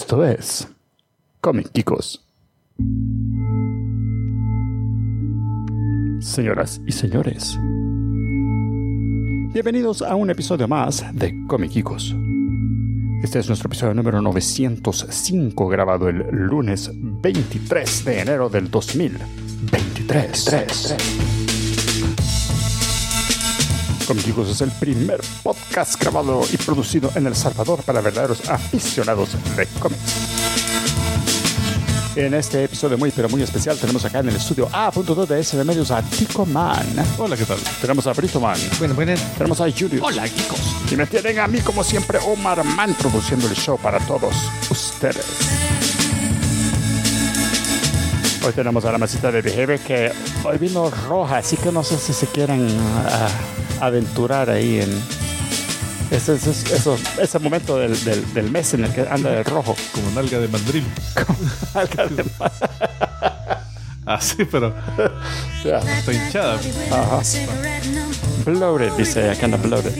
Esto es Comic Kikos. Señoras y señores, bienvenidos a un episodio más de Comic Kikos. Este es nuestro episodio número 905, grabado el lunes 23 de enero del 2023. 3, Comic Kikos es el primer podcast grabado y producido en El Salvador para verdaderos aficionados de cómics. En este episodio muy pero muy especial tenemos acá en el estudio A.2 de S de Medios a Tico Man. Hola, ¿qué tal? Tenemos a Brito Man. Bueno, bueno. Tenemos a Julius. Hola, chicos. Y me tienen a mí como siempre Omar Man produciendo el show para todos ustedes. Hoy tenemos a la masita de Behavior que hoy vino roja, así que no sé si se quieren ah, aventurar ahí en ese, ese, eso- ese momento del, del- del mes en el que anda de rojo. Como nalga de mandril. Alga de mar. Ah, pero Ya. está hinchada. Ajá. Bloated, dice acá anda bloated.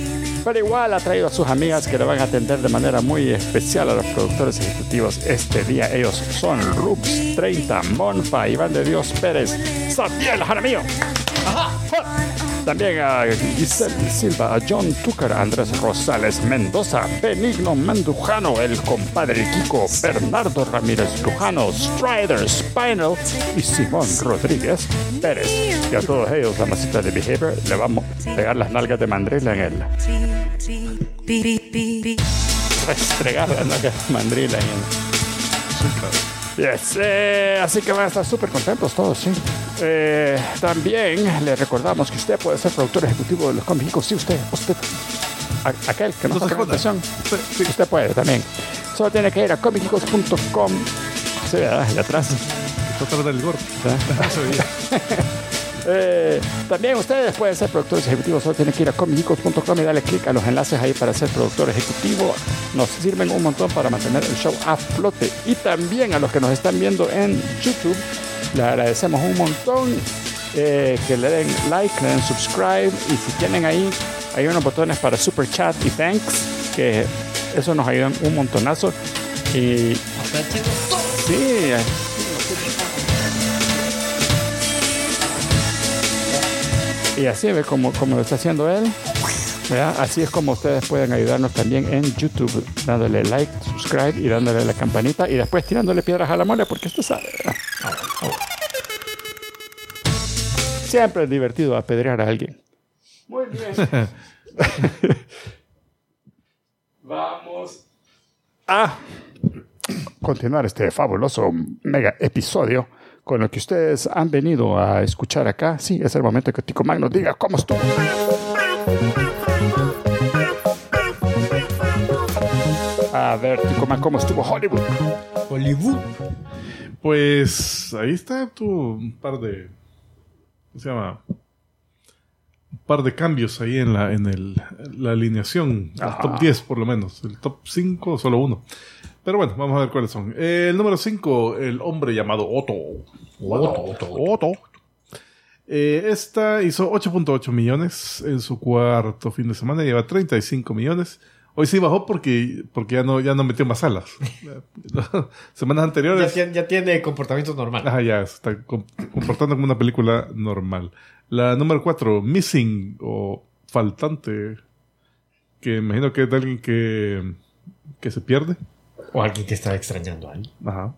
Pero igual ha traído a sus amigas que le van a atender de manera muy especial a los productores ejecutivos este día. Ellos son Rubs 30, Monfa, Iván de Dios Pérez, Sabiel Jaramillo. También a Giselle Silva, a John Tucker, Andrés Rosales Mendoza, Benigno Mendujano, el compadre Kiko, Bernardo Ramírez Lujano, Strider Spinal y Simón Rodríguez Pérez. Y a todos ellos, la masita de Behavior, le vamos a pegar las nalgas de mandrila en el. Restregar las nalgas de mandrila en el. Yes, eh, así que van a estar súper contentos todos, sí. Eh, también le recordamos que usted puede ser productor ejecutivo de los cómicos. Sí, usted, usted, aquel que no se joda. atención, sí, usted puede también. Solo tiene que ir a. Y atrás. Está atrás del gordo. Eh, también ustedes pueden ser productores ejecutivos, solo tienen que ir a comicicos.com y darle clic a los enlaces ahí para ser productor ejecutivo. Nos sirven un montón para mantener el show a flote. Y también a los que nos están viendo en YouTube, les agradecemos un montón eh, que le den like, le den subscribe y si tienen ahí, hay unos botones para super chat y thanks, que eso nos ayudan un montonazo. Y sí, Y así ve como, como lo está haciendo él. ¿verdad? Así es como ustedes pueden ayudarnos también en YouTube, dándole like, subscribe y dándole la campanita y después tirándole piedras a la mole, porque esto sabe. Siempre es divertido apedrear a alguien. Muy bien. Vamos a continuar este fabuloso mega episodio con lo que ustedes han venido a escuchar acá. Sí, es el momento que Tico Mag nos diga cómo estuvo. A ver, Tico Mag, ¿cómo estuvo Hollywood? Hollywood. Pues ahí está tu un par de. ¿Cómo se llama? Un par de cambios ahí en la, en el, la alineación. El Ajá. top 10 por lo menos. El top 5, solo uno. Pero bueno, vamos a ver cuáles son. Eh, el número 5, el hombre llamado Otto. Otto. Otto. Eh, esta hizo 8.8 millones en su cuarto fin de semana. Lleva 35 millones. Hoy sí bajó porque, porque ya, no, ya no metió más alas. Semanas Ya, anteriores. tiene- ya tiene comportamiento normal. Ah, ya, se está com- comportando como una película normal. La número 4, Missing o Faltante, que imagino que es de alguien que, que se pierde. O alguien que está extrañando a alguien. Ajá.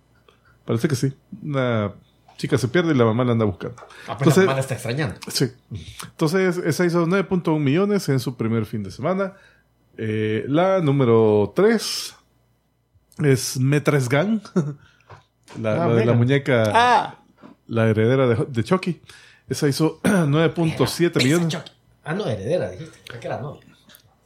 Parece que sí. Una chica se pierde y la mamá la anda buscando. Ah, pero Entonces- la mamá la está extrañando. Sí. Entonces, esa hizo 9.1 millones en su primer fin de semana. Eh, la número 3 es Metres Gang. la, Ah, la de la mira. muñeca, Ah, la heredera de, de Chucky. Esa hizo 9.7 millones. Chucky. Ah, no, heredera, dijiste. Creo que era novia.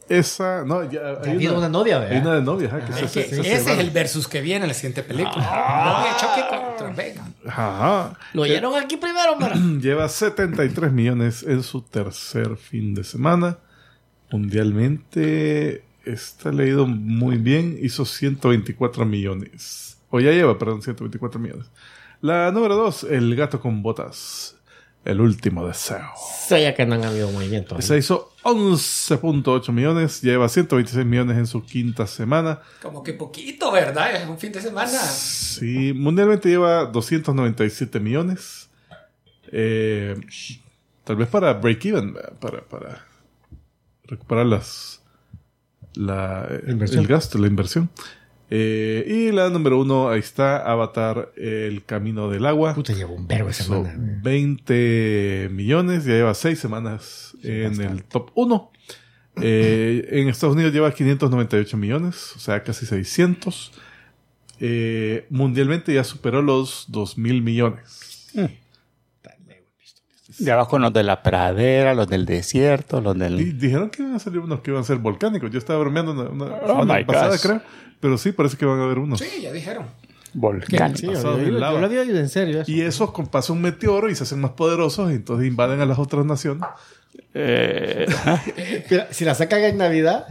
Esa, no, ya, Ya hay una, una novia, hay una ¿verdad? de novia, ajá, que se- Es que se- se ese es el versus que viene en la siguiente película. Novia choque contra Vega. Ajá. Lo oyeron aquí primero, mira. Lleva 73 millones en su tercer fin de semana. Mundialmente está leído muy bien. Hizo 124 millones. O ya lleva, perdón, 124 millones. La número 2, El gato con botas. El último deseo. Sé ya que no han habido movimiento. Se hizo 11.8 millones, ya lleva 126 millones en su quinta semana. Como que poquito, ¿verdad? Es un fin de semana. Sí, mundialmente lleva 297 millones. Eh, tal vez para break even, para, para recuperar las, la, Inversión. el gasto, la inversión. Eh, y la número uno, ahí está, Avatar, El Camino del Agua. Puta, llevo un verbo semana. 20 millones, ya lleva 6 semanas en el top 1. Eh, en Estados Unidos lleva 598 millones, o sea, casi 600. Eh, mundialmente ya superó los 2 mil millones. De abajo los de la pradera, los del desierto, los Y del... dijeron que iban a salir unos que iban a ser volcánicos. Yo estaba bromeando una, una Oh semana pasada, gosh. creo. Pero sí, parece que van a haber unos. Sí, ya dijeron. Volcán. Sí, yo, pasado yo- de yo lava. lo había oído en serio. Eso. Y esos con- pasa un meteoro y se hacen más poderosos y entonces invaden a las otras naciones. Eh, Mira, si la sacan en Navidad,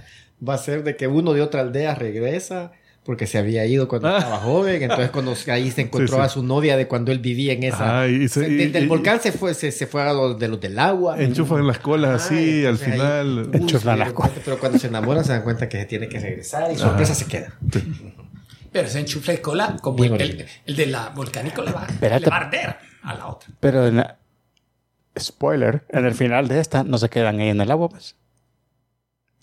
va a ser de que uno de otra aldea regresa porque se había ido cuando Ah. estaba joven. Entonces, cuando ahí se encontró Sí, sí. a su novia de cuando él vivía en esa. Ah, y se- de- y- del y- volcán se fue, se, se fue a los de los del agua. Enchufan las colas Ah, así, al ahí- final. Uy, Enchufan se las Pero cuando se enamoran se dan cuenta que se tiene que regresar y sorpresa se queda. Pero ese enchufle de cola, como el, horrible. el de la volcánico, le va, Espérate. le va a arder a la otra. pero en la- spoiler, en el final de esta no se quedan ahí en el agua, pues.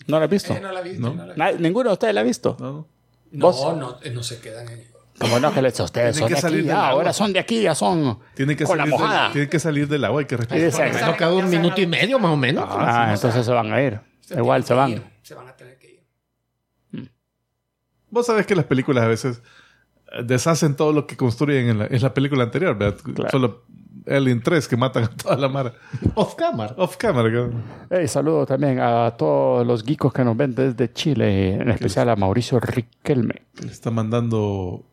¿No la has visto? Eh, no la vi, No. no la vi. Na- ¿Ninguno de ustedes la ha visto? ¿no? No, ¿Vos? no, eh, no se quedan en Como no que les ustedes Tienen son que de salir aquí, del ah, agua. ahora son de aquí, ya son Tienen que, con la salir del, mojada. tienen que salir del agua, hay que respirar. Bueno, cada un minuto y medio más o menos. ah, entonces se van a ir. Igual se van. Ir, se van a tener que ir. Vos sabés que las películas a veces eh, deshacen todo lo que construyen en la, en la película anterior, ¿verdad? Claro. Solo Alien 3 que matan a toda la mara. Off camera. Off camera, cabrón. Hey, saludo también a todos los geekos que nos ven desde Chile, en especial a Mauricio Riquelme. Le está mandando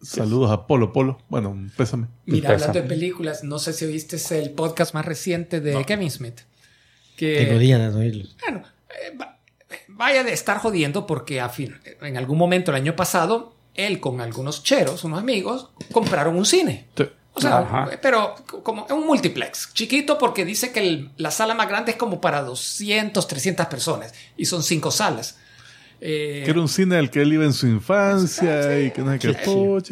saludos a Polo Polo. Bueno, pésame. Mira, hablando de películas, no sé si oíste el podcast más reciente de Kevin Smith. Que, Tengo días de oírlos. bueno, eh, va- vaya de estar jodiendo porque a fin, en algún momento el año pasado, él con algunos cheros, unos amigos, compraron un cine. Sí. O sea, Ajá. pero como un multiplex, chiquito porque dice que el- la sala más grande es como para 200, 300 personas y son cinco salas. Eh, Que era un cine al que él iba en su infancia Sí. y que no sé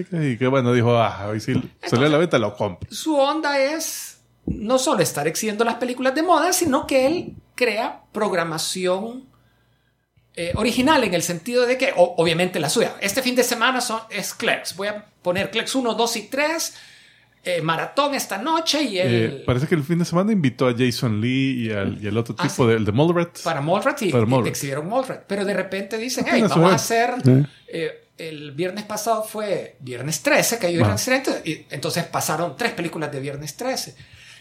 qué y que bueno, dijo, ah, hoy sí salió a la venta, lo compro. su onda es no solo estar exhibiendo las películas de moda, sino que él crea programación eh, original en el sentido de que, o- obviamente la suya, este fin de semana son, es Clerks. Voy a poner Clerks 1, 2 y 3, eh, maratón esta noche y el... Eh, parece que el fin de semana invitó a Jason Lee y al, y al otro Ah, tipo, sí. del de Mallrats. para Mallrats y, Para y exhibieron Mallrats. Pero de repente dicen, hey, vamos a hacer... eh, el viernes pasado fue Viernes 13, que hay viernes 13, y entonces pasaron tres películas de Viernes 13.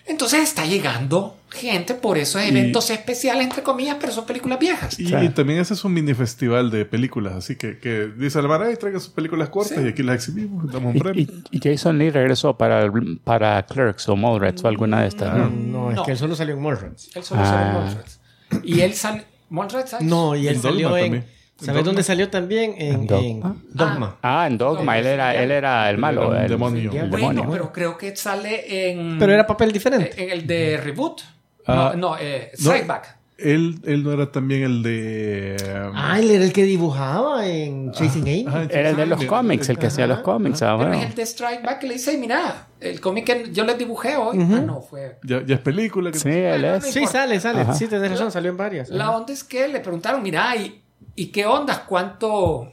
Entonces está llegando gente por esos Y- eventos especiales, entre comillas, pero son películas viejas. Y, Sí. y también ese es un mini festival de películas, así que, que dice "Ay, traigan sus películas cortas Sí. y aquí las exhibimos, damos un Y, premio. y- y Jason Lee regresó para, el- para Clerks o Mallrats o alguna de estas. ¿no? No, es No. que él solo salió en Mallrats. Él solo Ah. salió en Mallrats. Y él sale... ¿Mallrats? ¿sabes? No, y él En salió en. ¿Sabes dónde salió también? En, En Dogma. en Dogma. Ah, en Dogma, él era, él era el malo. El demonio. el Bueno, demonio. pero creo que sale en... Pero era papel diferente. En el de Reboot. Ah. no, no, eh, No. Strike Back. Él, él no era también el de... um, Ah, él era el que dibujaba en Chasing Amy. Era el de los cómics, el que hacía los cómics. ah, bueno. es el de Strike Back que le dice, mira, el cómic que yo les dibujé hoy. Ah, no, fue... Ya, ya es película. Que Sí, él Bueno, es. no Sí, sale, sale. Ajá. Sí, tenés razón, salió en varias. La Ajá. onda es que le preguntaron, mira, ¿y, y qué ondas? ¿Cuánto,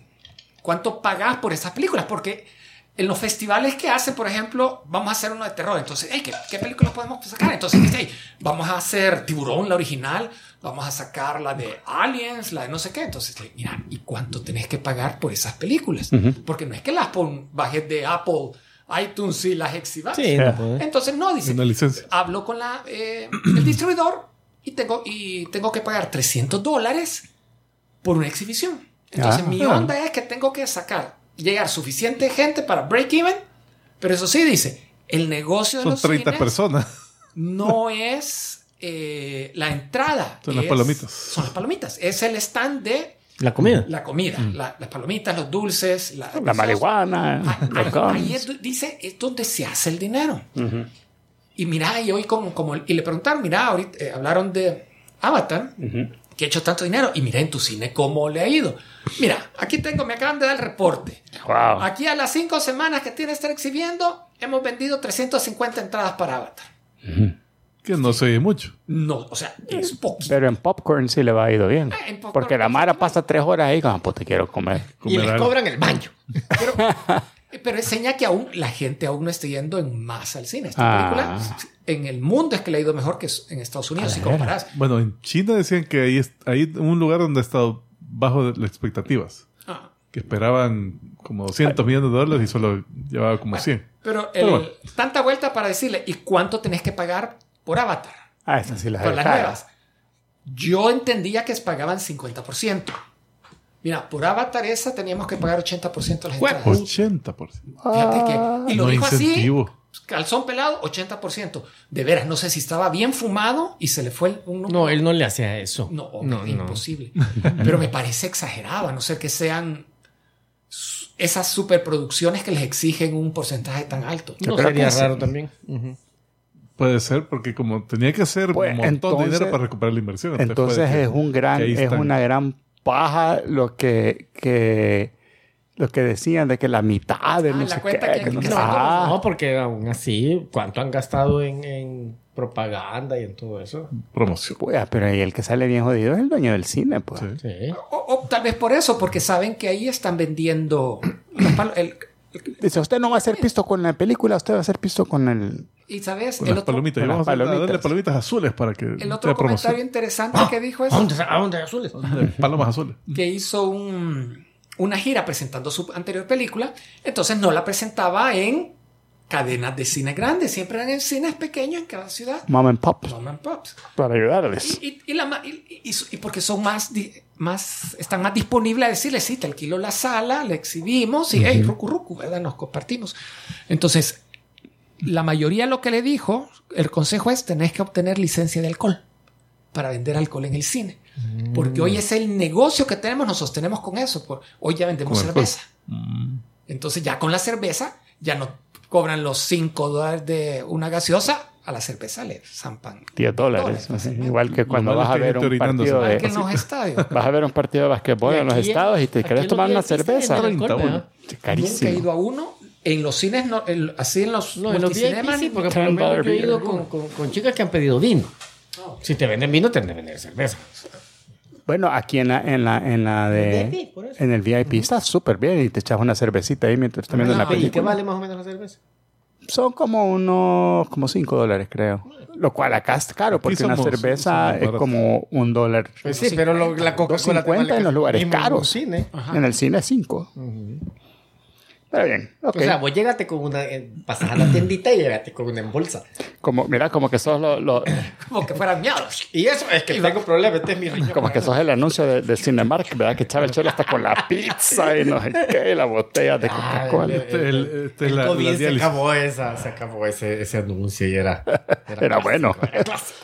¿Cuánto pagás por esas películas? Porque en los festivales que hacen, por ejemplo, vamos a hacer uno de terror. Entonces, hey, ¿qué, qué películas podemos sacar? Entonces, dice, hey, vamos a hacer Tiburón, la original. Vamos a sacar la de Aliens, la de no sé qué. Entonces, mira, ¿y cuánto tenés que pagar por esas películas? Porque no es que las bajes de Apple, iTunes y las exhibas. Sí, no. Entonces, no, dice, Una licencia. hablo con la, eh, el distribuidor y tengo, y tengo que pagar 300 dólares por una exhibición. Entonces Ah. mi onda es que tengo que sacar, llegar suficiente gente para break even, pero eso sí dice, el negocio de Son los 30 cines personas. no es eh, la entrada. Son las es- palomitas. Son las palomitas. Es el stand de La comida. la comida, la- las palomitas, los dulces, la, La marihuana, Ah, ahí- ahí es dice, es donde se hace el dinero. Y mira, y hoy como, como, y le preguntaron, mira, ahorita eh, hablaron de, Avatar, que ha hecho tanto dinero, y mira en tu cine cómo le ha ido. Mira, aquí tengo, me acaban de dar el reporte. Wow. Aquí a las cinco semanas que tiene estar exhibiendo, hemos vendido 350 entradas para Avatar. Que no se oye mucho. No, o sea, es poquito. Pero en popcorn sí le va a ido bien. Ah, Porque la Mara pasa tres horas ahí como, pues te quiero comer. Y les algo. cobran el baño. Pero, pero enseña que aún la gente aún no está yendo en masa al cine. Esta Ah. película en el mundo es que le ha ido mejor que en Estados Unidos, si comparas. Bueno, en China decían que ahí es hay un lugar donde ha estado bajo de las expectativas. Ah. Que esperaban como 200 millones de dólares y solo llevaba como 100. Pero, Pero el- bueno. tanta vuelta para decirle, ¿y cuánto tenés que pagar por Avatar? Ah, esa sí la Por de las nuevas. Yo entendía que pagaban 50%. Mira, por Avatar esa teníamos que pagar 80% de las Bueno, entradas. 80%. Fíjate que, y lo no dijo incentivo. así, calzón pelado, 80%. De veras, no sé si estaba bien fumado y se le fue el- un número. No, él no le hacía eso. No, no, hombre, no. imposible. Pero me parece exagerado, a no ser que sean esas superproducciones que les exigen un porcentaje tan alto. No creo sería raro también. Puede ser porque como tenía que hacer Pues, un montón entonces- de dinero para recuperar la inversión. Entonces que- es un gran, es una gran paja lo que, que lo que decían de que la mitad de Ah, no la sé cuenta qué, que- que no No, porque aún así, ¿cuánto han gastado en, en propaganda y en todo eso? promoción. pues, pero ahí el que sale bien jodido es el dueño del cine, pues. Sí. Sí. O, o tal vez por eso, porque saben que ahí están vendiendo los el- Dice, usted no va a hacer pisto con la película, usted va a hacer pisto con el... y sabes, Con el las otro, palomitas. con vamos las a darle palomitas. palomitas azules para que el otro comentario interesante que dijo es ¿A dónde, ¿A dónde azules? Palomas azules. que hizo un- una gira presentando su anterior película, entonces no la presentaba en cadenas de cine grandes, siempre eran en cines pequeños en cada ciudad. Mom and Pop, Mom and Pops. para ayudarles. Y, y- y la y- porque son más, más, están más disponibles a decirle, sí, te alquilo la sala, la exhibimos y, hey, rucu, rucu, ¿verdad? Nos compartimos. Entonces, la mayoría lo que le dijo, el consejo es, tenés que obtener licencia de alcohol para vender alcohol en el cine. Porque hoy es el negocio que tenemos, nos sostenemos con eso. Por, hoy ya vendemos cerveza. Entonces ya con la cerveza ya no cobran los 5 dólares de una gaseosa, a la cerveza le zampan 10 dólares. Igual que cuando malo vas a ver un partido de... en los estadios. Vas a ver un partido de basquetbol en los estados y te querés tomar una cerveza. alcohol, 30 uno. ¿verdad? Nunca he Carísimo. ido a uno. En los cines, no, en- así en los No, en los multicinemas, sí, porque por lo menos yo he ido con, con- con chicas que han pedido vino. Si te venden vino, te han de vender cerveza. Bueno, aquí en la, en la, en la de... En el VIP, por eso. En el VIP está súper bien y te echas una cervecita ahí mientras estás viendo Ah, la ¿Y qué película. vale más o menos la cerveza? Son como unos, como 5 dólares creo. Lo cual acá es caro porque una somos- cerveza somos es como un dólar. Pues sí, pero lo- la Coca-Cola te 2.50 vale en los lugares mismo en caros. cine. En el cine 5. Pero bien, ok. O sea, vos llégate con una... eh, Pasas a la tiendita y llégate con una en bolsa. como, mira, como que sos lo, lo- como que fueran miados. Y eso es que tengo problema. Este es mi riñón. como que sos el anuncio de, de Cinemark, ¿verdad? Que Chávez Cholo está con la pizza y no sé qué, y la botella de Coca-Cola. Este, el- este El la, COVID la se acabó esa, se acabó ese, ese anuncio y era... Era bueno. Era clásico.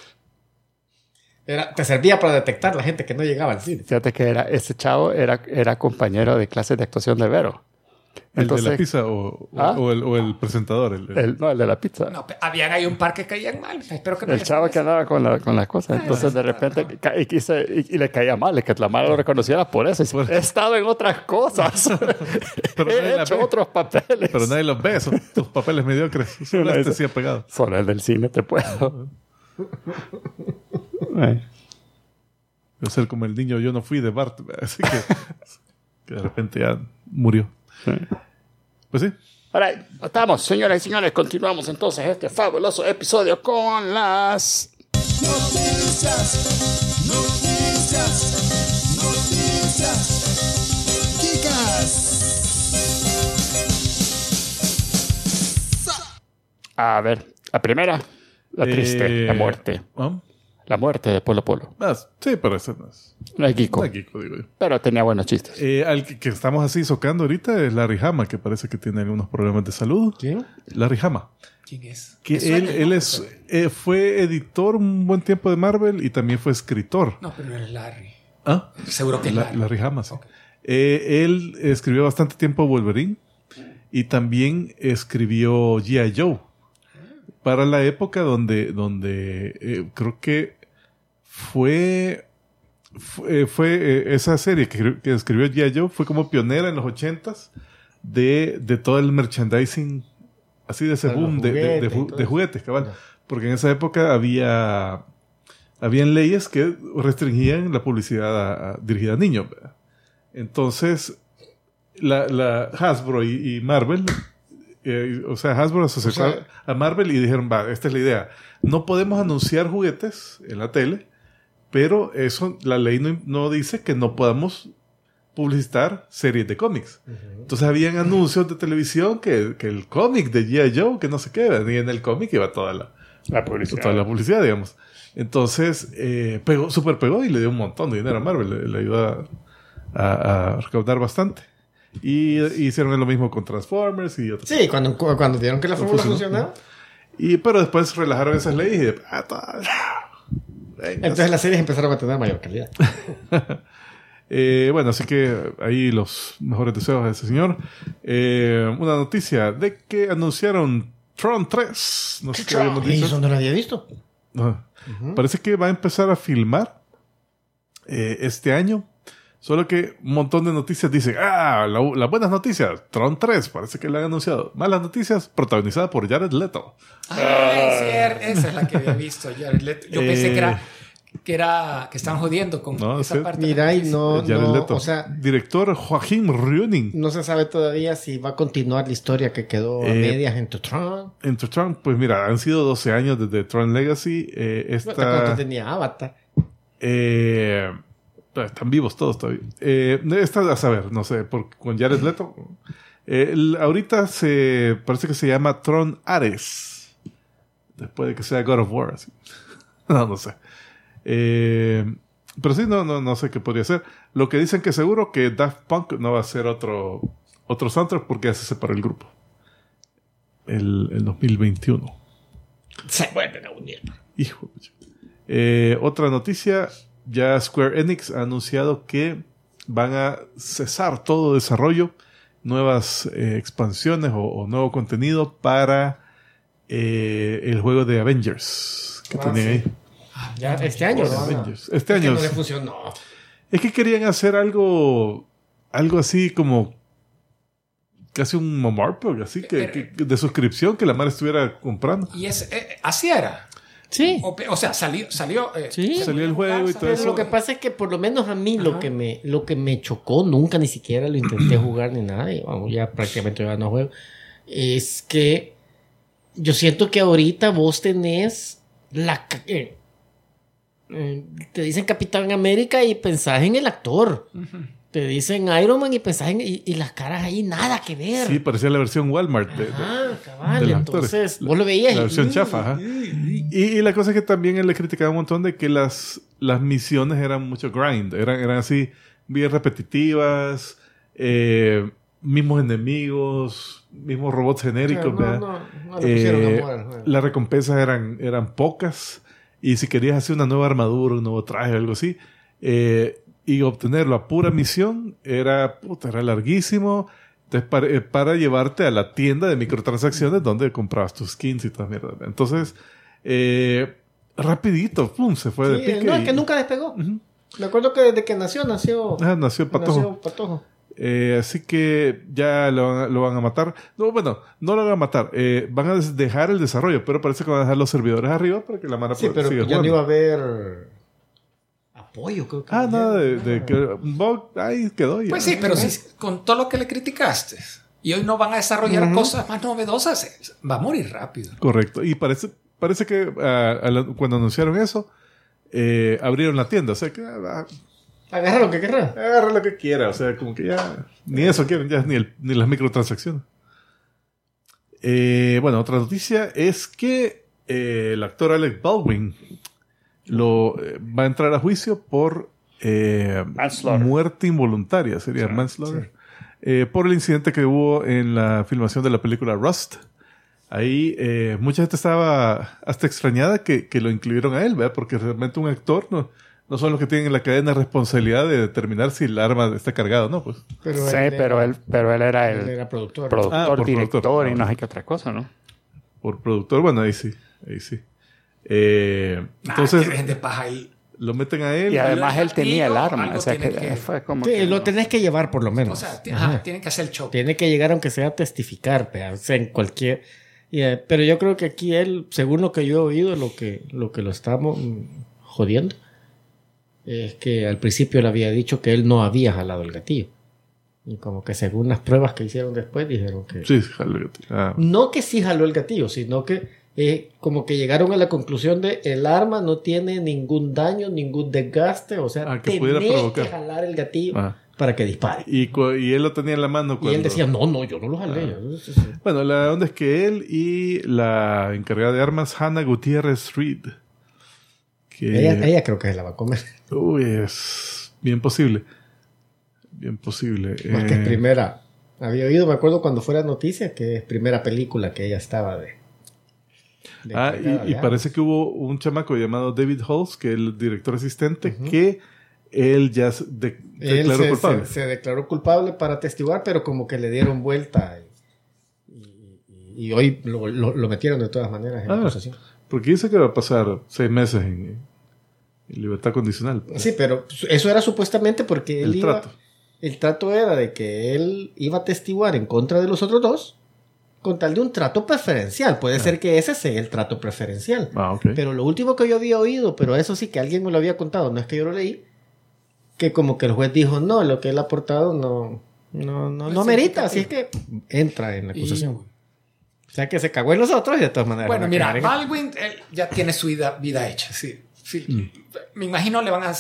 Era- te servía para detectar la gente que no llegaba al cine. Fíjate que era, ese chavo era, era compañero de clases de actuación de Vero. ¿El de la pizza o, ¿Ah? o el, o el presentador? El, el- el, no, el de la pizza. No, habían ahí un par que caían mal. Espero que no El chavo que andaba con, la, con las cosas. Entonces, de repente, ca- y, le caía mal, y que la madre lo reconociera por eso. He estado en otras cosas. Pero nadie He hecho otros papeles. Pero nadie los ve, son tus papeles mediocres. Solo este sí ha pegado. Solo el del cine te puedo. A ser como el niño yo no fui de Bart. Así que, que de repente ya murió. Sí. Pues sí. Ahora, estamos, señoras y señores, continuamos entonces este fabuloso episodio con las... Noticias, noticias, noticias. Chicas. A ver, la primera, la triste, Eh, la muerte. ¿ah? La muerte de Polo Polo. Ah, sí, pero ese no es. No es Kiko, No es Kiko, digo yo. pero tenía buenos chistes. Eh, al que, que estamos así socando ahorita es Larry Hama, que parece que tiene algunos problemas de salud. ¿Quién? Larry Hama. ¿Quién es? Que él, él es, eh, fue editor un buen tiempo de Marvel y también fue escritor. No, pero no es Larry. ¿Ah? Seguro que es La- Larry. Larry Hama, sí. Eh, él escribió bastante tiempo Wolverine y también escribió G.I. Joe para la época donde, donde eh, creo que fue, fue, fue, eh, esa serie que, que escribió G.I. Joe fue como pionera en los ochentas de, de todo el merchandising, así de ese Para boom de, de- de juguetes ju- de cabal. Porque en esa época había, habían leyes que restringían la publicidad a- a- dirigida a niños. ¿verdad? Entonces, la, la Hasbro y, y Marvel, eh, o sea, Hasbro se acercó O sea- a Marvel y dijeron, va, esta es la idea. No podemos anunciar juguetes en la tele, pero eso, la ley no, no dice que no podamos publicitar series de cómics. Entonces habían anuncios de televisión que, que el cómic de G.I. Joe, que no sé qué, y en el cómic iba toda la, La publicidad. toda la publicidad, digamos. Entonces, eh, pegó, super pegó y le dio un montón de dinero a Marvel. Le, le ayudó a, a- a recaudar bastante. Y hicieron lo mismo con Transformers y otros. Sí, cuando, cu- cuando vieron que la fórmula funcionaba. Y, pero después relajaron esas leyes y de, ah, Entonces las series empezaron a tener mayor calidad. Eh, bueno, así que ahí los mejores deseos a ese señor. Eh, una noticia de que anunciaron Tron 3. No sé qué habíamos Y dicho. eso no lo había visto. Parece que va a empezar a filmar eh, este año. Solo que un montón de noticias dicen, ah, la- las buenas noticias, Tron 3, parece que la han anunciado. Malas noticias, protagonizada por Jared Leto. Ah, es cierto, esa es la que había visto. Jared Leto. Yo pensé Eh. que era que era que estaban jodiendo con No, esa sí. parte. Mira, y no, Jared no, Leto. o sea, Director Joaquín Reuning. no se sabe todavía si va a continuar la historia que quedó a Eh, medias en Tron. Entre Tron, pues mira, han sido 12 años desde Tron Legacy. Eh, esta, ¿Cuánto tenía Avatar? Eh, están vivos todos todavía. Eh, esta, a saber, no sé, por, con Jared Leto. Eh, el- ahorita se parece que se llama Tron Ares. Después de que sea God of War. así. no, no sé. Eh, pero sí, no, no, no sé qué podría ser. Lo que dicen que seguro que Daft Punk no va a ser otro, otro soundtrack porque ya se separó el grupo. El, el 2021. Se vuelven a unir. Hijo. Eh, otra noticia, ya Square Enix ha anunciado que van a cesar todo desarrollo, nuevas eh, expansiones o, o nuevo contenido para eh, el juego de Avengers que Ah, tenían sí. ahí. Ya, este año. Avengers. Este Es que año. no le funcionó. Es que querían hacer algo, algo así como casi un Momarpog, así que, que- de suscripción que la madre estuviera comprando. Y es, eh, así era. Sí. O, sea, salió, salió, eh, Sí. Salió el juego y todo Pero eso. lo que pasa es que por lo menos a mí lo que me lo que me chocó, nunca ni siquiera lo intenté jugar ni nada, y vamos, ya prácticamente ya no juego, es que yo siento que ahorita vos tenés la eh, eh, te dicen Capitán América y pensás en el actor. Te dicen Iron Man y pensás en y, y las caras ahí nada que ver. Sí, parecía la versión Walmart. de- Ah, cabal, de los actores. entonces vos lo veías La y- versión chafa, ajá. Y, y la cosa es que también él le criticaba un montón de que las, las misiones eran mucho grind, eran, eran así bien repetitivas, eh, mismos enemigos, mismos robots genéricos. no, no, no Eh, amor las recompensas eran, eran pocas y si querías hacer una nueva armadura, un nuevo traje, algo así, eh, y obtenerlo a pura misión era, puta, era larguísimo. Entonces, para, eh, para llevarte a la tienda de microtransacciones donde comprabas tus skins y toda mierda. Entonces, eh, rapidito, pum, se fue de pique. no, es que nunca despegó. Me acuerdo que desde que nació, nació. Ah, nació patojo. Nació Patojo. Eh, así que ya lo, van a- lo van a matar. No, bueno, no lo van a matar. Eh, van a dejar el desarrollo, pero parece que van a dejar los servidores arriba para que la mara Sí, pueda- pero siga ya no iba a haber apoyo, creo que. Ah, no de, que ahí quedó. Ya. Pues sí, pero si con todo lo que le criticaste y hoy no van a desarrollar cosas más novedosas, va a morir rápido. Correcto. Y parece, parece que ah, la- cuando anunciaron eso, eh, abrieron la tienda. O sea que ah, Agarra lo que querrá. agarra lo que quiera. O sea, como que ya ni eso quieren, ya ni, el- ni las microtransacciones. Eh, bueno, otra noticia es que eh, el actor Alec Baldwin lo eh, va a entrar a juicio por eh, muerte involuntaria, sería manslaughter, eh, por el incidente que hubo en la filmación de la película Rust. Ahí eh, mucha gente estaba hasta extrañada que, que lo incluyeron a él, ¿verdad? Porque realmente un actor no, no son los que tienen la cadena de responsabilidad de determinar si el arma está cargada o no, pues. Pero sí, él pero era- él, pero él era él el era productor. productor, Ah, por director productor. y no sé qué otra cosa, ¿no? Por productor, bueno, ahí sí, ahí sí. Eh, Entonces, entonces, dejen de paja ahí. lo meten a él. Y además él tenía el arma. O sea, que, que- fue como. Sí, que lo no. tenés que llevar por lo menos. O sea, Ajá. tienen que hacer el show. Tiene que llegar aunque sea a testificar, o sea, en cualquier... y, eh, pero yo creo que aquí él, según lo que yo he oído, lo que lo, que lo estamos jodiendo, es que al principio le había dicho que él no había jalado el gatillo. Y como que según las pruebas que hicieron después, dijeron que... Sí, jalo el gatillo. Ah, No que sí jaló el gatillo, sino que eh, como que llegaron a la conclusión de el arma no tiene ningún daño, ningún desgaste, o sea, Ah, que pudiera provocar. que jalar el gatillo ah. para que dispare. Y, él lo tenía en la mano Y él decía, no, no, yo no lo jalé. Yo- sí, sí. Bueno, la onda es que él y la encargada de armas, Hannah Gutiérrez Reed, que Ella, ella creo que se la va a comer. uy, es bien posible. Bien posible. Más que Eh, es primera. Había oído, me acuerdo cuando fuera noticia, que es primera película que ella estaba de. Ah, y, parece que hubo un chamaco llamado David Halls, que es el director asistente, que él ya se de- Él declaró se, culpable. se- se declaró culpable para testiguar, pero como que le dieron vuelta. Y, y- y hoy lo, lo- lo metieron de todas maneras en Ah. acusación. Porque dice que va a pasar seis meses en, en libertad condicional. Sí, pero eso era supuestamente porque él el iba- trato. El trato era de que él iba a testiguar en contra de los otros dos con tal de un trato preferencial. Puede ser que ese sea el trato preferencial. Ah, ok. Pero lo último que yo había oído, pero eso sí que alguien me lo había contado, no es que yo lo leí, que como que el juez dijo, no, lo que él ha aportado no, no, no, No no es merita, así es que entra en la Y- acusación. O sea que se cagó en los otros y de todas maneras. Bueno, mira, en- Baldwin él ya tiene su vida, vida hecha. Sí, sí. Mm. Me imagino le van a,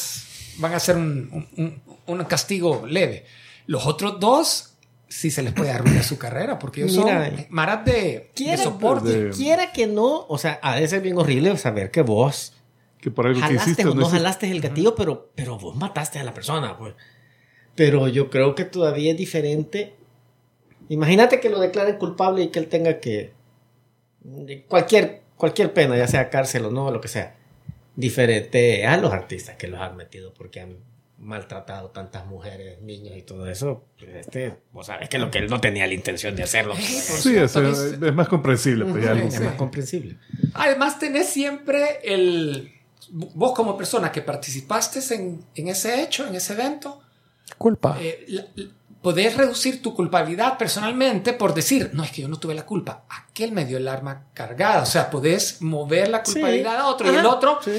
van a hacer un, un- un castigo leve. Los otros dos sí se les puede arruinar su carrera porque ellos Mira, son maras de, de Quiera, soporte. de- quiera que no, o sea, ha de ser bien horrible saber que vos que por algo que jalaste hiciste o no jalaste el gatillo, pero, pero vos mataste a la persona, pues. Pero yo creo que todavía es diferente. Imagínate que lo declaren culpable y que él tenga que. de Cualquier, cualquier pena, ya sea cárcel o no, lo que sea. Diferente a los artistas que los han metido porque han maltratado tantas mujeres, niños y todo eso. Pues Este, vos sabes que lo que él no tenía la intención de hacerlo. Sí, es, es más comprensible. pues, ya es más comprensible. Además, tenés siempre el. Vos, como persona que participaste en, en ese hecho, en ese evento, Culpa. eh, la- la- podés reducir tu culpabilidad personalmente por decir, no, es que yo no tuve la culpa, aquel me dio el arma cargada. O sea, podés mover la culpabilidad a otro y el otro, Sí.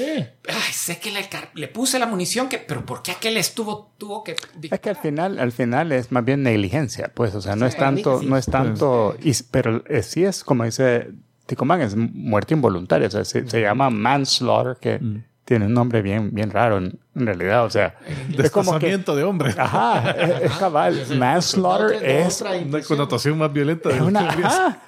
ay, sé que le, le puse la munición, que, pero ¿por qué aquel estuvo, tuvo que... Es que al final, al final es más bien negligencia, pues, o sea, no Sí, es tanto, sí. no es tanto, y- pero eh, sí es como dice Ticomán, es muerte involuntaria, o sea, se, se llama manslaughter, que tiene un nombre bien, bien raro en, en realidad, o sea, es como que, Destazamiento de hombre. ajá, es, es cabal, manslaughter es Una connotación más violenta. de Es una, ajá.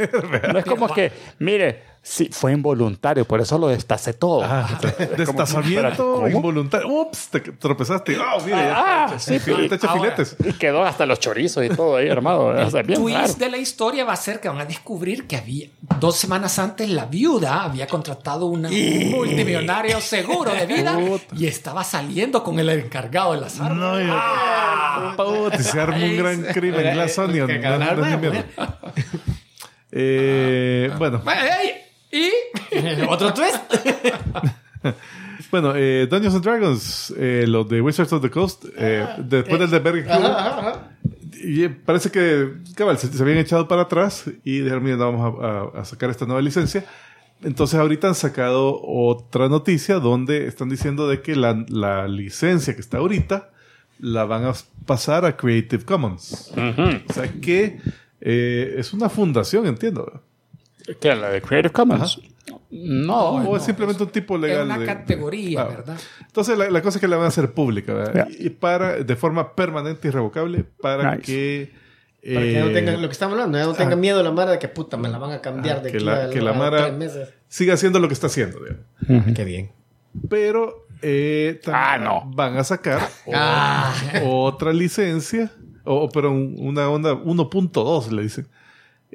No es como que, mire, sí, fue involuntario, por eso lo destacé todo. Ah, destazamiento ¿Cómo? involuntario. Ups, te tropezaste. Ah, mira, ya. Ah, sí, Te echa filetes. Y quedó hasta los chorizos y todo ahí armado. O sea, bien twist raro. de la historia va a ser que van a descubrir que había dos semanas antes la viuda había contratado un multimillonario seguro de vida y estaba saliendo con el encargado de las armas. No, ya. Puta, se arma un gran crimen. Glass Onion. es ni bueno. mierda. Eh, bueno, Ey, Y Otro twist. bueno eh, Dungeons and Dragons, eh, los de Wizards of the Coast, eh, después del de Ajá, ajá, ajá. y eh, parece que cabal, se, se habían echado para atrás y dijeron, mira, vamos a, a- a sacar esta nueva licencia. Entonces ahorita han sacado otra noticia donde están diciendo de que la, la licencia que está ahorita la van a pasar a Creative Commons. O sea que eh, es una fundación, entiendo. ¿Qué? ¿La de Creative Commons? No. o es simplemente un tipo es legal. una de- categoría, Ah. ¿verdad? Entonces la, la cosa es que la van a hacer pública ¿verdad? Ya. y para de forma permanente y revocable para Nice. que Para que no eh, tengan lo que estamos hablando, ya no tengan miedo la mara de que puta me la van a cambiar de que aquí la, a, que la a Mara tres meses. siga haciendo lo que está haciendo. digamos. Qué bien. Pero eh, Ah, no. van a sacar Ah. otra licencia, o pero un- una onda 1.2 le dicen,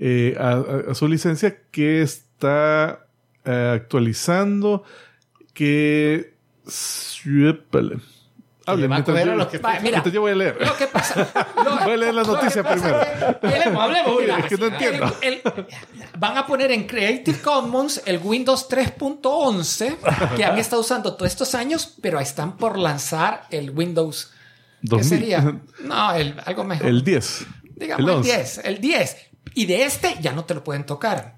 eh, a, a- su licencia que está eh, actualizando, que... Hable, le va a mientras yo- a los que Va, mira, mientras yo voy a leer. Lo que pasa. lo- Voy a leer la noticia primero. que- Hablemos, hablemos, Mira, Es que no entiendo. el- el- van a poner en Creative Commons el Windows 3.11 que han estado usando todos estos años, pero están por lanzar el Windows. ¿Qué 2000. sería? No, el, algo mejor. El 10. Digamos el el, 11. 10. El 10. Y de este ya no te lo pueden tocar.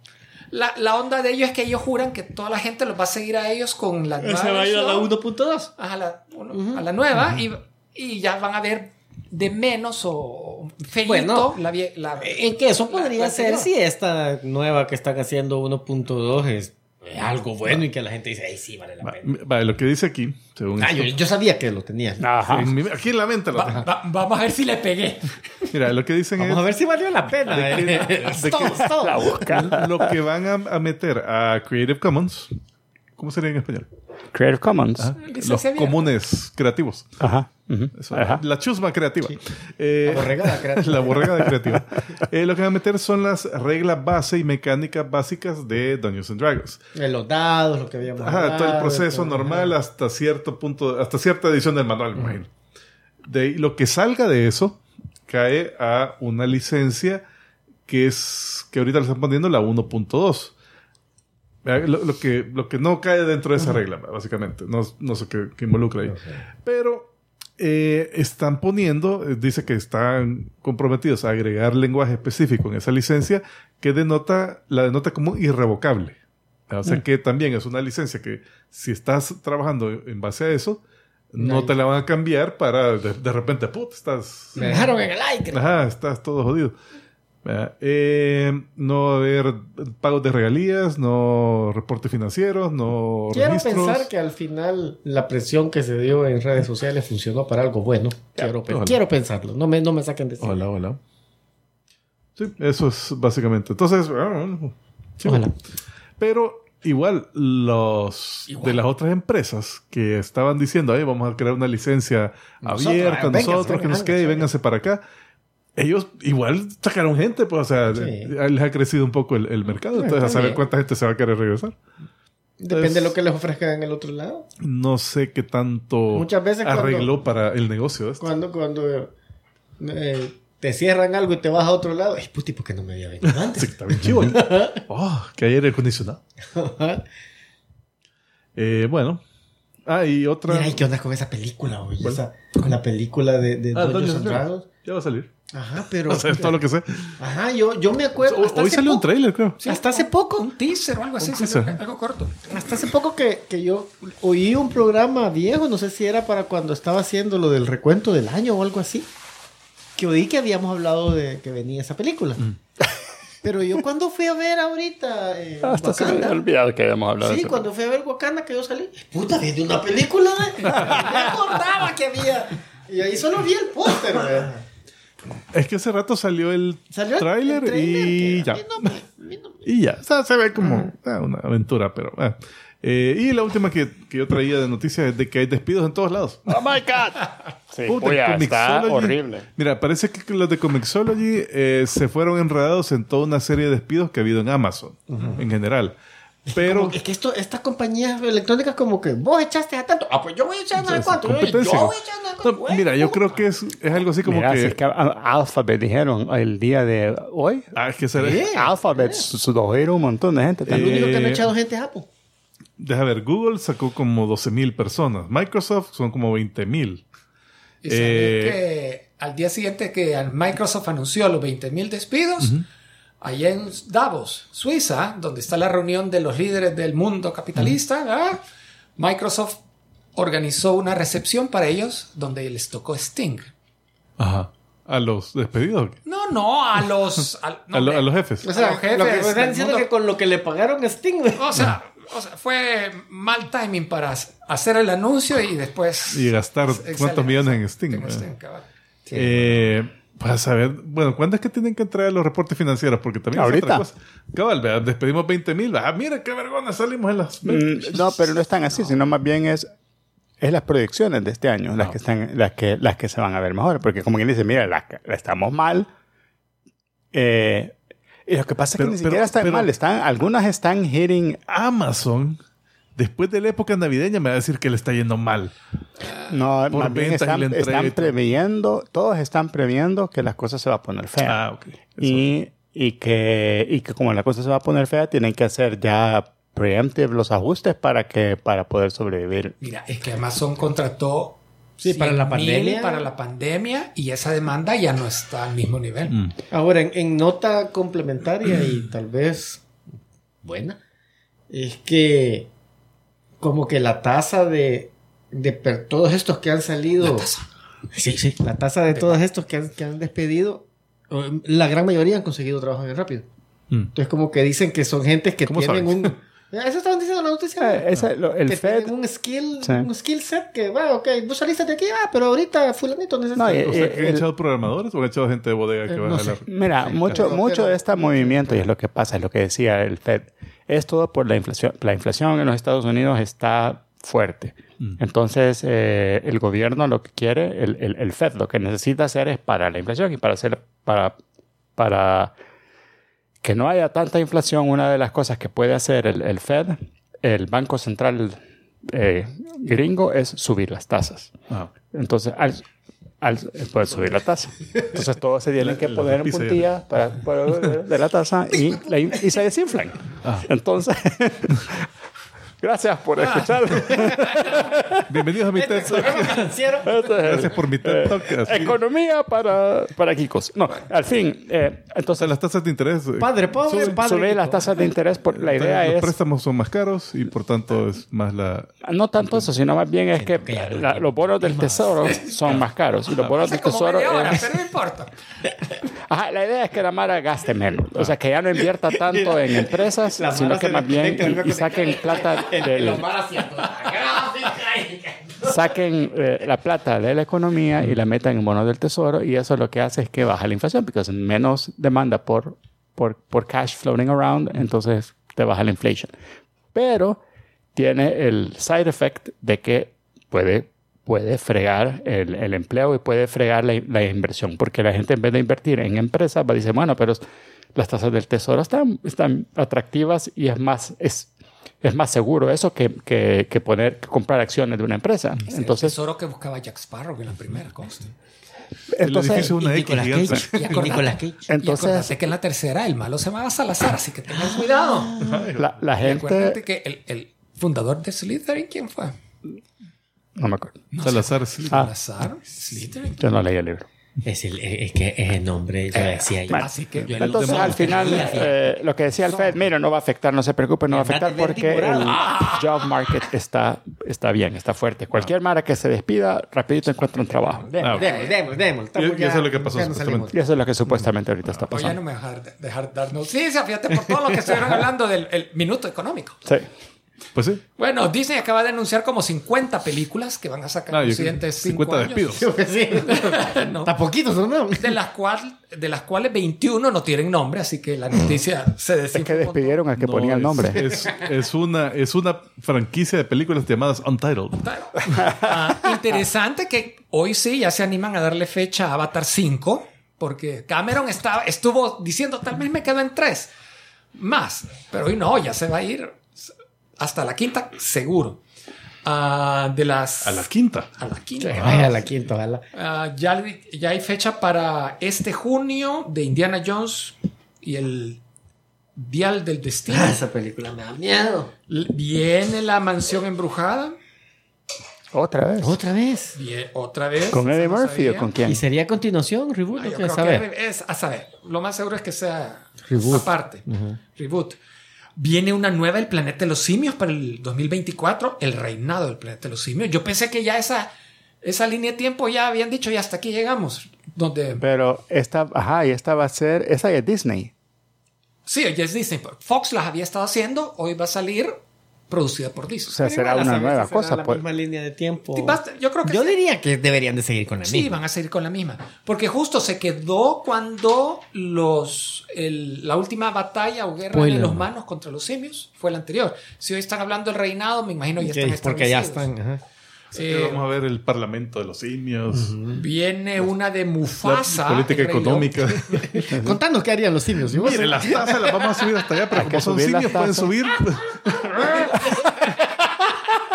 La, la onda de ellos es que ellos juran que toda la gente los va a seguir a ellos con la nueva Se va a ir a la versión. 1.2. Ajá, la, uno- a la nueva y, y ya van a ver de menos o feito Bueno, la, En que eso la- podría la ser anterior. si esta nueva que están haciendo 1.2 es algo bueno y que la gente dice, ay, sí, vale la Va- pena. va, lo que dice aquí, según Ah, yo, sabía que lo tenía. Ajá. en mi- aquí en la mente lo Va- vamos a ver si le pegué. Mira, lo que dicen Vamos a es ver si valió la pena. de que- eh. de que- todos. La busca. lo que van a, a meter a Creative Commons. ¿Cómo sería en español? Creative Commons. Los comunes creativos. Ajá. ujú, Eso, Ajá. La chusma creativa. Eh, La borregada creativa. la borregada creativa. Eh, lo que van a meter son las reglas base y mecánicas básicas de Dungeons and Dragons. Los dados, lo que habíamos Ajá, todo el proceso todo. normal hasta cierto punto, hasta cierta edición del manual, me imagino. De ahí, lo que salga de eso cae a una licencia que es que ahorita le están poniendo la 1.2. Vea, Lo, lo que, lo que no cae dentro de esa regla, básicamente. No, no sé qué, qué involucra ahí. Pero eh, están poniendo, eh, dice que están comprometidos a agregar lenguaje específico en esa licencia que denota, la denota como irrevocable. O sea que también es una licencia que si estás trabajando en base a eso, no te la van a cambiar para de, de repente, put, estás... Me dejaron en el aire. Ajá, estás todo jodido. Eh, no va a haber pagos de regalías, no reportes financieros, no Quiero registros. pensar que al final la presión que se dio en redes sociales funcionó para algo bueno. Quiero, pe- quiero pensarlo. No me, no me saquen de sí. Hola, hola. Sí, eso es básicamente. Entonces, ah, sí. Ojalá. Pero igual, los Igual. de las otras empresas que estaban diciendo, vamos a crear una licencia Nosotros, abierta, ah, nosotros, que no sé qué, y vénganse. vénganse para acá. Ellos igual sacaron gente, pues, o sea, Sí. eh, les ha crecido un poco el, el mercado. Sí, Entonces, a está saber cuánta gente se va a querer regresar. Depende de lo que les ofrezcan en el otro lado. No sé qué tanto Muchas veces cuando- arregló para el negocio esto. Cuando, cuando eh, te cierran algo y te vas a otro lado, ay, puti, ¿por qué no me había venido Sí, antes? está bien chivo. oh, que hay aire acondicionado. Eh, bueno. Ah, y otra. Mira, ¿y qué onda con esa película, oye? ¿Cuál? Esa- con la película de, de Ah, Dungeons. Dragons. Ya va a salir. Ajá, pero... O sea, es todo lo que sé. Ajá, yo, yo me acuerdo... Hoy, hasta hoy hace salió un trailer, creo. hasta hace poco. Un teaser o algo así, salió, algo corto. Hasta hace poco que, que yo oí un programa viejo, no sé si era para cuando estaba haciendo lo del recuento del año o algo así, que oí que habíamos hablado de que venía esa película. Pero yo cuando fui a ver ahorita eh, Hasta se me había Wakanda, olvidado que habíamos hablado de sí, eso. cuando fui a ver Wakanda que yo salí, puta, viene una película, ¿eh? me acordaba que había. Y ahí solo vi el póster, ¿verdad? Es que hace rato salió el Salió el- tráiler el trailer y ya. no me- no me- Y ya. O sea, se ve como ah, una aventura, pero. ah. Eh, y la última que, que yo traía de noticias es de que hay despidos en todos lados. ¡Oh, my God! Sí, Puta, oye, está horrible. Mira, parece que los de Comixology eh, se fueron enredados en toda una serie de despidos que ha habido en Amazon, en general. Pero Como- es que esto, estas compañías electrónicas como que vos echaste a tanto, ah, pues yo voy a echar no Es cuánto, yo competencia. voy a echar no No, cuánto. mira, yo creo que es, es algo así como Mira, que. si es que a- Alphabet dijeron el día de hoy. Ah, es que. Alphabet sudojeron un montón de gente también. único que han Eh, echado gente es Apple. Deja ver, Google sacó como 12.000 personas. Microsoft son como 20.000. Y Eh, que al día siguiente que Microsoft anunció los 20.000 despidos, allá en Davos, Suiza, donde está la reunión de los líderes del mundo capitalista, ¿verdad? Microsoft organizó una recepción para ellos donde les tocó Sting. Ajá. A los despedidos. No, no, a los... no, a, lo- a los jefes. O sea, los jefes lo que están diciendo mundo- que con lo que le pagaron a Sting. O sea, o sea, fue mal timing para hacer el anuncio y después... Y gastar cuántos millones en Sting. En. Sting. Eh, para saber, bueno, ¿cuándo es que tienen que entrar los reportes financieros? Porque también Ahorita. es otra cosa. Cabal, despedimos 20 mil. Ah, mira qué vergüenza, salimos en las. Mm, No, pero no están así, sino más bien es, es las proyecciones de este año las que están, las que, las que se van a ver mejor. Porque como quien dice, mira, la, la estamos mal. Eh, y lo que pasa Pero- es que ni pero- siquiera están pero- mal, están, algunas están hitting. Amazon después de la época navideña me va a decir que le está yendo mal. No, Por más bien están, están previendo, todos están previendo que las cosas se va a poner feas. Ah, ok. Eso. y, y, que, y que como la cosa se va a poner fea, tienen que hacer ya preemptive los ajustes para que para poder sobrevivir. Mira, es que Amazon contrató Sí, para la 100.000 pandemia. para la pandemia y esa demanda ya no está al mismo nivel. Mm. Ahora, en, en nota complementaria y tal vez buena, es que como que la tasa de, de per- todos estos que han salido... La tasa. Sí, sí. La tasa de todos estos que han, que han despedido, eh, la gran mayoría han conseguido trabajo bien rápido. Mm. Entonces como que dicen que son gente que ¿Cómo tienen saben? un... Eso estaban diciendo en la noticia. Eh, ese- lo- el que Fed- tienen un skill, Sí. un skill set que, bueno, ok, vos saliste de aquí, ah, pero ahorita fulanito necesita... No, eh, O sea, han el- echado programadores o han echado gente de bodega que Eh, va no a sé. jalar. Mira, mucho, pero- mucho de este movimiento, y es lo que pasa, es lo que decía el Fed, es todo por la inflación. La inflación en los Estados Unidos está fuerte. Entonces, eh, el gobierno lo que quiere, el, el- el Fed lo que necesita hacer es para la inflación y para hacer, para, para que no haya tanta inflación, una de las cosas que puede hacer el, el Fed, el Banco Central eh, gringo, es subir las tasas. Ah, Entonces, al, al poder subir la tasa. Entonces, todos se tienen que la poner en puntillas para, para- de la tasa y se desinflan. Ah. Entonces, gracias por escuchar. Bienvenidos a mi TED Talk. Este Gracias por mi TED Talk. Así- Economía para, para Kikos. No, al fin, eh, entonces las tasas de interés. eh, Padre pobre, sube, padre sube rico. las tasas de interés. Por, la idea los es préstamos son más caros y por tanto es más la. no tanto eso, sino más bien es que la- los bonos del tesoro son más caros y los bonos del tesoro hora, es- pero no importa. Ajá, la idea es que la Mara gaste menos. O sea, que ya no invierta tanto en empresas, La sino que más bien y, saquen plata del, Los malos y- saquen eh, la plata de la economía y la metan en bonos del tesoro y eso lo que hace es que baja la inflación porque es menos demanda por, por, por cash floating around, entonces te baja la inflación. Pero tiene el side effect de que puede, puede fregar el, el empleo y puede fregar la, la inversión porque la gente en vez de invertir en empresas va a decir, bueno, pero las tasas del tesoro están, están atractivas y es más... Es, es más seguro eso que, que, que poner que comprar acciones de una empresa. el Entonces, tesoro que buscaba Jack Sparrow en la primera cosa. El entonces, edificio es una y Nicolas. Cage. Y Nicolas Cage. Y Entonces- acordate que en la tercera el malo se llamaba Salazar, así que tengan cuidado. la, la Y acuérdate gente... que el, el fundador de Slytherin, ¿quién fue? No me acuerdo. Salazar, sí. Ah. Salazar, Slytherin. Yo no leí el libro. Es, el, es que es el nombre, yo decía yo. Bueno, Así que yo- Entonces, al final, eh, lo que decía el Fed, mira, no va a afectar, no se preocupe, no va a afectar porque el job market está, está bien, está fuerte. Cualquier mara que se despida, rapidito encuentra un trabajo. Demos, demos, demos, Y- eso es lo que pasó, supuestamente. Y eso es lo que supuestamente ahorita está Pues ya no pasando. me dejar, dejar dar noticias, fíjate por todo lo que estuvieron hablando del el minuto económico. Sí. Pues sí. Bueno, Disney acaba de anunciar como 50 películas que van a sacar Ah, los siguientes 5 50 años. despidos. No. Está poquito, ¿no? De las, cual, de las cuales 21 no tienen nombre, así que la noticia se Es desinfla que despidieron al que No, ponía el es- nombre. Es, es una, es una franquicia de películas llamadas Untitled. Ah, interesante que hoy sí ya se animan a darle fecha a Avatar 5, porque Cameron estaba, estuvo diciendo tal vez me quedo en 3 más, pero hoy no, ya se va a ir hasta la quinta, seguro. Ah, de las. A la quinta. a la quinta. A la quinta, ojalá. Ah, ya, ya hay fecha para este junio de Indiana Jones y el Dial del Destino. Ah, esa película me da miedo. Viene la mansión embrujada. Otra vez. Otra vez. Otra vez. ¿Con Eddie no Murphy o con quién? ¿Y sería a continuación? ¿Reboot? Ah, saber. que es a saber. Lo más seguro es que sea Reboot. aparte. Reboot. Viene una nueva El Planeta de los Simios para el 2024, El Reinado del Planeta de los Simios. Yo pensé que ya esa, esa línea de tiempo ya habían dicho y hasta aquí llegamos. Donde, Pero esta, ajá, y esta va a ser, esa es Disney. sí, ya es Disney. Fox las había estado haciendo, hoy va a salir producida por O Disney. sea, Pero será una nueva será cosa. la pues. misma línea de tiempo. Sí, yo creo que Yo sí. diría que deberían de seguir con la Sí, misma. van a seguir con la misma. Porque justo se quedó cuando los el- la última batalla o guerra de los manos contra los simios fue la anterior. Si hoy están hablando del reinado, me imagino ya están porque ya están. ajá. Eh, Vamos a ver el Parlamento de los simios. viene una de La Mufasa. política el Rey León. económica. Contanos qué harían los simios. Mire, las tasas las vamos a subir hasta allá, pero como que son simios pueden subir.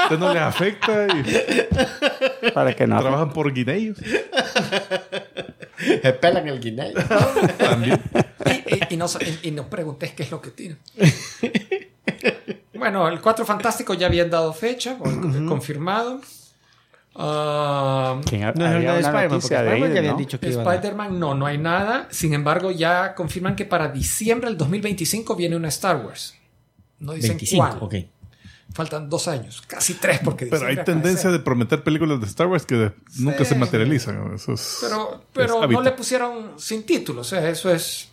usted no les afecta y Para que no. trabajan por guineos. Se pelan el guineo. También. Y, y- y no, y- y no preguntes qué es lo que tiene. bueno, el 4 Fantástico ya habían dado fecha, o- confirmado. Ah, ¿Quién ha- No es el había de una Spider-Man, Spider-Man ahí, ya habían ¿no? dicho que a. Spider-Man no, no hay nada. Sin embargo, ya confirman que para diciembre del 2025 viene una Star Wars. No dicen 25, cuál. ok. Faltan dos años, casi tres, porque Pero hay tendencia de prometer películas de Star Wars que de- nunca se materializan. Eso es, Pero, es pero no le pusieron sin título, o sea, eso es.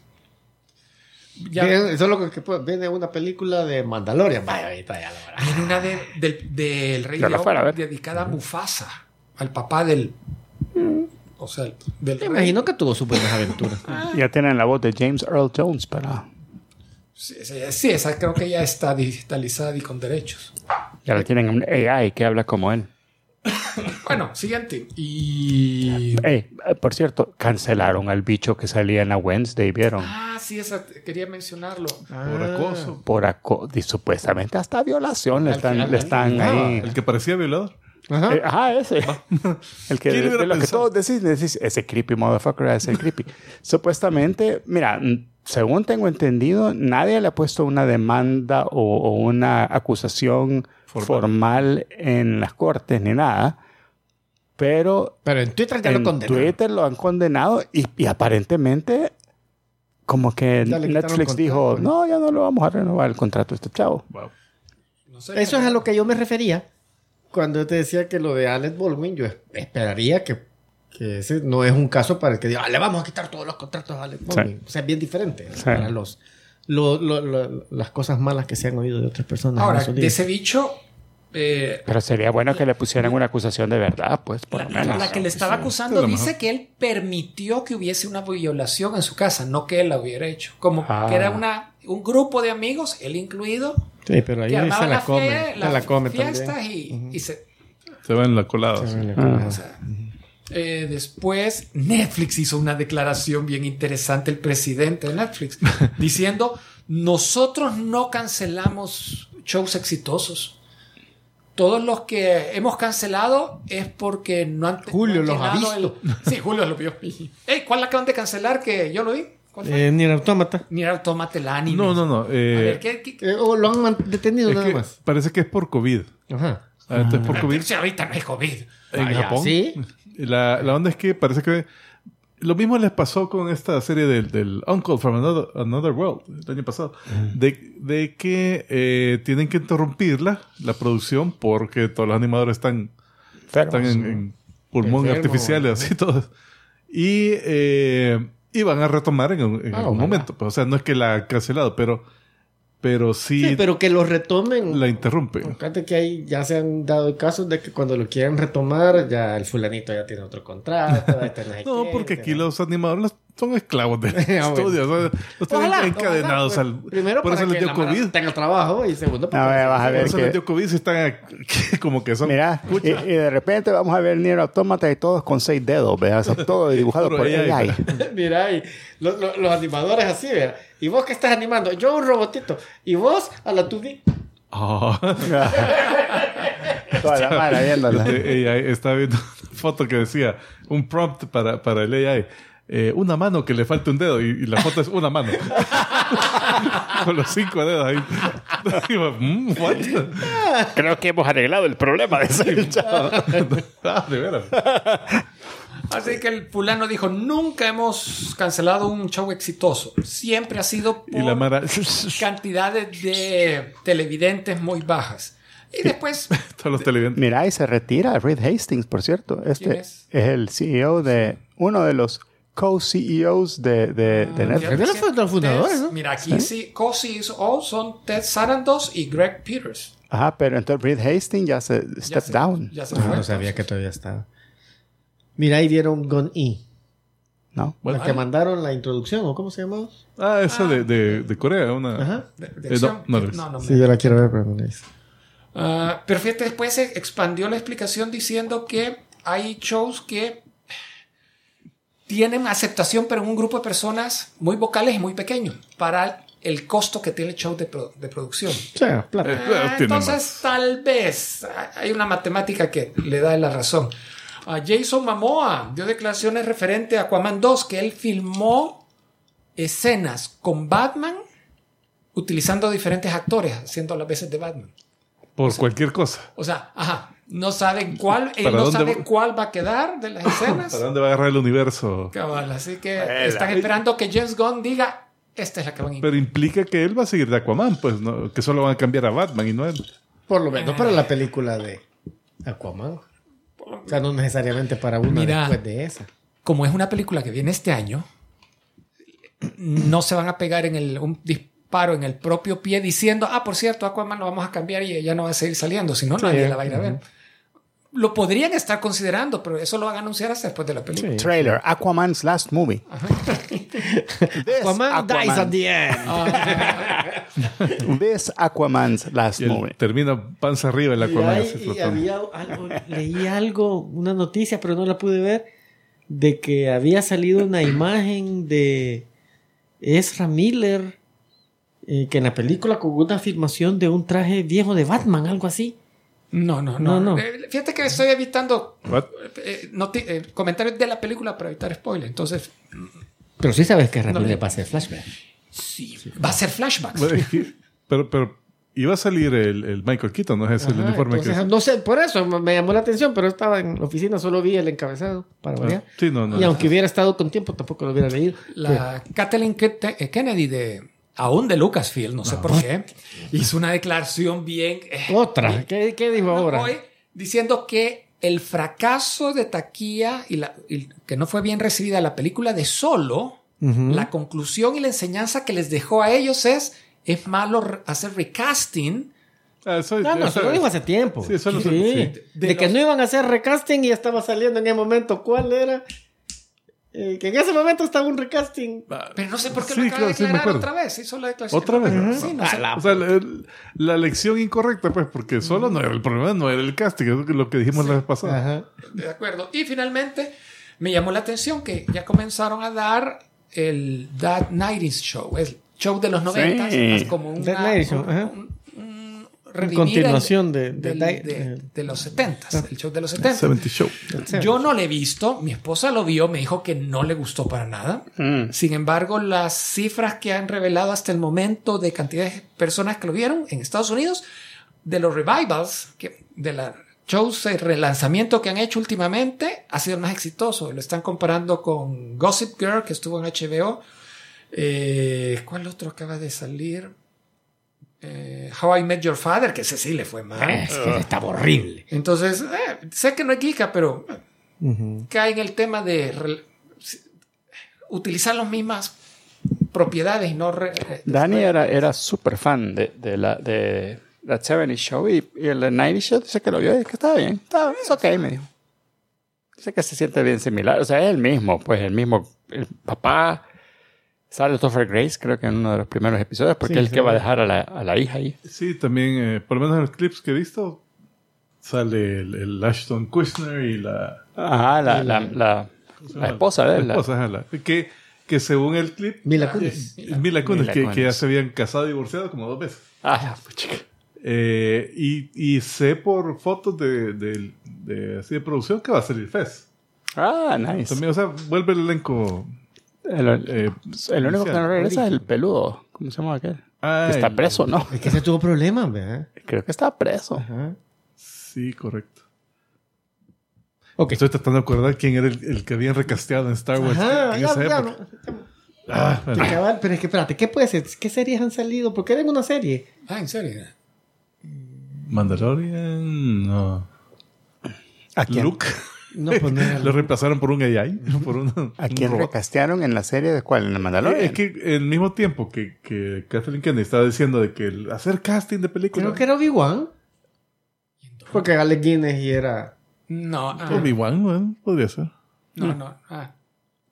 Ya Bien, Eso es lo que puede- viene una película de Mandalorian. Vaya, ahorita ya lo verás. viene una de- del, del Rey León fuera, dedicada a Mufasa, al papá del. O sea, del Me imagino que tuvo sus buenas aventuras. Ya tienen la voz de James Earl Jones para. Sí, sí, sí, esa creo que ya está digitalizada y con derechos. Ya la tienen un AI que habla como él. Bueno, siguiente. Y. Ey, eh, por cierto, cancelaron al bicho que salía en la Wednesday, ¿vieron? Ah, sí, esa quería mencionarlo. Por acoso. Por aco y supuestamente hasta violación le están, final, le están ahí. El que parecía violador. Ajá. Eh, Ajá, ese. El que ¿Quién de, de lo que todos decís, decís, ese creepy motherfucker, ese creepy. Supuestamente, mira, según tengo entendido, nadie le ha puesto una demanda o, o una acusación Formal. formal. en las cortes ni nada. Pero Pero en Twitter ya lo en condenaron. Twitter lo han condenado y, y aparentemente como que Netflix dijo, no, ya no lo vamos a renovar el contrato a este chavo. Wow. No sé, Eso es a lo que yo me refería cuando yo te decía que lo de Alec Baldwin, yo esperaría que, que ese no es un caso para el que diga, "Ah, le vamos a quitar todos los contratos a Alec Baldwin. O sea, es bien diferente Sí. para los, lo- lo- lo- las cosas malas que se han oído de otras personas. Ahora, de ese bicho, eh, Pero sería bueno que le pusieran una acusación de verdad, pues, por la, lo menos. la que le estaba acusando dice que él permitió que hubiese una violación en su casa, no que él la hubiera hecho. Como Ah. que era una, un grupo de amigos, él incluido, Sí, pero ahí que se la las come. Se la come fiestas también. y, y se, Se va en la colada. Se la Ah. come. O sea, eh, después Netflix hizo una declaración bien interesante, el presidente de Netflix, diciendo, nosotros no cancelamos shows exitosos. Todos los que hemos cancelado es porque no han... Julio no han los ha el- Sí, Julio lo vio. Ey, ¿Cuál acaban de cancelar que yo lo vi? ¿Cuál fue? Eh, Nier Automata. Ni era Automata el anime. No, no, no. A eh, ver, ¿qué, qué- Eh, o lo han detenido es nada que más. parece que es por COVID. Ajá. Ah, Entonces, por COVID Si ahorita no hay COVID. en Ah, Japón. ¿sí? La, la onda es que parece que lo mismo les pasó con esta serie del, del Uncle from Another, Another World el año pasado. De, de que eh, tienen que interrumpirla, la producción, porque todos los animadores están, Enfermos. están en, en pulmón Enfermos, artificial y así todos. Y, eh, y van a retomar en, en Ah, algún momento. Pues, O sea, no es que la han cancelado, pero, pero sí, Sí, pero que lo retomen. la interrumpen. Fíjate que hay, ya se han dado casos de que cuando lo quieren retomar, ya el fulanito ya tiene otro contrato. no porque aquí los animadores son esclavos del Ah, bueno. estudio. o sea, los tienen Ojalá, encadenados ojalá, al. pues, Primero, por eso les dio COVID. tenga trabajo y segundo, A ver, vas a Por ver eso que- les dio COVID si están como que son. Mira, y, y de repente vamos a ver Nier Automata y todos con seis dedos, ¿verdad? Son todo dibujado Puro por AI, AI. Mira, y lo- lo- los animadores así, ¿verdad? ¿Y vos qué estás animando? Yo un robotito. ¿Y vos a la 2D? Ah. Toda la mara viéndola. Este AI estaba viendo una foto que decía un prompt para, para el AI. Eh, una mano que le falta un dedo y, y la foto es una mano con los cinco dedos ahí mm, what? Creo que hemos arreglado el problema de ese chavo. ah, de veras Así que el fulano dijo, nunca hemos cancelado un show exitoso. Siempre ha sido por y la mara cantidades de televidentes muy bajas. Y después, todos los televidentes Mira, y se retira Reed Hastings, por cierto. Este ¿Quién es? es? el CEO de uno de los co-CEOs de, de, de Netflix. Es de los fund- los fundadores, ¿no? Mira, aquí sí, co-CEOs son Ted Sarandos y Greg Peters. Ajá, pero entonces Reed Hastings ya se Ya step se- down. Ya se Ah, fue. no sabía que todavía estaba. Mira, ahí vieron Gon E. ¿No? Bueno. La que mandaron la introducción, ¿o cómo se llamaba? ah esa de, de, de Corea una Ajá. De- de Eh, no, no no, no, Sí, yo la quiero ver, pero no la hice. Ah, pero fíjate, después se expandió la explicación diciendo que hay shows que tienen aceptación, pero en un grupo de personas muy vocales y muy pequeño. Para el costo que tiene el show de, pro- de producción. O sea, plata. Eh, Ah, entonces, tal vez ah, hay una matemática que le da la razón. A Jason Momoa dio declaraciones referente a Aquaman 2, que él filmó escenas con Batman utilizando diferentes actores, haciendo las veces de Batman. Por cualquier cosa. O sea, ajá, no saben cuál, él ¿Para no sabe va? cuál va a quedar de las escenas. ¿Para dónde va a agarrar el universo? Cabal, así que están esperando que James Gunn diga, esta es la que van a Pero implica que él va a seguir de Aquaman, pues, ¿no? que solo van a cambiar a Batman y no él. Por lo menos para la película de Aquaman. O sea, no necesariamente para una Mira. después de esa. como es una película que viene este año, no se van a pegar en el, un disparo en el propio pie diciendo, ah, por cierto, Aquaman lo vamos a cambiar y ya no va a seguir saliendo, si no, nadie la va a ir a ver. Lo podrían estar considerando, pero eso lo van a anunciar hasta después de la película. Sí. Trailer, Aquaman's last movie. This Aquaman, dies at the end. This Aquaman's last Y movie. termina panza arriba el Y, Aquaman. hay- así y había algo, leí algo, una noticia, pero no la pude ver, de que había salido una imagen de Ezra Miller, eh, que en la película con una filmación de un traje viejo de Batman, algo así. No, no, no. No, no. Eh, fíjate que estoy evitando eh, eh, comentarios de la película para evitar spoiler. Entonces, Pero sí sabes que Ezra No, va a hacer flashback. sí, va a ser. Bueno, que- pero, pero iba a salir el, el Michael Keaton, ¿no es el Ajá, uniforme entonces, que No sé, por eso me llamó la atención, pero estaba en la oficina, solo vi el encabezado para variar. Sí, no, no. Y aunque hubiera estado con tiempo, tampoco lo hubiera leído. La Kathleen Ke- Kennedy de aún de Lucasfilm, no sé por qué, hizo una declaración bien eh, Otra, ¿qué, qué dijo ahora? hoy diciendo que el fracaso de taquilla y, la, y que no fue bien recibida la película de Solo, la conclusión y la enseñanza que les dejó a ellos es es malo hacer recasting Ah, eso- No, no, eso- eso lo dijo hace tiempo. Sí, eso lo- Sí. sí. De, De que los- no iban a hacer recasting y estaba saliendo en ese momento. ¿Cuál era? Eh, que en ese momento estaba un recasting. pero no sé por qué Sí, lo acaba claro, de sí, declarar acuerdo. otra vez hizo la declaración ¿Otra vez? sí, no sé. O sea, la, la lección incorrecta, pues, porque solo no era el problema, no era el casting, es lo que dijimos la vez pasada. Ajá. De acuerdo. Y finalmente me llamó la atención que ya comenzaron a dar el That 90s Show, el show de los 90 Sí. como una, That 90s Show, un- ajá. un- un revivir continuación el- de- de del- de, eh. de los 70 el show de los 70 70 Show. Yo no lo he visto, mi esposa lo vio, me dijo que no le gustó para nada. Sin embargo, las cifras que han revelado hasta el momento de cantidad de personas que lo vieron en Estados Unidos, de los revivals, que, de los shows de relanzamiento que han hecho últimamente, ha sido el más exitoso. Lo están comparando con Gossip Girl, que estuvo en HBO. Eh, ¿Cuál otro acaba de salir? Eh, How I Met Your Father, que ese sí le fue mal. Es que estaba horrible. Entonces, eh, sé que no geeka, pero cae en el tema de utilizar las mismas propiedades y no... eh, Dani era, era súper fan de, de la de That 70 Show y, y el 90 Show dice que lo vio y es que estaba bien. Está, es ok, me dijo. Dice que se siente bien similar. O sea, es el mismo, pues el mismo. El papá sale Topher Grace, creo que en uno de los primeros episodios, porque Sí, es el sí. que va a dejar a la, a la hija ahí. Sí, también, eh, por lo menos en los clips que he visto, sale el, el Ashton Kushner y la, Ajá, la, la, la, la esposa de él. La esposa, ajá, la- que, que según el clip, Mila Kunis. es Mila Kunis, Mila que, Kunis. que ya se habían casado y divorciado como dos veces. Ah, ya, pues, chica. Eh, y, y sé por fotos de, de, de, así de producción que va a salir Fez. Ah, nice. También, o sea, vuelve el elenco. El, el- eh, el único que no regresa es el peludo. ¿Cómo se llama aquel? Que está preso, ¿no? Es que ese tuvo problemas, ¿verdad? Creo que está preso. Ajá. Sí, correcto. Estoy tratando de acordar quién era el, el que habían recasteado en Star Wars Ajá, en ya, esa ya, época. no. Ah, bueno. cabal, pero es que espérate, ¿qué puede ser? ¿Qué series han salido? ¿Por qué en una serie? Ah, ¿en serio? Mandalorian, no. ¿A quién, Luke. No, pues no era Lo reemplazaron por un AI, por un, ¿A un quién robot. recastearon en la serie de cuál? ¿En el Mandalorian? Es que al mismo tiempo que, que Kathleen Kennedy estaba diciendo de que el hacer casting de películas. Creo que era Obi-Wan. Porque Alec Guinness y era... No, ah, Obi-Wan, bueno, podría ser. no, no. Ah,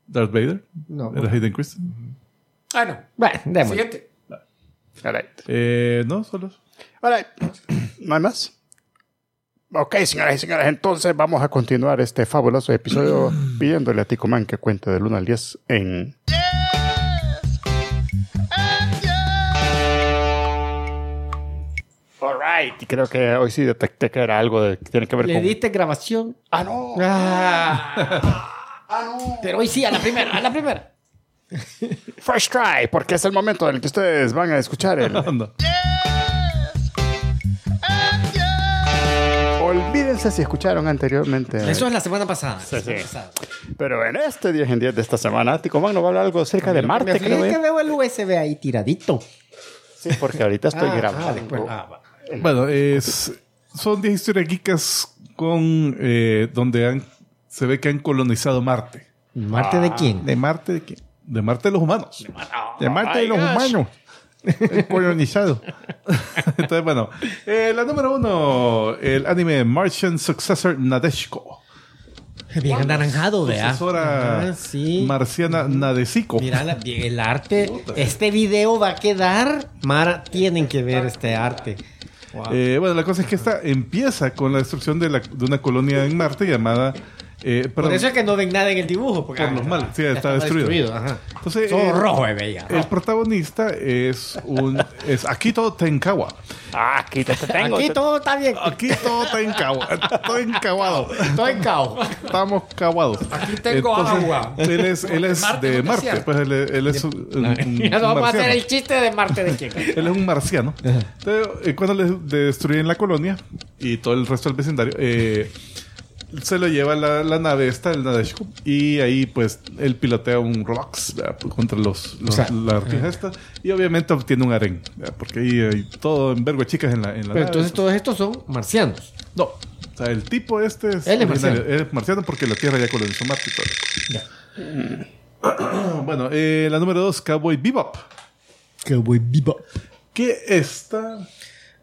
Darth Vader. No. Era Hayden Christensen. ah no. Bueno, démosle. Siguiente. All right. Eh, no, solo. All right. ¿No hay más? Ok, señoras y señores, entonces vamos a continuar este fabuloso episodio pidiéndole a Tico Man que cuente del 1 al 10 en... Yes, yes. All right, y creo que hoy sí detecté que era algo de, que tiene que ver ¿Le con... ¿Le diste grabación? ¡Ah, no! Ah. ¡Ah, no! Pero hoy sí, a la primera, a la primera. First try, porque es el momento en el que ustedes van a escuchar el... Olvídense si escucharon anteriormente. Eso es la semana pasada. Sí, La semana sí. pasada. Pero en este 10 en 10 de esta semana, Tico Man nos va a hablar algo acerca de Me Marte, aflige creo. que veo el USB ahí tiradito. Sí, porque ahorita estoy Ah, grabando. ah, después. Ah. Bueno, es, son 10 historias geekas con, eh, donde han, se ve que han colonizado Marte. ¿Marte de quién? ¿De Marte de quién? De Marte de los humanos. De Marte de los humanos. Colonizado. Entonces, bueno. eh, la número uno, el anime Martian Successor Nadeshko. Bien anaranjado. Sucesora Ah, sí. marciana Nadesico. Mira la- el arte. Este video va a quedar. Mara, tienen que ver este arte. Wow. Eh, bueno, la cosa es que esta empieza con la destrucción de, la- de una colonia en Marte llamada... eh, Por eso es que no ven nada en el dibujo. Porque, Por los males, sí, está destruido. ajá. Entonces, Todo eh, rojo, eh, veía. El protagonista es un es Akito Tenkawa. Ah, aquí te tengo. Aquí todo está bien. Akito Tenkawa. Estoy encaguado. Estoy en caos. Estamos caguados. Aquí tengo agua. Él es, él es Marte de Marte. Pues él, él es un, un- no vamos a hacer marciano. el chiste de Marte de quién. Él es un marciano. Entonces, eh, cuando le destruyen la colonia y todo el resto del vecindario, eh, se lo lleva la, la nave esta, el Nadeshko, y ahí pues él pilotea un Rolex ¿verdad? contra los, los- sea, la arpija esta, y obviamente obtiene un harén, ¿verdad? porque ahí hay todo en vergo de chicas en la, en la Pero nave. entonces todos estos son marcianos. No, o sea, el tipo este es, Él es marciano. Es marciano porque la Tierra ya colonizó Marte y todo. Bueno, eh, la número dos, Cowboy Bebop. Voy vivo. Que esta...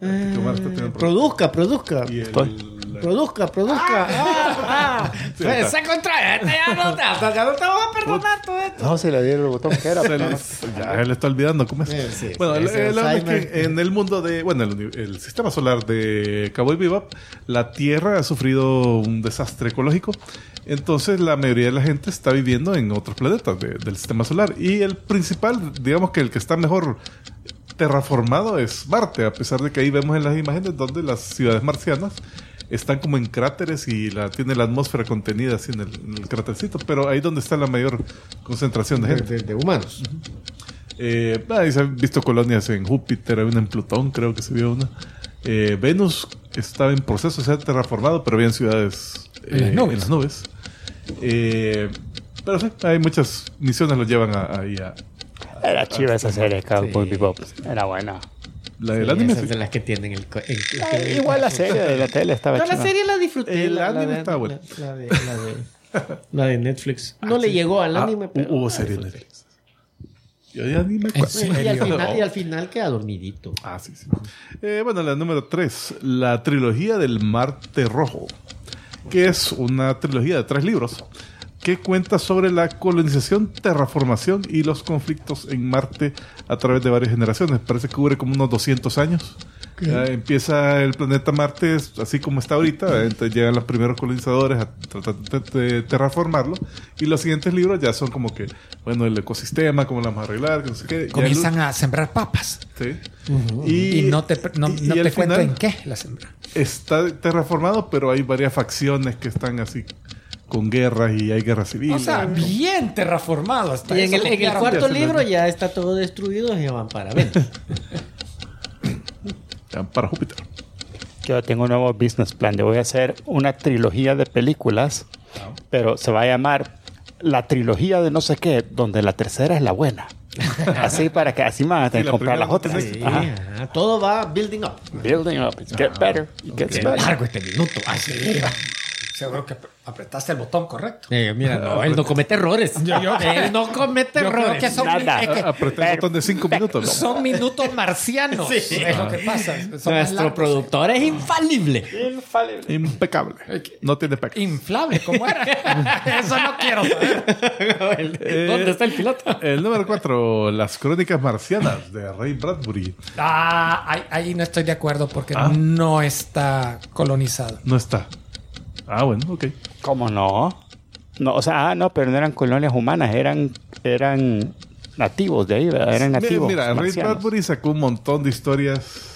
que está teniendo problemas. Produzca, produzca. Y el- Produzca, produzca. Ah, ah. Sí, Pues, está. se contrae. Este ya no te, hasta ya no te a perdonar todo esto. No, se le dieron el botón que era. Se pero le- no. ya él está olvidando cómo es. Eh, sí, bueno, sí, el, ese el- la verdad es Alzheimer. que en el mundo de, bueno, el, uni- el sistema solar de Cowboy Bebop, la Tierra ha sufrido un desastre ecológico. Entonces, la mayoría de la gente está viviendo en otros planetas de- del sistema solar. Y el principal, digamos que el que está mejor terraformado es Marte, a pesar de que ahí vemos en las imágenes donde las ciudades marcianas están como en cráteres y la, tiene la atmósfera contenida así en el, en el crátercito, pero ahí donde está la mayor concentración de gente. de- de humanos. Eh, ahí se han visto colonias en Júpiter, hay una en Plutón, creo que se vio una. Eh, Venus estaba en proceso de ser terraformado, pero había ciudades eh, En las nubes. en las nubes. Eh, pero sí, hay muchas misiones lo llevan a- ahí a, Era chiva esa serie, Cowboy Sí. Bebop. Era buena. la del Sí, anime. esas sí. de las que tienen el... el- el- Ah, igual la serie de la tele estaba No, la serie la disfruté. El la, la anime de, está bueno. La, la de, la, de, la de Netflix. No le llegó al Ah, anime, pero... hubo serie de Netflix. Yo ya ni me acuerdo. ¿En Y al, final, y al final queda dormidito. Ah, sí, sí. Eh, bueno, la número 3, la trilogía del Marte Rojo, que es una trilogía de tres libros que cuenta sobre la colonización, terraformación y los conflictos en Marte a través de varias generaciones. Parece que cubre como unos 200 años. Ya empieza el planeta Marte así como está ahorita, entonces llegan los primeros colonizadores a tratar de, terraformarlo y los siguientes libros ya son como que, bueno, el ecosistema, cómo lo vamos a arreglar, que no sé qué. El- Comienzan a sembrar papas. Sí. Y, no te, no, y- no y te final en qué la sembra. Está terraformado, pero hay varias facciones que están así con guerras y hay guerra civil. O sea, bien terraformado. Hasta Y en eso el, en el cuarto libro ya está todo destruido y van para Venus. Ya, para Júpiter. Yo tengo un nuevo business plan. Yo voy a hacer una trilogía de películas, pero se va a llamar la trilogía de no sé qué, donde la tercera es la buena. Así para que así me van a tener Sí, comprar las otras. Sí, Ajá. ajá, todo va building up. Building up. It get better. It gets Qué better. largo este minuto. Ay, sí. Seguro que apretaste el botón correcto. Eh, mira, no, él no comete errores. él no comete Yo creo errores. que son, Nada. es que Apreté el botón de 5 minutos. ¿no? son minutos marcianos. Sí. Es lo que pasa. Son Nuestro largos. productor es infalible. Impecable. No tiene pecas. Inflable, ¿cómo era? Eso no quiero saber. ¿Dónde está el piloto? El número 4, Las Crónicas Marcianas de Ray Bradbury. Ah, ahí, ahí no estoy de acuerdo porque Ah. no está colonizado. No está. Ah, bueno, ok. ¿Cómo no? No, o sea, ah, no, pero no eran colonias humanas, eran, eran nativos de ahí, ¿verdad? Eran Mira, nativos. mira, Ray marcianos. Bradbury sacó un montón de historias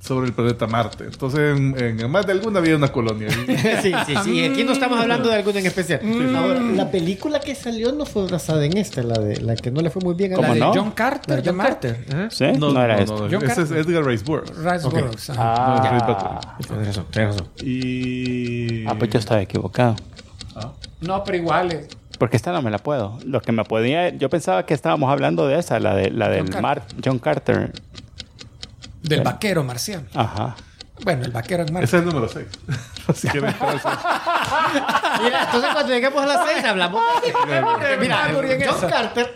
sobre el planeta Marte. Entonces, en, en más de alguna había una colonia. sí, sí, sí. Aquí no estamos hablando de alguna en especial. Ahora, la película que salió no fue basada en esta, la de la que no le fue muy bien a ¿Cómo La de no? John Carter. La de John de. Carter. ¿Sí? No, era esto. no, John Ese es. Edgar Rice Burroughs. Rice Ok. Burroughs, ajá. Ah, Tienes razón, tienes razón. Y. ah, pues yo estaba equivocado. No, pero igual. eh, Porque esta no me la puedo. Lo que me podía... Yo pensaba que estábamos hablando de esa, la, de, la del Carter. Mar, John Carter. Del vaquero marciano. Ajá. Bueno, el vaquero en Marte. Ese es el número 6. Así que Mira, entonces cuando lleguemos a las seis hablamos. Mira, Bradbury en John. Carter.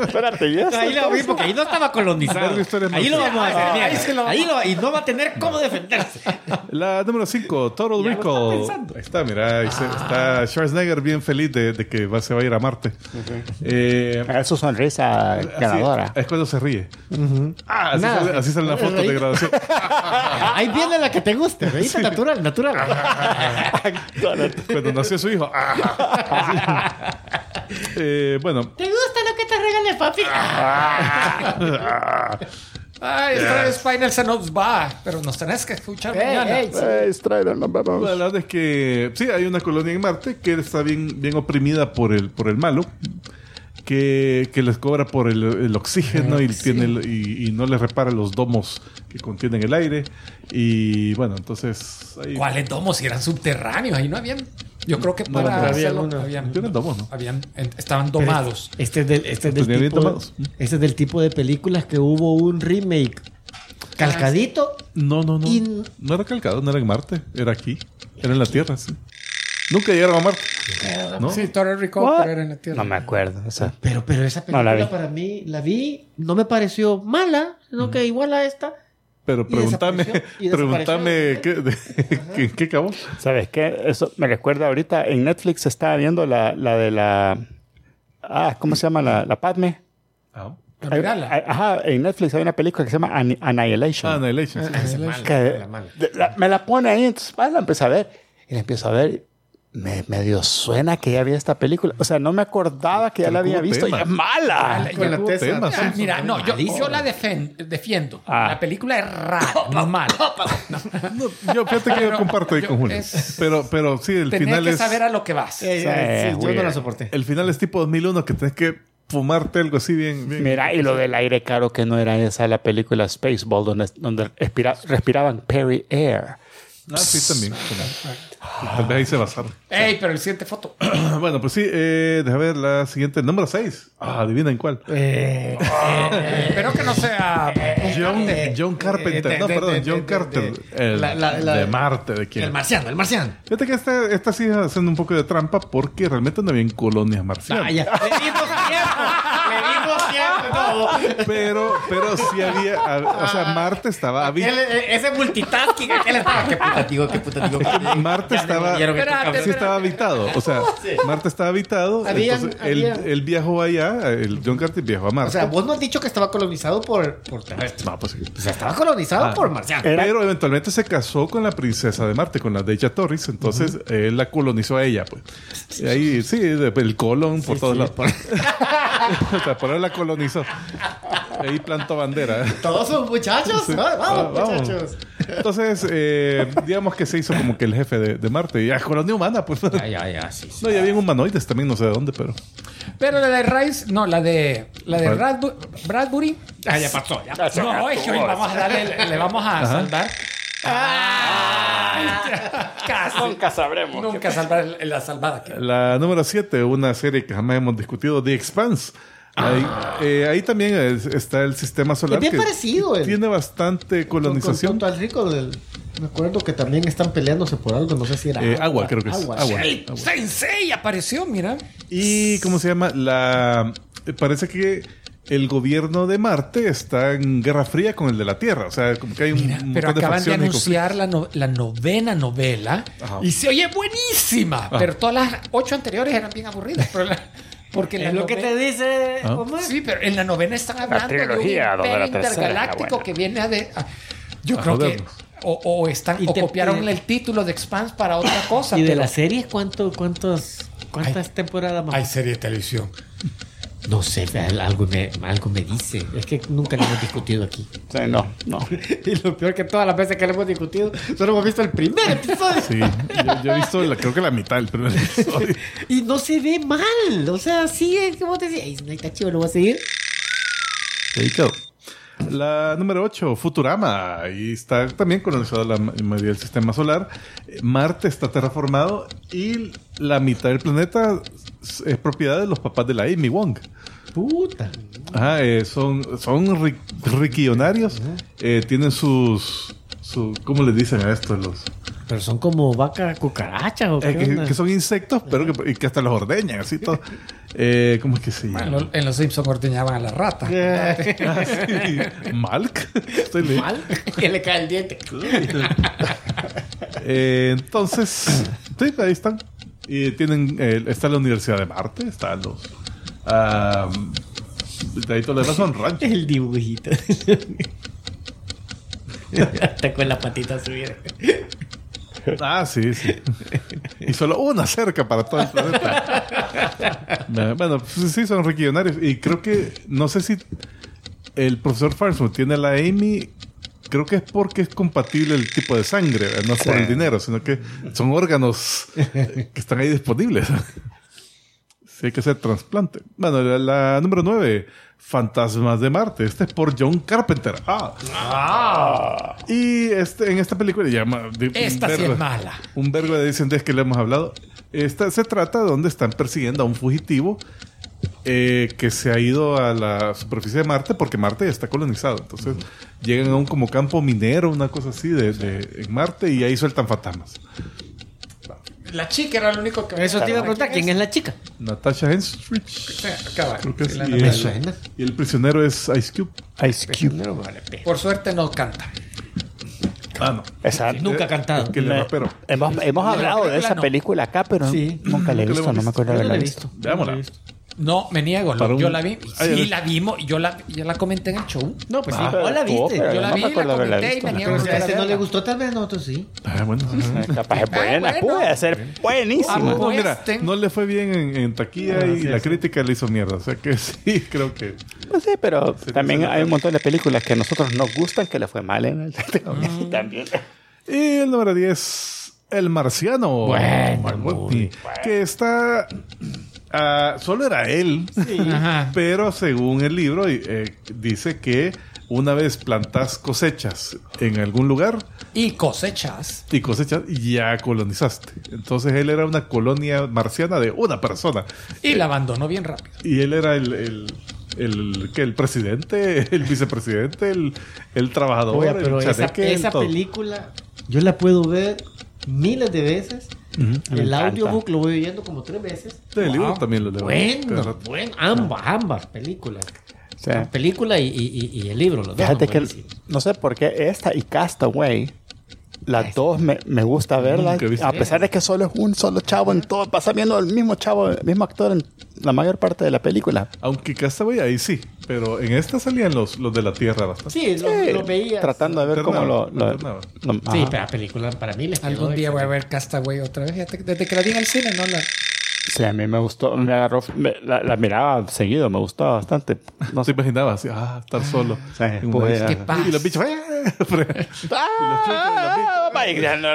Espérate, ya Ahí lo vi porque ahí no estaba colonizado. Ahí lo vamos a hacer. mira, Ahí se lo ahí lo- y no va a tener cómo defenderse. La número 5, Total Recall. Ahí está, mira, ahí se- está Schwarzenegger bien feliz de, de que va, se va a ir a Marte. Eh, Es su sonrisa ganadora. es cuando se ríe. Ah, así, sale, así salen las fotos de graduación. Ahí viene la que te guste. ¿veis? Natural, natural. cuando nació su hijo. Ah. Eh, bueno, ¿Te gusta lo que te regale papi? Ay, esta vez Final se nos va. Pero nos tenés que escuchar Ey, mañana. ey, sí. Eh, Strider, nos vemos. la verdad es que sí, hay una colonia en Marte que está bien, bien oprimida por el, por el malo. Que, que les cobra por el, el oxígeno y, tiene el- y, y no les repara los domos que contienen el aire. Y bueno, entonces. Ahí, ¿Cuáles domos? Si eran subterráneos. Ahí no habían. Yo creo que No, para no, había hacerlo, habían, Tienen domos, ¿no? habían- en- estaban domados. Este es del, este es del Tenía bien tipo, tomados. este es del tipo de películas que hubo un remake calcadito. No, no, no. Y- No era calcado, no era en Marte, era aquí. Era en la Tierra, sí. Nunca llegaron a Marte. ¿No? Sí, Total Recall, What? pero era en la Tierra. No me acuerdo. o sea, Pero, pero esa No película la vi. para mí, la vi, no me pareció mala, sino que igual a esta. Pero pregúntame desapareció. ¿qué, de- ¿qué, qué acabó? ¿Sabes qué? Eso me recuerda ahorita. En Netflix se estaba viendo la, la de la. Ah, ¿cómo se llama? La, la Padme. Ah, mirarla. Hay- Ajá, en Netflix hay una película que se llama An- Annihilation. Annihilation. sí. que la- me la pone ahí, entonces ah, la empecé a ver. Y la empiezo a ver. Me medio suena que ya vi esta película. O sea, no me acordaba que ya la había visto. Y tema. es mala. Ya la tema. Ah, Mira, no, yo, yo la defiendo. Ah. La película es rara, no mala. No, yo fíjate que yo comparto ahí yo- con Julio. es- Pero, pero sí, el final que es. saber a lo que vas. Eh, eh, sí, yo no la soporté. El final es tipo 2001 que tenés que fumarte algo así bien. bien Mira, y lo del aire caro que no era esa la película Spaceball, donde, donde respira- respiraban Perry Air. Ah, sí, también. Tal vez ahí se basaron. Ey, pero el siguiente foto. bueno, pues sí, eh, deja ver la siguiente. Número 6. Ah, adivinen cuál. Eh, Espero que no sea. John, de- John Carpenter. de- de- no, perdón, de- John de- Carter. de- el la- la- la- de Marte, de quién. el marciano, el marciano. Fíjate que esta, esta sí está haciendo un poco de trampa porque realmente no había colonias marcianas. Ah, ya dimos tiempo. Le dimos tiempo. No. Pero, pero sí había, o sea, Marte estaba habitado. eh, ese multitasking, aquel estaba. Qué puta, digo, qué puta, digo. Marte Ya estaba, Espérate, sí estaba habitado. O sea, Marte estaba habitado. Habían- entonces él, había- él viajó allá, el John Carter viajó a Marte. O sea, vos no has dicho que estaba colonizado por, por terrestres. no, pues sí. O sea, estaba colonizado Ah. por marcianos. Pero eventualmente se casó con la princesa de Marte, con la Deja Torres. Entonces él la colonizó a ella, pues. Y ahí, sí, el colon por todos sí, lados. por- o sea, por él la colonizó. Ahí plantó bandera. Todos son muchachos. Sí. Ah, Ah, Vamos, vamos. muchachos. Entonces, eh, digamos que se hizo como que el jefe de, de Marte. Y a colonia humana, pues. Ya, ya, ya, sí. sí. No, ya habían humanoides también, no sé de dónde, pero. Pero la de Rice, no, la de la de ¿Cuál? Bradbu- Bradbury. Ah, ya pasó, ya pasó. No, es que hoy vamos a darle, le vamos a salvar. Casi. Nunca sabremos. Nunca salvar la salvada. que- La número 7, una serie que jamás hemos discutido, The Expanse. Ahí, eh, ahí también es- está el sistema solar. Es bien que parecido, el- Tiene bastante colonización. Con, con Total Rico, del- me acuerdo que también están peleándose por algo. No sé si era Eh, agua, creo que es. Agua. ¡Ey! Sensei apareció, mira. Y, ¿cómo se llama? La, eh, parece que el gobierno de Marte está en guerra fría con el de la Tierra. O sea, como que hay un, un Pero montón acaban de facciones y anunciar la, no- la novena novela Ajá. y se oye buenísima. Pero todas las ocho anteriores eran bien aburridas. pero la- porque la Es lo que te dice Ah. Omar. Sí, pero en la novena están hablando de un trilogía, donde imperio la tercera es la intergaláctico buena. que viene a de. a- yo A creo que. jodernos. O, o están, Y o te- copiaron y- el título de Expanse para otra cosa. ¿Y de pero la serie cuánto, cuántos, cuántas temporadas más? Hay serie de televisión. No sé, al- algo me, algo me dice. Es que nunca lo hemos discutido aquí. Sí, no, no. Y lo peor que todas las veces que lo hemos discutido, solo hemos visto el primer episodio. Sí, yo, yo he visto, la, creo que la mitad del primer episodio. Y no se ve mal. O sea, sigue, como te decía, "Ay, no está chido, lo voy a seguir. Ahí quedó. La número 8, Futurama. Ahí está también colonizada la ma- mayoría del sistema solar. Eh, Marte está terraformado y la mitad del planeta es propiedad de los papás de la Amy Wong. Puta. Ajá, eh, son, son ri- riquillonarios. Eh, tienen sus, su, ¿Cómo les dicen a esto? Los, Pero son como vaca cucarachas o qué eh, que, onda? que son insectos, pero que, y que hasta los ordeñan, así todo. Eh, ¿Cómo es que se llama? Bueno, en los Simpsons ordeñaban a la rata. Ah, sí. Malk. Estoy leyendo. mal. que le cae el diente. Eh, entonces, sí, ahí están. Y tienen, eh, está la Universidad de Marte, están los... ah, de ahí todo lo demás son ranchos. El dibujito. Hasta con la patita subida. Ah, sí, sí. Y solo una cerca para todo el planeta. bueno, pues sí, son riquillonarios. Y creo que, no sé si el profesor Farnsworth tiene la Amy, creo que es porque es compatible el tipo de sangre, ¿verdad? no es por el dinero, sino que son órganos que están ahí disponibles. Sí, hay que hacer trasplante. Bueno, la, la número 9, Fantasmas de Marte. Este es por John Carpenter. Ah. Y este, en esta película llama... Esta sí es mala. un vergo de descendientes que le hemos hablado. Esta se trata de donde están persiguiendo a un fugitivo eh, que se ha ido a la superficie de Marte porque Marte ya está colonizado. Entonces llegan a un como campo minero, una cosa así de, de- en Marte y ahí sueltan fantasmas. La chica era lo único que... Eso te iba a preguntar, ¿quién es la chica? Natasha Henstridge. Sí, cabal. Creo que Sí, sí. la- Y Me el- suena. Y el prisionero es Ice Cube. Ice Cube. No, vale, pe- Por suerte no canta. Ah, no. Esa, Nunca ha cantado. Que le Me- rapero. hemos hemos La hablado de película esa no. película acá, pero Sí. nunca la he Nunca la visto, hemos no me acuerdo de haberla visto. Veámosla. No, me niego. Para un- Yo la vi. Ah, Sí, la vimos. Yo la, yo la comenté en el show. No, pues sí, Ah, vos la viste. pero Yo la no vi, me acuerdo la comenté y me niego Pero a si a este no le gustó, tal vez a nosotros sí. Ah, bueno. Capaz es buena, bueno. puede ser buenísima. Ah, No, mira, no le fue bien en, en taquilla Ah, y sí, la sí. crítica le hizo mierda. O sea que sí, creo que. Pues sí, pero también hay un montón de películas que a nosotros nos gustan que le fue mal en el también. Y el número 10, El Marciano. Bueno, Que está. Ah, solo era él. Pero según el libro, eh, dice que una vez plantas cosechas en algún lugar Y cosechas. y cosechas, ya colonizaste. Entonces él era una colonia marciana de una persona. Y la abandonó bien rápido. Y él era el. el el, ¿qué? el presidente, el vicepresidente, el, el trabajador, el pero esa, chaneque, esa película yo la puedo ver miles de veces. Me El audiobook lo voy oyendo como tres veces. Sí, el libro también lo leo. Bueno, bueno, ambas, ambas películas. La película y, y- el libro, los dos. Fíjate que no sé por qué esta y Castaway, las dos me, me gusta verlas, a pesar de que solo es un solo chavo en todo, pasa viendo el mismo chavo, el mismo actor en la mayor parte de la película. Aunque Castaway ahí sí, pero en esta salían los, los de la Tierra bastante. Sí, lo, Sí, lo veía. Tratando de ver cómo lo... Lo- lo- Sí, pero la película para mí les Algún día voy a ver Castaway otra vez. Desde que la vi en el cine, no la. Sí, a mí me gustó, me agarró, me- la, la miraba seguido, me gustó bastante. No se imaginaba así, ah, estar solo. Sí, En una pues, isla. Qué paz. y los bichos, ¡eh! ¡Ah!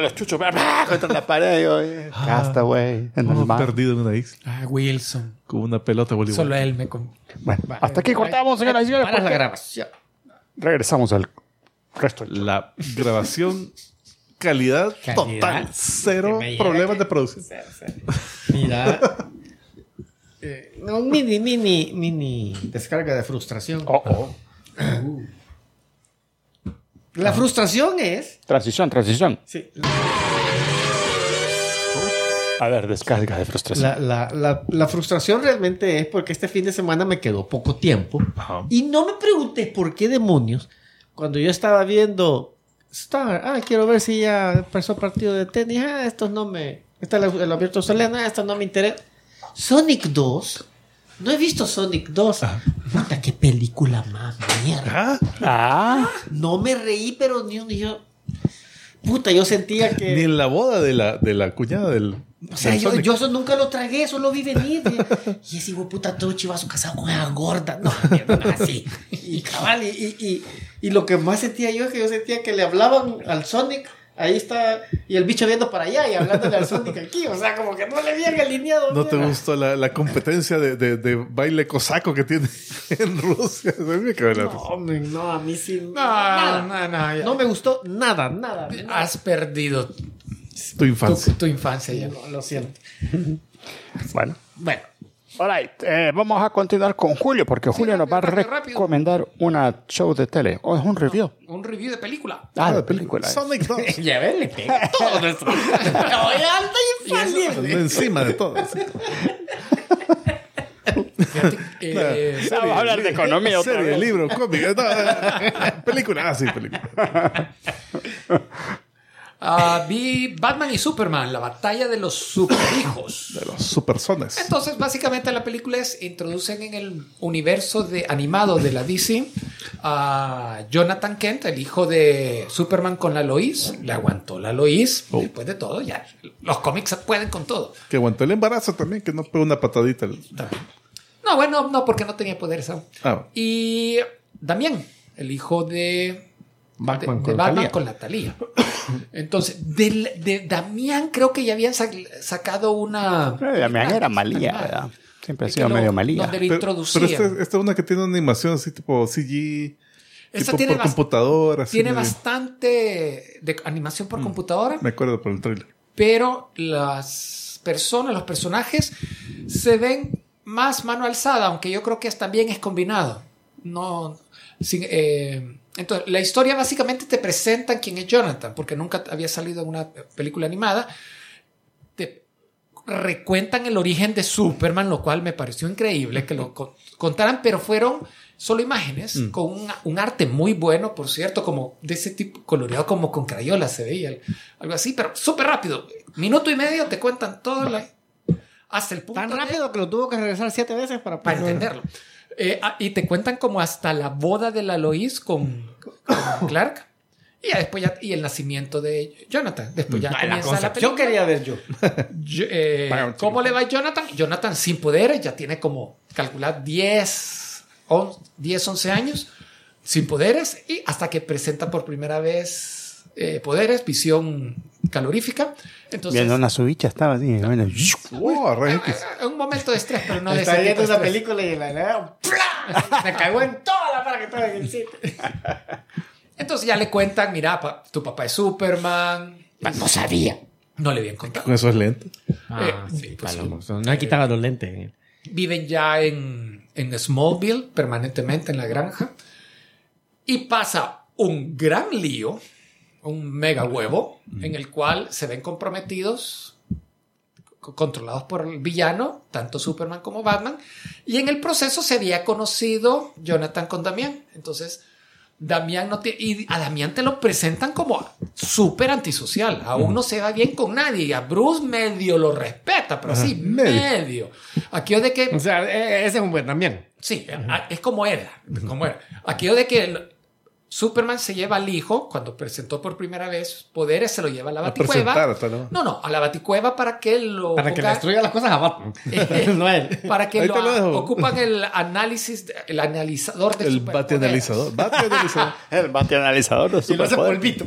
Los chuchos ¡ah! contra la pared. Castaway en el mar. perdido en una isla Ah, Wilson. con una pelota voleibol. Solo él me. con- Bueno, hasta aquí cortamos, señoras y señores. Para la grabación. Regresamos al resto. del- La grabación, calidad, Calidad. total, cero problemas de producción. Mira. eh, no, mini, mini, mini descarga de frustración. Oh, oh. La frustración es. Transición, transición. Sí, A ver, descarga de frustración. la, la, la, la frustración realmente es porque este fin de semana me quedó poco tiempo. Ajá. Y no me preguntes por qué demonios, cuando yo estaba viendo Star, ah, quiero ver si ya empezó partido de tenis, ah, estos no me. Está el, el abierto ah, esto no me interesa. Sonic 2, no he visto Sonic 2. Puta, qué película más mierda. Ah, Ah, No me reí, pero ni un. yo- puta, yo sentía Ni que. en la boda de la, de la cuñada del. O sea, del yo, eso nunca lo tragué, eso lo vi venir. Y ese hijo puta todo chivazo casado con esa gorda. No, mierda, no, así. Y cabal, y, y, y, y lo que más sentía yo es que yo sentía que le hablaban al Sonic. Ahí está, y el bicho viendo para allá y hablándole al Sonic aquí. O sea, como que no le habían alineado. ¿No te gustó la, la competencia de, de, de baile cosaco que tiene en Rusia? No, no, a mí sí. No, nada. no, no, ya. No me gustó nada, nada. nada. Has perdido tu, Tu infancia. tu infancia ya. No, lo siento. Bueno. Bueno, Alright, eh, vamos a continuar con Julio, porque Julio nos va a rápido, rápido. recomendar una show de tele. O es un review. Un review de película. Ah, de película. Sonic 2. ya ves, le pega todo nuestro. Infancia. Encima de todo. Fíjate, eh, Vamos a hablar de economía otra Serie, vez. libro, cómic. no, película. Ah, sí, película. Ah, vi Batman y Superman, la batalla de los superhijos. De los supersones. Entonces, básicamente la película es introducen en el universo de animado de la DC a Jonathan Kent, el hijo de Superman con la Lois. Le aguantó la Lois. Oh. Después de todo, ya los cómics pueden con todo. Que aguantó el embarazo también, que no pegó una patadita. No, bueno, no, porque no tenía poderes aún. Ah, Y Damián, el hijo de Batman de, con de Batman Thalía. con la Talía. Entonces, del- de, Damián creo que ya habían sac- sacado una. Eh, Damián era malía. ¿verdad? Siempre ha De sido lo- medio malía. donde lo pero, esta, esta es una que tiene una animación así tipo CG. Esta tipo tiene por computadora. Tiene medio- bastante de animación Mm. por computadora, Me acuerdo por el trailer. pero las personas, los personajes se ven más mano alzada, aunque yo creo que es, también es combinado. No, sin- eh, entonces, la historia básicamente te presentan quién es Jonathan, porque nunca había salido en una película animada. Te recuentan el origen de Superman, lo cual me pareció increíble que lo co- contaran, pero fueron solo imágenes con un, un arte muy bueno, por cierto, como de ese tipo, coloreado como con crayola se veía, algo así, pero súper rápido. Minuto y medio te cuentan todo la- hasta el punto Tan de- rápido que lo tuvo que regresar siete veces para para entenderlo. Eh, ah, y te cuentan como hasta la boda de la Lois con, con Clark. Y ya después ya, y el nacimiento de Jonathan. Después ya la comienza la concepción película. quería ver yo. Yo- eh, Bueno, ¿Cómo le va a Jonathan? Jonathan sin poderes, ya tiene como calcular 10, on- 10 11 años sin poderes y hasta que presenta por primera vez eh, poderes, visión calorífica. Entonces, Viendo una subicha estaba así. bueno, ¡Wow! Rayos X. eh, un momento de estrés, pero no de Estaba viendo estrés. película y la la-. Me cagó en toda la para que estaba en el sitio. Entonces ya le cuentan, mira, pa- tu papá es Superman. No sabía. No le habían contado. Con esos lentes. Ah, Eh, sí, pues palomo. No le quitaba los lentes. Viven ya en, en Smallville, permanentemente en la granja. Y pasa un gran lío, un mega huevo, en el cual se ven comprometidos, co- controlados por el villano, tanto Superman como Batman. Y en el proceso se había conocido Jonathan con Damián. Entonces, Damián no tiene. Y a Damián te lo presentan como súper antisocial. Aún no se va bien con nadie. A Bruce medio lo respeta, pero sí, medio. medio. Aquello de que. O sea, e- ese es un buen también. Sí, es como era, como era. Aquello de que Superman se lleva al hijo cuando presentó por primera vez poderes, se lo lleva a la baticueva. No, no, a la baticueva para que lo Para que le destruya las cosas a Batman. no a él. para que lo, ocupan el análisis, el analizador de El superpoderes. bate analizador. Bate analizador. El bate analizador de Y lo hace polvito.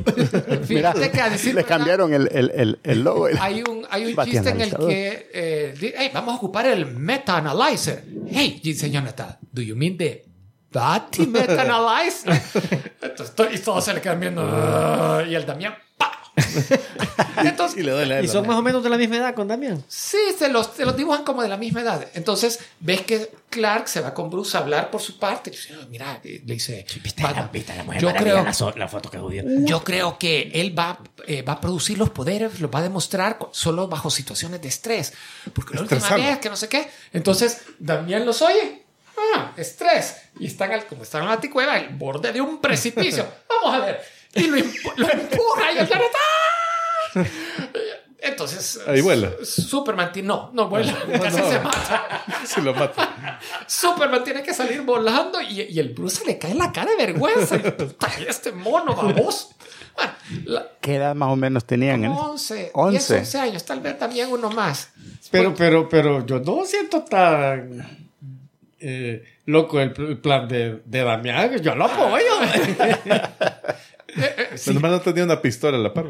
Mira, Fíjate que a decir le cambiaron el, el, el, el logo. Hay un, hay un chiste en el que eh, hey, vamos a ocupar el meta analyzer. Hey, dice Jonathan, do you mean the Batty meta analyzer? Entonces, to- y todos se le quedan viendo. "Ah", y el Damián, ¡pa! Entonces, Y le doy la Y son más o menos de la misma edad con Damián. Sí, se los, se los dibujan como de la misma edad. Entonces, ves que Clark se va con Bruce a hablar por su parte. Y dice, "Ah, mira, eh, le dice, "Batman, yo creo, la, foto que jodía. yo creo que él va, eh, va a producir los poderes, los va a demostrar solo bajo situaciones de estrés. Porque la última vez que no sé qué. Entonces, Damián los oye. Ah, estrés. Y están, al, como están en la ticueva, al borde de un precipicio. Vamos a ver. Y lo, empu- lo empuja y el Jonathan. Entonces. Ahí vuela. Su- Superman tiene. No, no vuela. Casi no. se mata. Si lo mata. Superman tiene que salir volando y, y el Bruce se le cae la cara de vergüenza. Este mono, vamos. Bueno, la- ¿Qué edad más o menos tenían? en como eso? 11, 11. 10, 11 años, tal vez también uno más. Pero, pero, pero yo no siento tan eh, loco el, pl- el plan de, de Damián. Yo lo apoyo. Pero nomás no tenía una pistola a la par.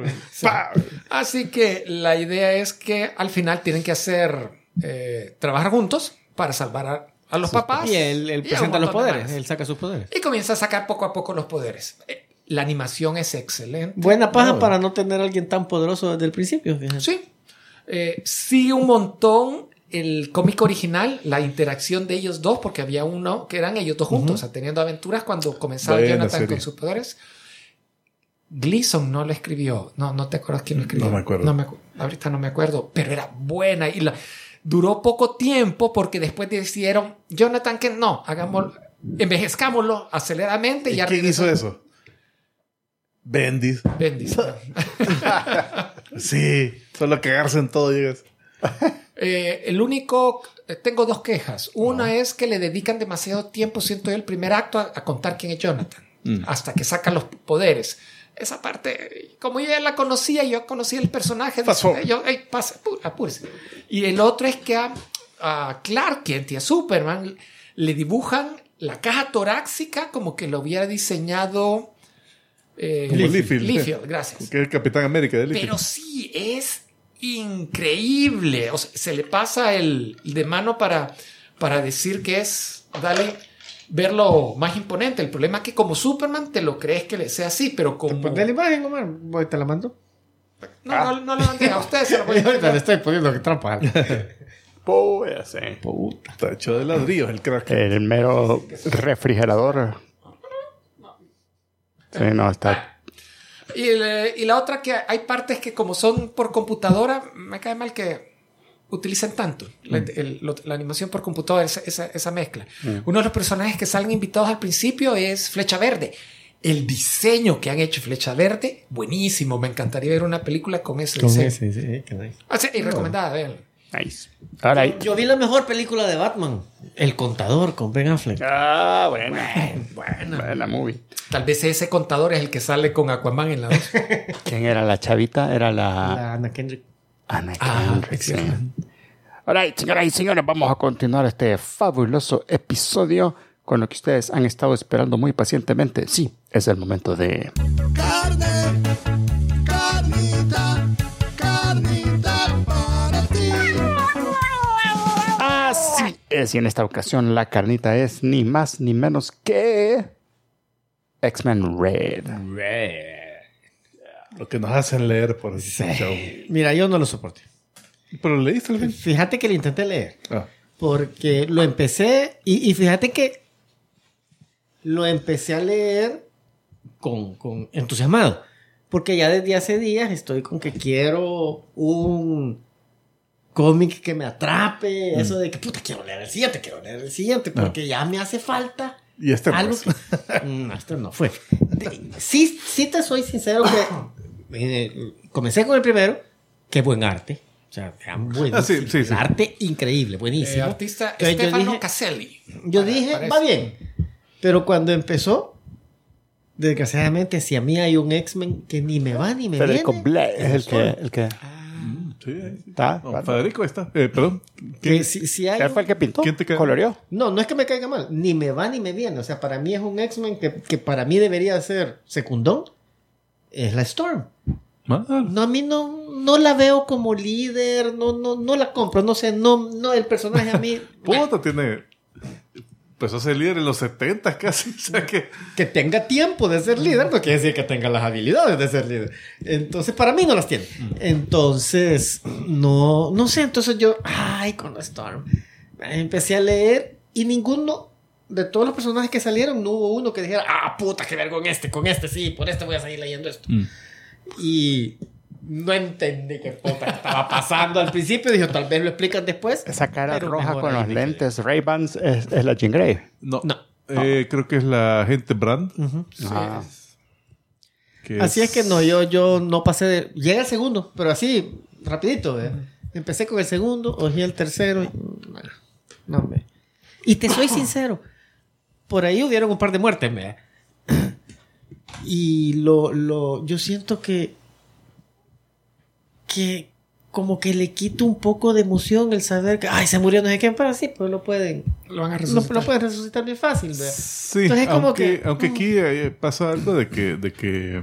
Así que la idea es que al final tienen que hacer, eh, trabajar juntos para salvar a, a los papás. y él, y presenta los poderes. Él saca sus poderes. Y comienza a sacar poco a poco los poderes. Eh, La animación es excelente. Buena paja No. para no tener a alguien tan poderoso desde el principio. fíjate. Sí. Eh, sigue un montón el cómic original, la interacción de ellos dos, porque había uno que eran ellos dos juntos, o sea, teniendo aventuras cuando comenzaba Jonathan con sus poderes. Gleason no lo escribió. No, no te acuerdas quién lo escribió. No me acuerdo. No me ahorita no me acuerdo, pero era buena y la, duró poco tiempo porque después decidieron, Jonathan, que no, hagámoslo, envejezcámoslo aceleradamente y, ¿Y ya quién hizo eso? Bendis. Bendición. Sí, solo cagarse en todo llegas. Eh, el único, eh, tengo dos quejas. Una es que le dedican demasiado tiempo, siento yo, el primer acto a, a contar quién es Jonathan, hasta que saca los poderes. Esa parte, como yo ya la conocía, yo conocía el personaje. Forward. yo, "Ey, pasa, apúrese". Y el otro es que a, a Clark Kent y a Superman le dibujan la caja torácica como que lo hubiera diseñado eh, Liefeld. Liefeld, gracias. Que es el Capitán América de Pero sí, es increíble. O sea, se le pasa el, de mano para, para decir que es, dale, verlo más imponente. El problema es que como Superman te lo crees que le sea así, pero como... De la imagen, Omar. Voy, te la mando. No, no, no lo mandé a ustedes. Se lo voy a Ahorita le estoy poniendo que trampa. Sí. Está hecho de ladrillos el crack. El mero refrigerador. Sí, no, está. Y, el- y la otra que hay partes que como son por computadora, me cae mal que utilicen tanto la, el- lo- la animación por computadora, esa, esa- esa mezcla. Uno de los personajes que salen invitados al principio es Flecha Verde. El diseño que han hecho Flecha Verde, buenísimo. Me encantaría ver una película con ese Con diseño. ese, sí, qué nice. Ah, sí, y recomendada, vean. Nice. Yo vi la mejor película de Batman, El Contador, con Ben Affleck. Ah, buena. Buena. Buena movie. Tal vez ese contador es el que sale con Aquaman en la 2. ¿Quién era la chavita? Era la. La Anna Kendrick. Ana Ah, Kendrick, sí. cierto. Ahora, señoras y señores, vamos a continuar este fabuloso episodio con lo que ustedes han estado esperando muy pacientemente. Sí, es el momento de. Carne, es, y en esta ocasión la carnita es ni más ni menos que. X-Men Red. Lo que nos hacen leer por ese show. Mira, yo no lo soporté. Pero leíste el fin. Fíjate que lo intenté leer. Ah, Porque lo empecé y, y fíjate que lo empecé a leer con, con entusiasmado. Porque ya desde hace días estoy con que quiero un cómic que me atrape. Eso de que puta, quiero leer el siguiente, quiero leer el siguiente. Porque ya me hace falta y este no algo es. que... Mm, este no fue. Sí, sí te soy sincero que eh, comencé con el primero. Qué buen arte. O sea, era buenísimo. Ah, sí, sí, sí. El arte increíble, Eh, buenísimo. artista Entonces yo Caselli. Yo Para- dije, parece. va bien. Pero cuando empezó, desgraciadamente, si a mí hay un X-Men que ni me va ni me Federico viene. Blay es el que, el que Sí, está. No, Federico ahí está. Eh, perdón. Que si, si hay ¿Él un- fue el que pintó? ¿Quién te? ¿Coloreó? No, no es que me caiga mal. Ni me va ni me viene. O sea, para mí es un X-Men que, que para mí debería ser secundón. Es la Storm. Mal. No, a mí no, no la veo como líder. No, no, no la compro. No sé, no, no, el personaje a mí. Puta, tiene. Pues hace líder en los 70 casi. O sea que. que tenga tiempo de ser líder no quiere decir que tenga las habilidades de ser líder. Entonces, para mí no las tiene. Entonces, no, no sé. Entonces yo, ay, con Storm. Empecé a leer y ninguno de todos los personajes que salieron, no hubo uno que dijera, ah, puta, que ver con este, con este, sí, por este voy a seguir leyendo esto. Mm. Y no entendí qué puta estaba pasando al principio. Dije, tal vez lo explican después. Esa cara roja con los me lentes Ray-Bans es, es la Jean Grey. No. No. Eh, Creo que es la gente Brand. Ah. que Así es que no, yo, yo no pasé de... Llega el segundo, pero así, rapidito. ¿eh? Empecé con el segundo, oí el tercero. y- bueno, no, hombre. Y te soy sincero, por ahí hubieron un par de muertes, ¿me? Y lo, lo, yo siento que, que como que le quita un poco de emoción el saber que, ay, se murió no sé quién, pero sí, pues lo pueden, Lo van a lo, resucitar. lo pueden resucitar bien fácil, ¿verdad? Sí, Entonces es como aunque, que- aunque aquí eh, pasa algo de que, de que,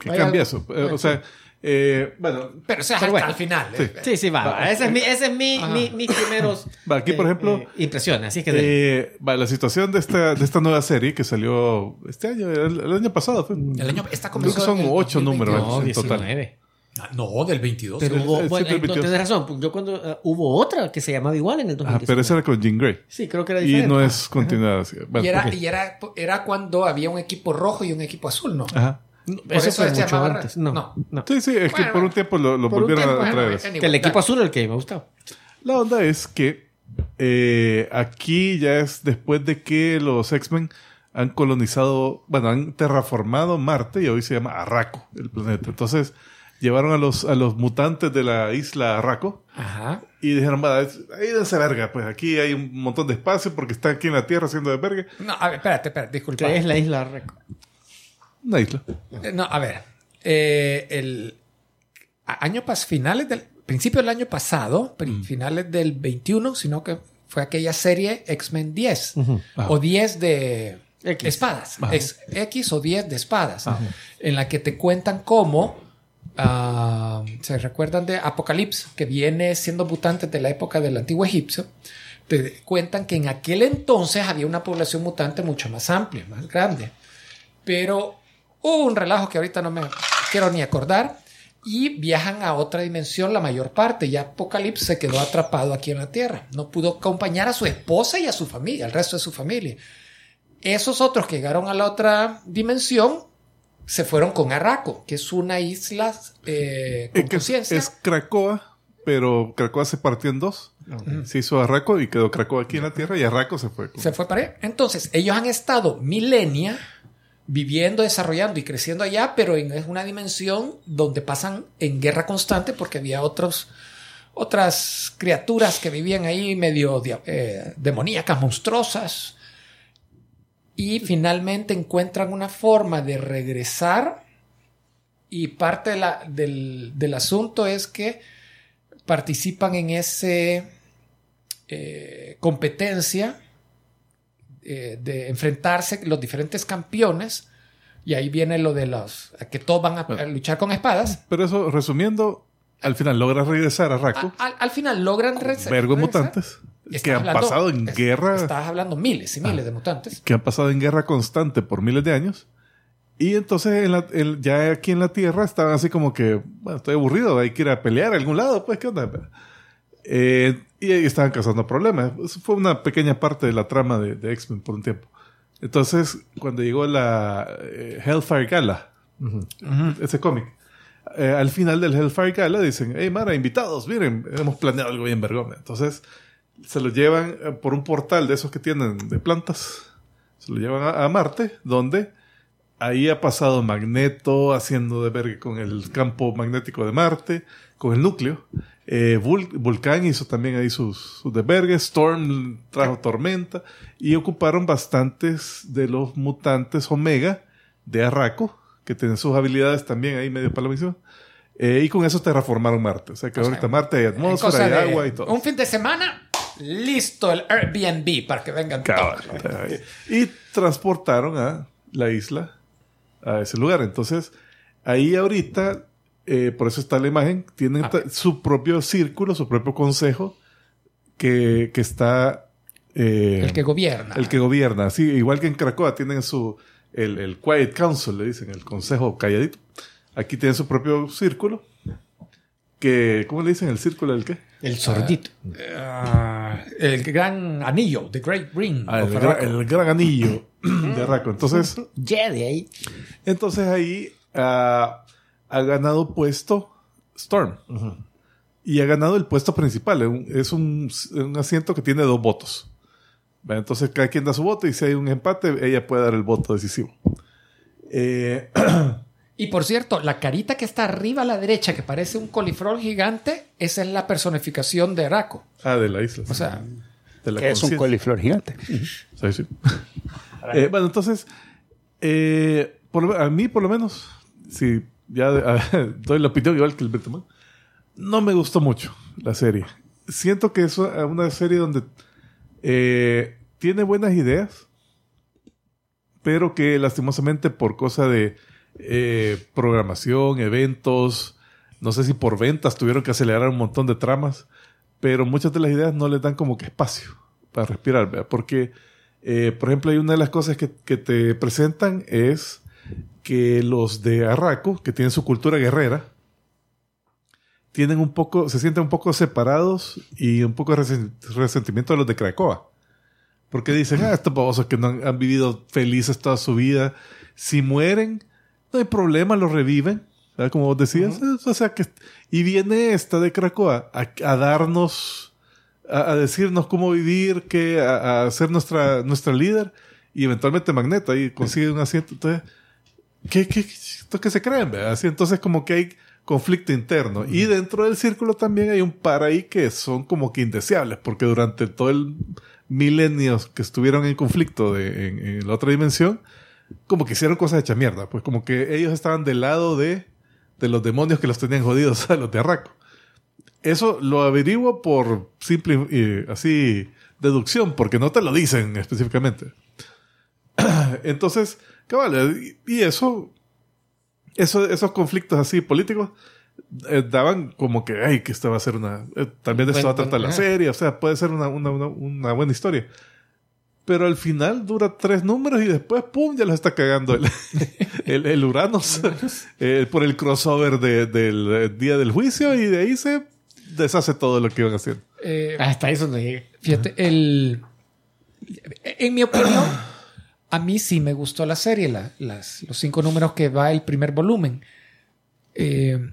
que cambia algo- eso. Eh, O sea, eh, bueno, Pero o sea, Pero hasta bueno. al final. Sí. eh. Sí, sí, va. va. Ese es mi, ese es mi, mi- mis primeros Va, aquí, por ejemplo, eh, impresiones. Así que de- eh, va, la situación de esta, de esta nueva serie que salió este año, el, el año pasado fue. El año, esta Creo comenzó que son ocho 2022. números. no, en total. 19. Ah, No, del 22. Pero hubo, sí, bueno, sí, no, 22. tienes razón. Yo cuando eh, hubo otra que se llamaba igual en el Ah, 2019. pero ese era con Jean Grey. Sí, creo que era Y diferente. no es continuada. así. Bueno, y era, y era, era cuando había un equipo rojo y un equipo azul, ¿no? Ajá. No, por eso eso fue se mucho llamaba- antes. No, no. no. Sí, sí, es que Bueno, por un tiempo lo, volvieron tiempo, a traer. anyway, Que el equipo azul es el que me gustaba. La onda es que eh, aquí ya es después de que los X-Men han colonizado, bueno, han terraformado Marte y hoy se llama Arraco, el planeta. Entonces llevaron a los, a los mutantes de la isla Arraco Ajá. y dijeron, va, es- ahí dense verga, pues aquí hay un montón de espacio porque están aquí en la Tierra haciendo de verga. No, a ver, espérate, espérate, disculpa. Que es la isla Reco. Una isla. Eh, No, a ver. eh, el año pas finales del principio del año pasado, pri- finales del 21, sino que fue aquella serie X-Men 10 Ajá. o 10 de X. espadas, Ajá. X, X o 10 de espadas, en la que te cuentan cómo ah, se recuerdan de Apocalipsis, que viene siendo mutante de la época del antiguo egipcio. Te cuentan que en aquel entonces había una población mutante mucho más amplia, más grande. Pero hubo un relajo que ahorita no me quiero ni acordar. Y viajan a otra dimensión la mayor parte. Y Apocalipsis se quedó atrapado aquí en la Tierra. No pudo acompañar a su esposa y a su familia, al resto de su familia. Esos otros que llegaron a la otra dimensión se fueron con Arraco, que es una isla eh, con conciencia. es Cracoa, pero Cracoa se partió en dos. Se hizo Arraco y quedó Cracoa aquí en la Tierra y Arraco se fue. Se fue para allá. Entonces, ellos han estado milenia viviendo, desarrollando y creciendo allá, pero en es una dimensión donde pasan en guerra constante porque había otros, otras criaturas que vivían ahí medio eh, demoníacas, monstruosas. Y finalmente encuentran una forma de regresar. Y parte de la- del, del asunto es que participan en ese eh, competencia eh, de enfrentarse los diferentes campeones. Y ahí viene lo de los que todos van a, a luchar con espadas. Pero eso, resumiendo, al final logra regresar a. A- al, al final logran re- vergo regresar. mutantes que han hablando- pasado en es- guerra. Estás hablando miles y miles de mutantes. que han pasado en guerra constante por miles de años. Y entonces en la- el- ya aquí en la tierra estaban así como que bueno estoy aburrido hay que ir a pelear a algún lado pues qué onda Eh, y ahí estaban causando problemas. Eso fue una pequeña parte de la trama de, de X-Men por un tiempo. Entonces cuando llegó la eh, Hellfire Gala ese cómic eh, al final del Hellfire Gala dicen, hey Mara, invitados, miren, hemos planeado algo bien vergón. Entonces se lo llevan eh, por un portal de esos que tienen de plantas, se lo llevan a, a Marte, donde ahí ha pasado Magneto haciendo de verga con el campo magnético de Marte, con el núcleo. Eh, Vul- Vulcán hizo también ahí sus, sus desvergues, Storm trajo tormenta y ocuparon bastantes de los mutantes Omega de Arraco, que tienen sus habilidades también ahí medio palomísimas. Eh, y con eso terraformaron Marte. O sea que O sea, ahorita Marte hay atmósfera, hay agua y todo. Un fin de semana, listo el Airbnb para que vengan Cabal. todos. y transportaron a la isla a ese lugar. Entonces, ahí ahorita, eh, por eso está la imagen, tienen Ah. su propio círculo, su propio consejo que, que está... eh, El que gobierna. el que gobierna. Sí, igual que en Cracoa tienen su... El, el Quiet Council, le dicen, el consejo calladito. Aquí tienen su propio círculo. Que, ¿Cómo le dicen? ¿El círculo del qué? El sordito. Ah, el gran anillo, The Great Ring. Ah, el, gran anillo de Arraco. Entonces, Jedi ahí. entonces ahí ah, ha ganado puesto Storm. Y ha ganado el puesto principal. Es un, un, asiento que tiene dos votos. Entonces cada quien da su voto y si hay un empate, ella puede dar el voto decisivo. Eh, Y por cierto, la carita que está arriba a la derecha, que parece un coliflor gigante, esa es la personificación de Araco. ah, de la isla. O sea, de la Que es un coliflor gigante. Sí, sí. Eh, bueno, entonces, eh, por- a mí por lo menos, si ya ah, doy la opinión igual que el Berteman, no me gustó mucho la serie. Siento que es una serie donde eh, tiene buenas ideas, pero que lastimosamente por cosa de eh, programación, eventos, no sé si por ventas tuvieron que acelerar un montón de tramas, pero muchas de las ideas no les dan como que espacio para respirar, ¿verdad? porque eh, por ejemplo hay una de las cosas que, te presentan es que los de Arraco, que tienen su cultura guerrera, tienen un poco, se sienten un poco separados y un poco de resen- resentimiento de los de Krakoa. Porque dicen, ah, estos babosos que no han vivido felices toda su vida, si mueren, no hay problema, los reviven. ¿verdad? Como vos decías. O sea que, y viene esta de Krakoa a, a darnos, a, a decirnos cómo vivir, que, a, a ser nuestra, nuestra líder, y eventualmente Magneto ahí consigue un asiento. Entonces, ¿qué, qué, esto que se creen? ¿verdad? Así, entonces como que hay conflicto interno. Y dentro del círculo también hay un par ahí que son como que indeseables, porque durante todo el milenio que estuvieron en conflicto de, en, en la otra dimensión, como que hicieron cosas hechas mierda. Pues como que ellos estaban del lado de, de los demonios que los tenían jodidos a los de Arraco. Eso lo averiguo por simple, eh, así, deducción, porque no te lo dicen específicamente. Entonces, cabal, y eso, eso, esos conflictos así políticos eh, daban como que, ay, que esta va a ser una, eh, también de esto va a tratar la serie, o sea, puede ser una, una, una, una buena historia. Pero al final dura tres números y después, ¡pum!, ya los está cagando el, el, el Uranus eh, por el crossover de- del eh, día del juicio y de ahí se deshace todo lo que iban haciendo. Eh, Hasta eso no llega. Fíjate, el, en mi opinión, a mí sí me gustó la serie, la- las, los cinco números que va el primer volumen. Eh,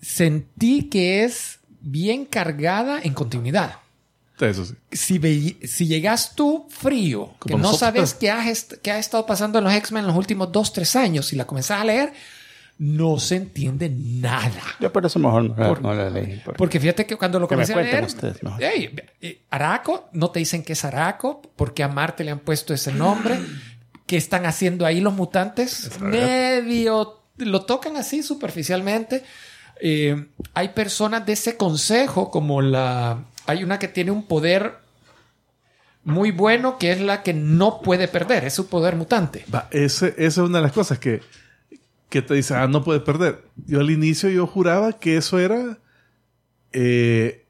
sentí que es bien cargada en continuidad. Eso sí. Si, ve- si llegas tú frío, que Como no nosotros. sabes qué, has qué ha estado pasando en los X-Men en los últimos dos, tres años, y la comenzás a leer, no se entiende nada. Yo por eso mejor no, Por- no la leí. por- Porque fíjate que cuando lo Que me comencé a leer, ustedes, ¿no? ey, eh, Araco, no te dicen que es Araco, porque a Marte le han puesto ese nombre. ¿Qué están haciendo ahí los mutantes? Medio lo tocan así superficialmente. Eh, hay personas de ese consejo, como la. Hay una que tiene un poder muy bueno, que es la que no puede perder, es su poder mutante. Va, ese, esa es una de las cosas que, que te dice, ah, no puedes perder. Yo al inicio yo juraba que eso era... eh,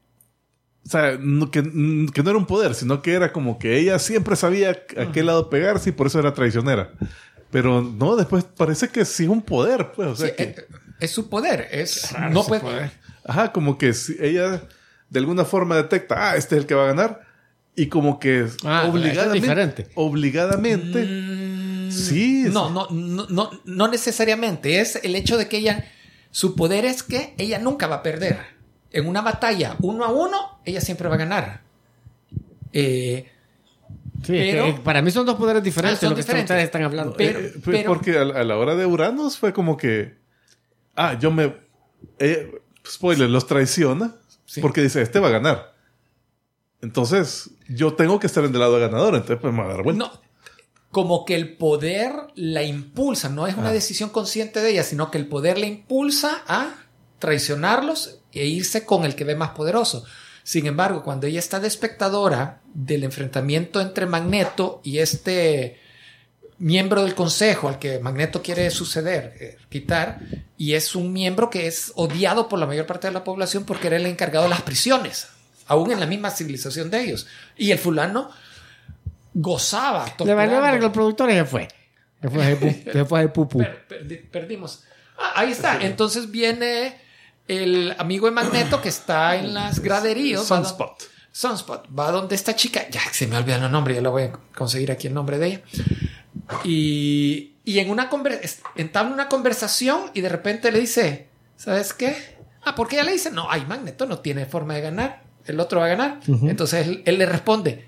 o sea, no- que, que no era un poder, sino que era como que ella siempre sabía a qué lado pegarse y por eso era traicionera. Pero no, después parece que sí es un poder, pues. O sea, Sí, que, eh, es su poder, es no puede, ajá, como que si ella de alguna forma detecta, ah, este es el que va a ganar. Y como que Ah, eso es obligadamente, diferente. obligadamente, sí, No, no, no, no, no necesariamente. Es el hecho de que ella, su poder es que ella nunca va a perder. En una batalla uno a uno, ella siempre va a ganar. Eh, Sí, Pero- que, eh, para mí son dos poderes diferentes Ah, son lo que están- diferentes. ustedes están hablando. Pero- Eh, fue pero- porque a, a la hora de Uranus fue como que. Ah, yo me. eh, spoiler, los traiciona. Sí. Porque dice, este va a ganar. Entonces, yo tengo que estar en el lado ganador. Entonces, pues me va a dar vuelta. no, como que el poder la impulsa, no es una decisión consciente de ella, sino que el poder la impulsa a traicionarlos e irse con el que ve más poderoso. Sin embargo, cuando ella está de espectadora del enfrentamiento entre Magneto y este miembro del consejo al que Magneto quiere suceder, eh, quitar, y es un miembro que es odiado por la mayor parte de la población porque era el encargado de las prisiones, aún en la misma civilización de ellos. Y el fulano gozaba. Le valió verga el productor y se fue. Se fue a hacer pu- se fue a hacer pupú. Per- perdi- perdimos. Ah, ahí está. Entonces viene el amigo de Magneto que está en las graderías. va do- Sunspot. Sunspot. Va donde esta chica. Ya se me olvidan los nombres. Ya le voy a conseguir aquí el nombre de ella. Y, y en una entabla una conversación y de repente le dice, ¿sabes qué? Ah, porque ella le dice, no, ay, Magneto no tiene forma de ganar. El otro va a ganar. Entonces él, él le responde,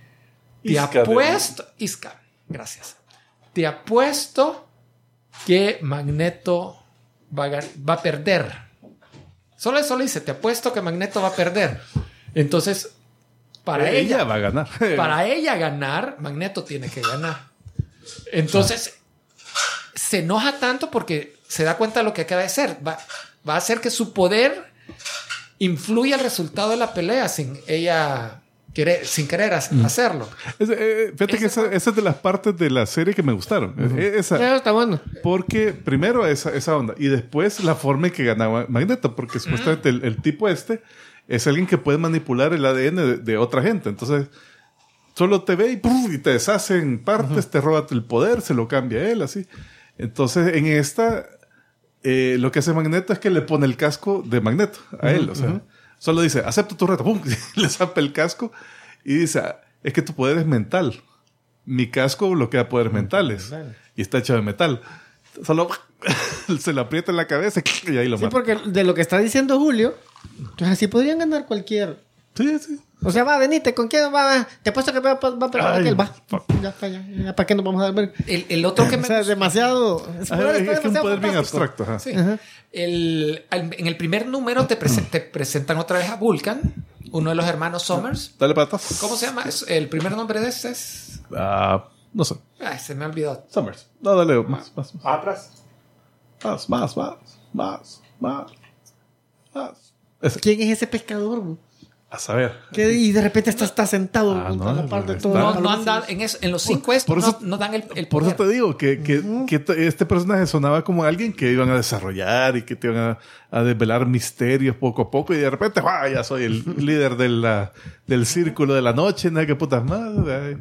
te Isca apuesto, Isca, gracias. Te apuesto que Magneto va a, va a perder. Solo eso le dice, te apuesto que Magneto va a perder. Entonces, para ella, ella, va a ganar. para ella ganar, Magneto tiene que ganar. Entonces, se enoja tanto porque se da cuenta de lo que acaba de hacer. Va, va a hacer que su poder influya al resultado de la pelea sin ella querer, sin querer ha- hacerlo. Es- eh, fíjate que Ese esa, esa es de las partes de la serie que me gustaron. Eh, esa, Eso está bueno. Porque primero esa, esa onda y después la forma en que ganaba Magneto, porque supuestamente el, el tipo este es alguien que puede manipular el ADN de, de otra gente. Entonces, solo te ve y, y te deshace en partes, te roba el poder, se lo cambia a él, así. Entonces, en esta, eh, lo que hace Magneto es que le pone el casco de Magneto a él. O sea, solo dice, acepto tu reto, ¡pum! le zampa el casco y dice, "Ah, es que tu poder es mental. Mi casco bloquea poderes mentales y está hecho de metal. Solo se lo aprieta en la cabeza y ahí lo Sí, mata. porque de lo que está diciendo Julio, entonces así podrían ganar cualquier. Sí, sí. O sea, va, venite, ¿con quién va? va? Te apuesto que va, va, va a perder Ay, aquel, va. Ya está, ya, ya, ¿Para qué nos vamos a dar? El, el otro que O me sea, gustó- demasiado. Es, Ah, es, que un demasiado poder bien abstracto. ajá. Sí. El- en el primer número te, prese- te presentan otra vez a Vulcan, uno de los hermanos Summers. Dale patas. ¿Cómo se llama? Es- El primer nombre de este es. Ah, no sé. Ay, se me olvidó. Summers. No, dale más, más, más. Atrás. Más, más, más, más, más. más. Ese. ¿Quién es ese pescador? güey? A saber. Que y de repente está, está sentado Ah, no, la parte de está- todo. No, no anda en, eso- en los cinco estos por eso- no, no dan el, el Por eso te digo que, que, que este personaje sonaba como alguien que iban a desarrollar y que te iban a, a desvelar misterios poco a poco y de repente ¡guau! ya soy el líder de la- del círculo de la noche, ¿no? ¿Qué putas más? Ay.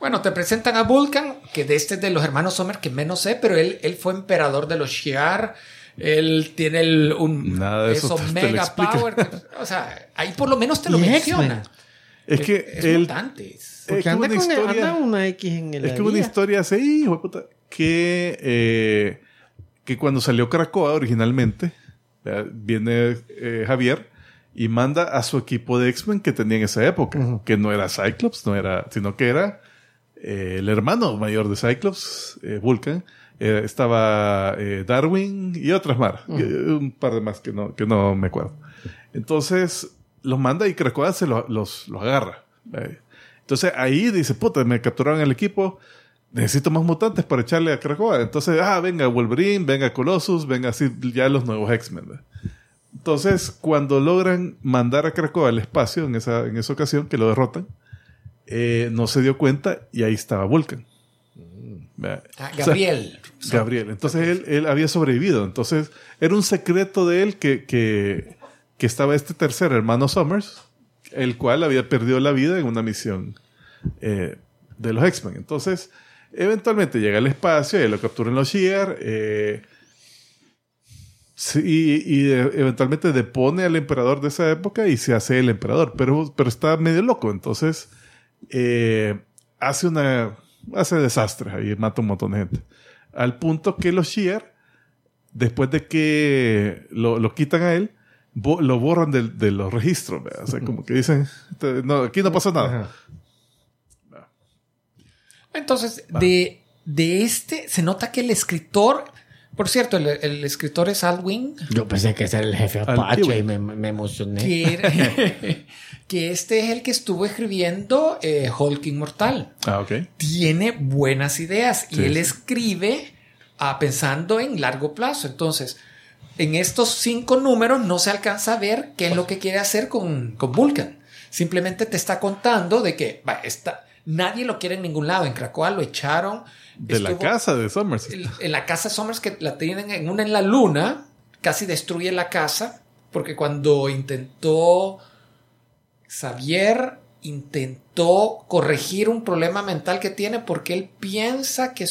Bueno, te presentan a Vulcan, que de este es de los hermanos Sommer, que menos sé, pero él, él fue emperador de los Shi'ar. Él tiene el, un Nada de eso te- te lo mega power. que- o sea, ahí por lo menos te lo Y menciona. Es que es mutantes. que anda, una con historia- anda una X en el Es que una historia de puta, que, eh, que cuando salió Krakoa originalmente, ¿verdad? viene eh, Javier y manda a su equipo de X-Men que tenía en esa época, que no era Cyclops, no era, sino que era eh, el hermano mayor de Cyclops, eh, Vulcan. Eh, estaba eh, Darwin y otras más, un par de más que no, que no me acuerdo. Entonces los manda y Krakoa se lo- los, los agarra. ¿verdad? Entonces ahí dice, puta, me capturaron el equipo, necesito más mutantes para echarle a Krakoa. Entonces, ah, venga Wolverine, venga Colossus, venga así ya los nuevos X-Men. Entonces, cuando logran mandar a Krakoa al espacio en esa, en esa ocasión, que lo derrotan, eh, no se dio cuenta y ahí estaba Vulcan. Ah, O sea, Gabriel. Gabriel. Entonces él, él había sobrevivido. Entonces era un secreto de él que, que, que estaba este tercer hermano Summers, el cual había perdido la vida en una misión eh, de los X-Men. Entonces, eventualmente llega al espacio y lo capturan los Shi'ar. eh, sí, y, y, eh, eventualmente depone al emperador de esa época y se hace el emperador. Pero, pero está medio loco. Entonces, eh, hace una hace desastres ahí mata un montón de gente. Al punto que los Shi'ar después de que lo, lo quitan a él bo- lo borran del- de, los registros ¿verdad? o sea como que dicen "Este, no, aquí no pasó nada Entonces, de, de este se nota que el escritor, por cierto, el, el escritor es Alwyn, Yo pensé que ese era el jefe Apache y me, me emocioné. que, era- que este es el que estuvo escribiendo eh, Hulk Inmortal. ah ok Tiene buenas ideas y él sí. escribe ah, pensando en largo plazo. Entonces, en estos cinco números no se alcanza a ver qué es lo que quiere hacer con, con Vulcan. Simplemente te está contando de que va, está, nadie lo quiere en ningún lado. En Krakoa lo echaron. De la casa de Summers en la casa Summers que la tienen en una en la luna, casi destruye la casa, porque cuando intentó Xavier intentó corregir un problema mental que tiene porque él piensa que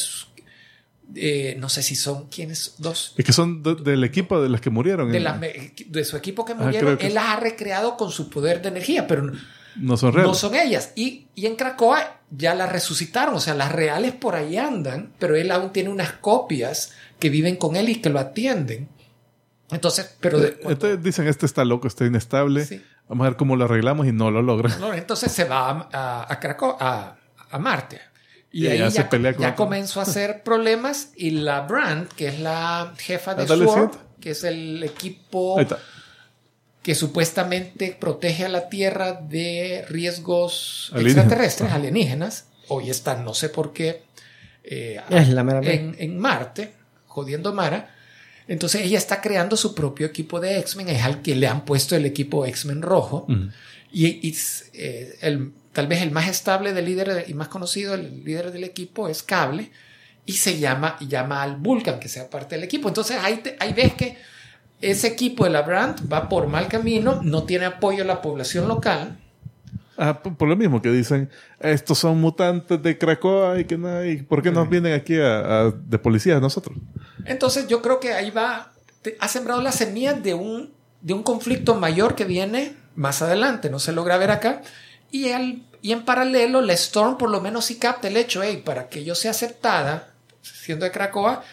eh, no sé si son quienes dos. Es que son de- del equipo de las que murieron de, la- de su equipo que murieron, él las ha recreado con su poder de energía, pero no son reales. no son ellas. Y, y en Krakoa ya las resucitaron, o sea, las reales por ahí andan, pero él aún tiene unas copias que viven con él y que lo atienden. Entonces, pero de- cuando- entonces dicen este está loco está inestable Sí. vamos a ver cómo lo arreglamos y no lo logran no, entonces se va a, a, a Krakoa, a, a Marte. Y Y ahí ya ya, se pelea con ya otro. comenzó a hacer problemas y la Brand, que es la jefa de SWORD, que es el equipo ahí está que supuestamente protege a la Tierra de riesgos extraterrestres, alienígenas. Hoy está, no sé por qué. eh, Es la mera mera. en, en Marte, jodiendo Mara. Entonces ella está creando su propio equipo de X-Men, es al que le han puesto el equipo X-Men rojo. Y, y, eh, el, tal vez el más estable del líder y más conocido, el líder del equipo es Cable. Y se llama, y llama al Vulcan, que sea parte del equipo. Entonces ahí, te- ahí ves que ese equipo de la Brand va por mal camino, no tiene apoyo de la población local. Ah, por, lo mismo que dicen, estos son mutantes de Cracoa y que nada, y ¿por qué nos vienen aquí a, a- de policías nosotros? Entonces yo creo que ahí va, te- ha sembrado las semillas de un, de un conflicto mayor que viene más adelante, no se logra ver acá. Y, el, y en paralelo, la Storm por lo menos sí capta el hecho, hey, para que yo sea aceptada, siendo de Cracoa,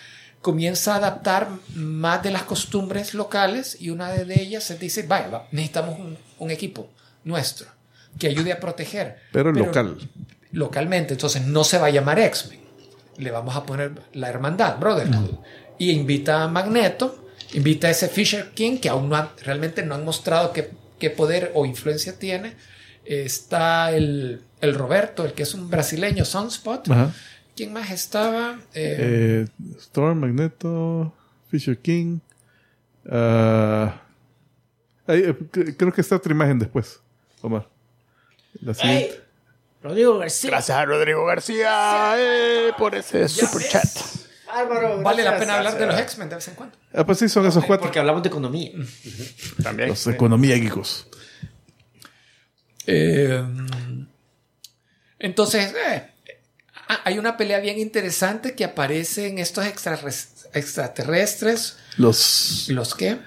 comienza a adaptar más de las costumbres locales y una de ellas se dice, vaya, va, necesitamos un, un equipo nuestro que ayude a proteger. Pero, local. localmente, entonces no se va a llamar X-Men. Le vamos a poner la hermandad, Brotherhood. Y invita a Magneto, invita a ese Fisher King, que aún no han- realmente no han mostrado qué, qué poder o influencia tiene. Está el, el Roberto, el que es un brasileño, Sunspot. Ajá. ¿Quién más estaba? Eh, Eh, Storm, Magneto, Fisher King. ahí, eh, c- creo que está otra imagen después, Omar. La siguiente. Rodrigo García. Gracias a Rodrigo García eh, por ese super chat. Vale la pena hablar de los X-Men de vez en cuando. Ah, pues sí, son esos cuatro. Porque hablamos de economía. También. Los economía geekos. Eh, entonces, eh, ah, hay una pelea bien interesante que aparece en estos extraterrestres. Los ¿Los qué?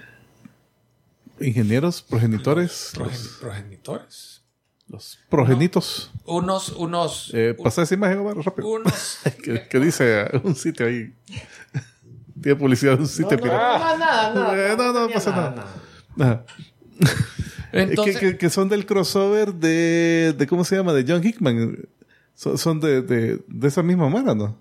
ingenieros, progenitores, Progen- los, progenitores. los progenitos. Unos, unos, Eh, pasa esa imagen, Omar, rápido. unos. que, que dice un sitio ahí. Tiene publicidad de un sitio No, pirata. no, nada, nada. Eh, no, no, pasa nada. Ajá. Entonces, que, que- que son del crossover de, de ¿cómo se llama? De John Hickman. Son, son de, de, de esa misma mara, ¿no?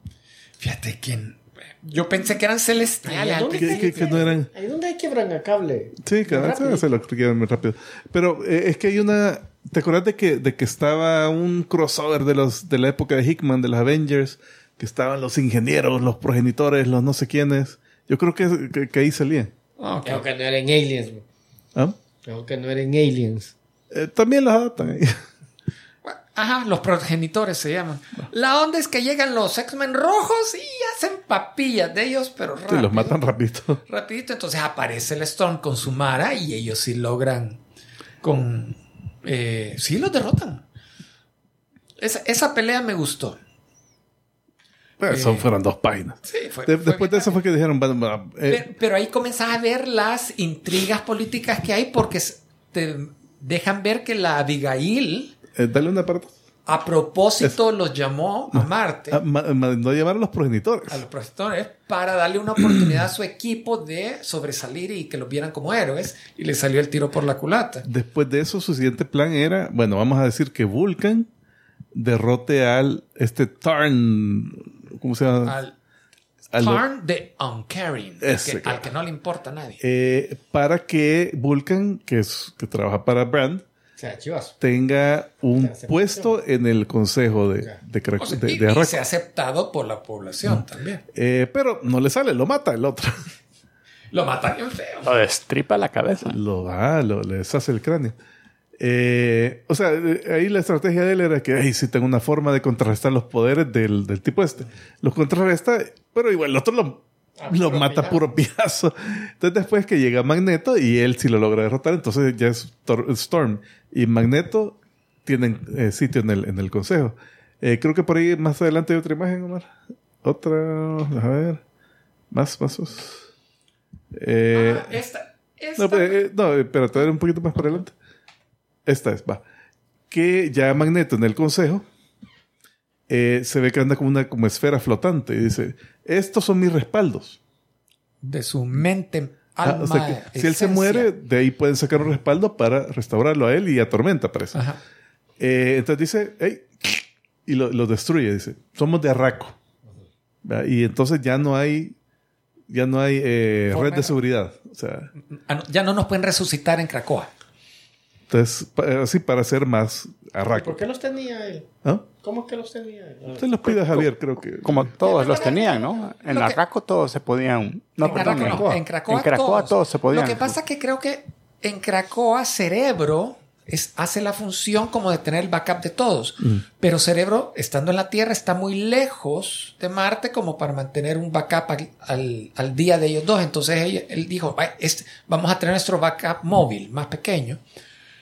fíjate quién. Yo pensé que eran celestiales. ¿dónde Que, que- que no eran... Ahí donde hay quebran a cable. Sí, cada vez se lo expliqué muy rápido. Pero eh, es que hay una... ¿Te acuerdas de que, de que estaba un crossover de los de la época de Hickman, de los Avengers? Que estaban los ingenieros, los progenitores, los no sé quiénes. Yo creo que, que, que ahí salían. Ok. Creo que no eran aliens. bro. ¿Ah? Creo que no eran aliens. Eh, también los adaptan ahí. Ajá, los progenitores se llaman. La onda es que llegan los X-Men rojos y hacen papillas de ellos, pero Sí, los matan rapidito. rapidito. Entonces aparece el Storm con su Mara y ellos sí logran con... Eh, sí los derrotan. Esa, esa pelea me gustó. Pero eso fueron dos páginas. Sí, fue- De- fue después de eso fue que dijeron, bueno, bueno, eh, Pero, pero ahí comenzás a ver las intrigas políticas que hay porque te dejan ver que la Abigail eh, dale una parte. a propósito los llamó a Marte, Ah, ma- mandó a llamar a los progenitores. a los profesores, para darle una oportunidad a su equipo de sobresalir y que los vieran como héroes y le salió el tiro por la culata. Después de eso, su siguiente plan era, bueno, vamos a decir que Vulcan derrote al este Tarn, ¿cómo se llama? Al Al- Tarn de Uncaring, Ese, que- claro. al que no le importa a nadie. Eh, para que Vulcan, que, es, que trabaja para Brand, sea, chivas. tenga un puesto en el consejo de, de, Crac- O sea, de- y, de y Arrakis. se ha aceptado por la población también. Eh, pero no le sale, lo mata el otro. Lo matan bien feo. Lo destripa la cabeza. Lo da, lo, le deshace el cráneo. Eh, o sea, ahí la estrategia de él era que, ay, sí tengo una forma de contrarrestar los poderes del, del tipo este. Los contrarresta, pero igual el otro lo, Ah, lo puro mata pillazo. puro piazo. Entonces después que llega Magneto y él sí lo logra derrotar, entonces ya es Tor- Storm y Magneto tienen eh, sitio en el, en el consejo. Eh, creo que por ahí más adelante hay otra imagen, Omar. Otra, a ver. Más pasos. Eh, Ah, esta, esta- no, pero, eh, no, ver un poquito más para adelante. Esta es, va. Que ya Magneto en el consejo eh, se ve que anda como una como esfera flotante y dice: Estos son mis respaldos. de su mente, Ah, alma, o sea que si él se muere, de ahí pueden sacar un respaldo para restaurarlo a él y a Tormenta, parece. Ajá. Eh, entonces dice: "Ey", y lo, lo destruye. Dice: Somos de Arraco. ¿Va? Y entonces ya no hay. Ya no hay eh, red de de- seguridad. O sea, Ah, ya no nos pueden resucitar en Cracoa. entonces, así para ser más ¿Y Arraco. ¿Por qué los tenía él? ¿Ah? ¿Cómo que los tenía? Se los pide a Javier, creo que. Como todos los tenían, ¿no? En Arraco todos se podían. No, en, perdón, en no, en Cracoa, En Cracoa todos. se podían. Lo que pasa es que creo que en Cracoa cerebro es, hace la función como de tener el backup de todos. Mm. Pero cerebro, estando en la Tierra, está muy lejos de Marte como para mantener un backup al, al- al día de ellos dos. Entonces él, él dijo, "Ay, este- vamos a tener nuestro backup móvil más pequeño.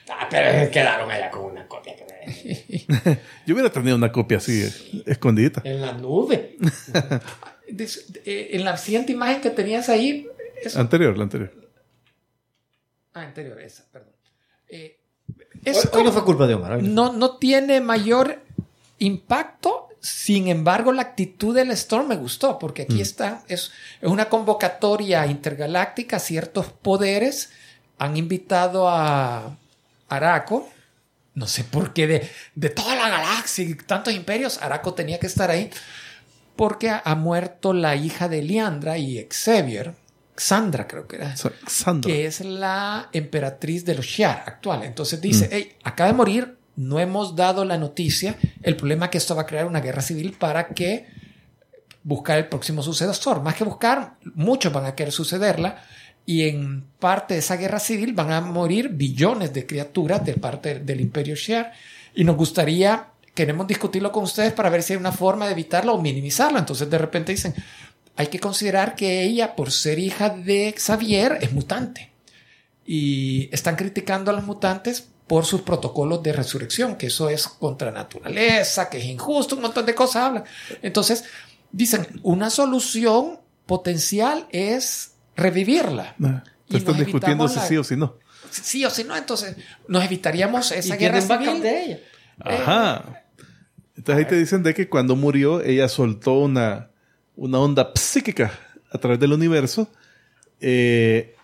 Ah, pero quedaron allá con una copia que me- Yo hubiera tenido una copia así, eh, escondidita. en la nube. Eh, en la siguiente imagen que tenías ahí, Anterior, la anterior. ah, anterior, esa, perdón. Eh, Hoy, es hoy no fue culpa de Omar. no. no, tiene mayor impacto. Sin embargo, la actitud del Storm me gustó, porque aquí está, es, es una convocatoria intergaláctica, ciertos poderes han invitado a Araco, no sé por qué, de, de toda la galaxia y tantos imperios, Araco tenía que estar ahí, porque ha, muerto la hija de Liandra y Xavier, Xandra creo que era Sandra. que es la emperatriz de los Shiar actual. Entonces dice, hey, acaba de morir, no hemos dado la noticia, el problema es que esto va a crear una guerra civil para que buscar el próximo sucesor. Más que buscar, muchos van a querer sucederla y en parte de esa guerra civil van a morir billones de criaturas de parte del imperio Shiar y nos gustaría, queremos discutirlo con ustedes para ver si hay una forma de evitarlo o minimizarlo. Entonces de repente dicen, hay que considerar que ella, por ser hija de Xavier, es mutante. Y están criticando a los mutantes por sus protocolos de resurrección, que eso es contra naturaleza, que es injusto, un montón de cosas hablan. Entonces, dicen, una solución potencial es revivirla. Ah, Y están discutiendo si la- sí o si no. Sí o si no, entonces nos evitaríamos Y esa guerra tienen backup civil. de ella. Ajá. Entonces ahí te dicen de que cuando murió, ella soltó una, una onda psíquica a través del universo. eh,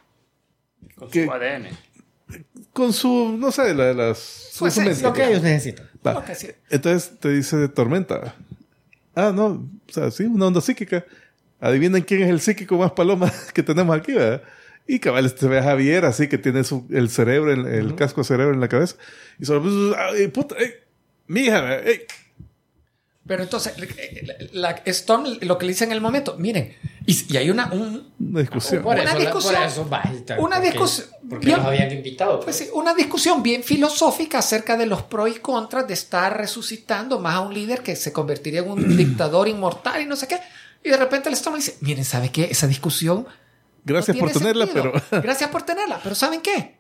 Con que- su ADN. con su, no sé, la, las, su- Pues su es. Lo que ellos necesitan. Va. Entonces te dice de tormenta. Ah, no, o sea, sí, una onda psíquica. Adivinen quién es el psíquico más paloma que tenemos aquí, ¿verdad? Y cabal, este ve a Javier así que tiene su, el cerebro, el, el casco de cerebro en la cabeza. Y solo, pues, ay, puta, ey, mi hija, ey. Pero entonces, la Storm lo que le dice en el momento, miren, y, y hay una, un, Una discusión. Por- Una discusión. Por eso, Una porque- discusión. Porque Bien. los habían invitado. Pues sí, una discusión bien filosófica acerca de los pros y contras de estar resucitando más a un líder que se convertiría en un dictador inmortal y no sé qué. Y de repente el Storm dice, miren, ¿sabe qué? Esa discusión... no Gracias por tenerla, sentido. pero Gracias por tenerla, pero ¿saben qué?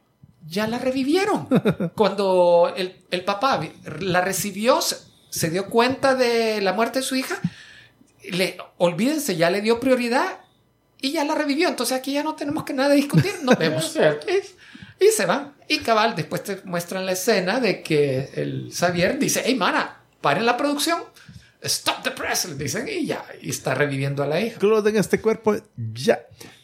Ya la revivieron. Cuando el, el papá la recibió, se, dio cuenta de la muerte de su hija, le, olvídense, ya le dio prioridad y ya la revivió. Entonces aquí ya no tenemos que nada discutir, nos vemos. Y, y se van. Y cabal, después te muestran la escena de que el Xavier dice, hey, mana, paren la producción. Stop the press, le dicen, y ya, y está reviviendo a la hija. cloden este cuerpo ya.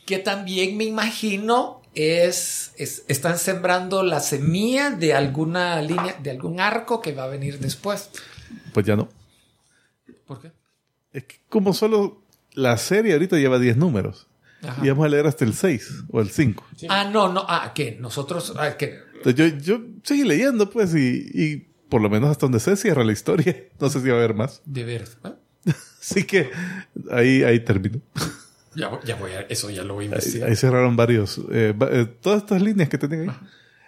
Que también me imagino es, es- están sembrando la semilla de alguna línea, de algún arco que va a venir después. Pues ya no. ¿Por qué? Es que como solo la serie ahorita lleva 10 números. Ajá. Y vamos a leer hasta el 6 o el 5. Ah, no, no, ah, que nosotros, ah, que yo, yo seguí leyendo, pues, y, y por lo menos hasta donde se cierra la historia. No sé si va a haber más. de ver, ¿eh? Así que ahí, ahí terminó. ya, voy- ya voy a, eso ya lo voy a investigar. ahí cerraron varios. eh, eh, todas estas líneas que tenían ahí.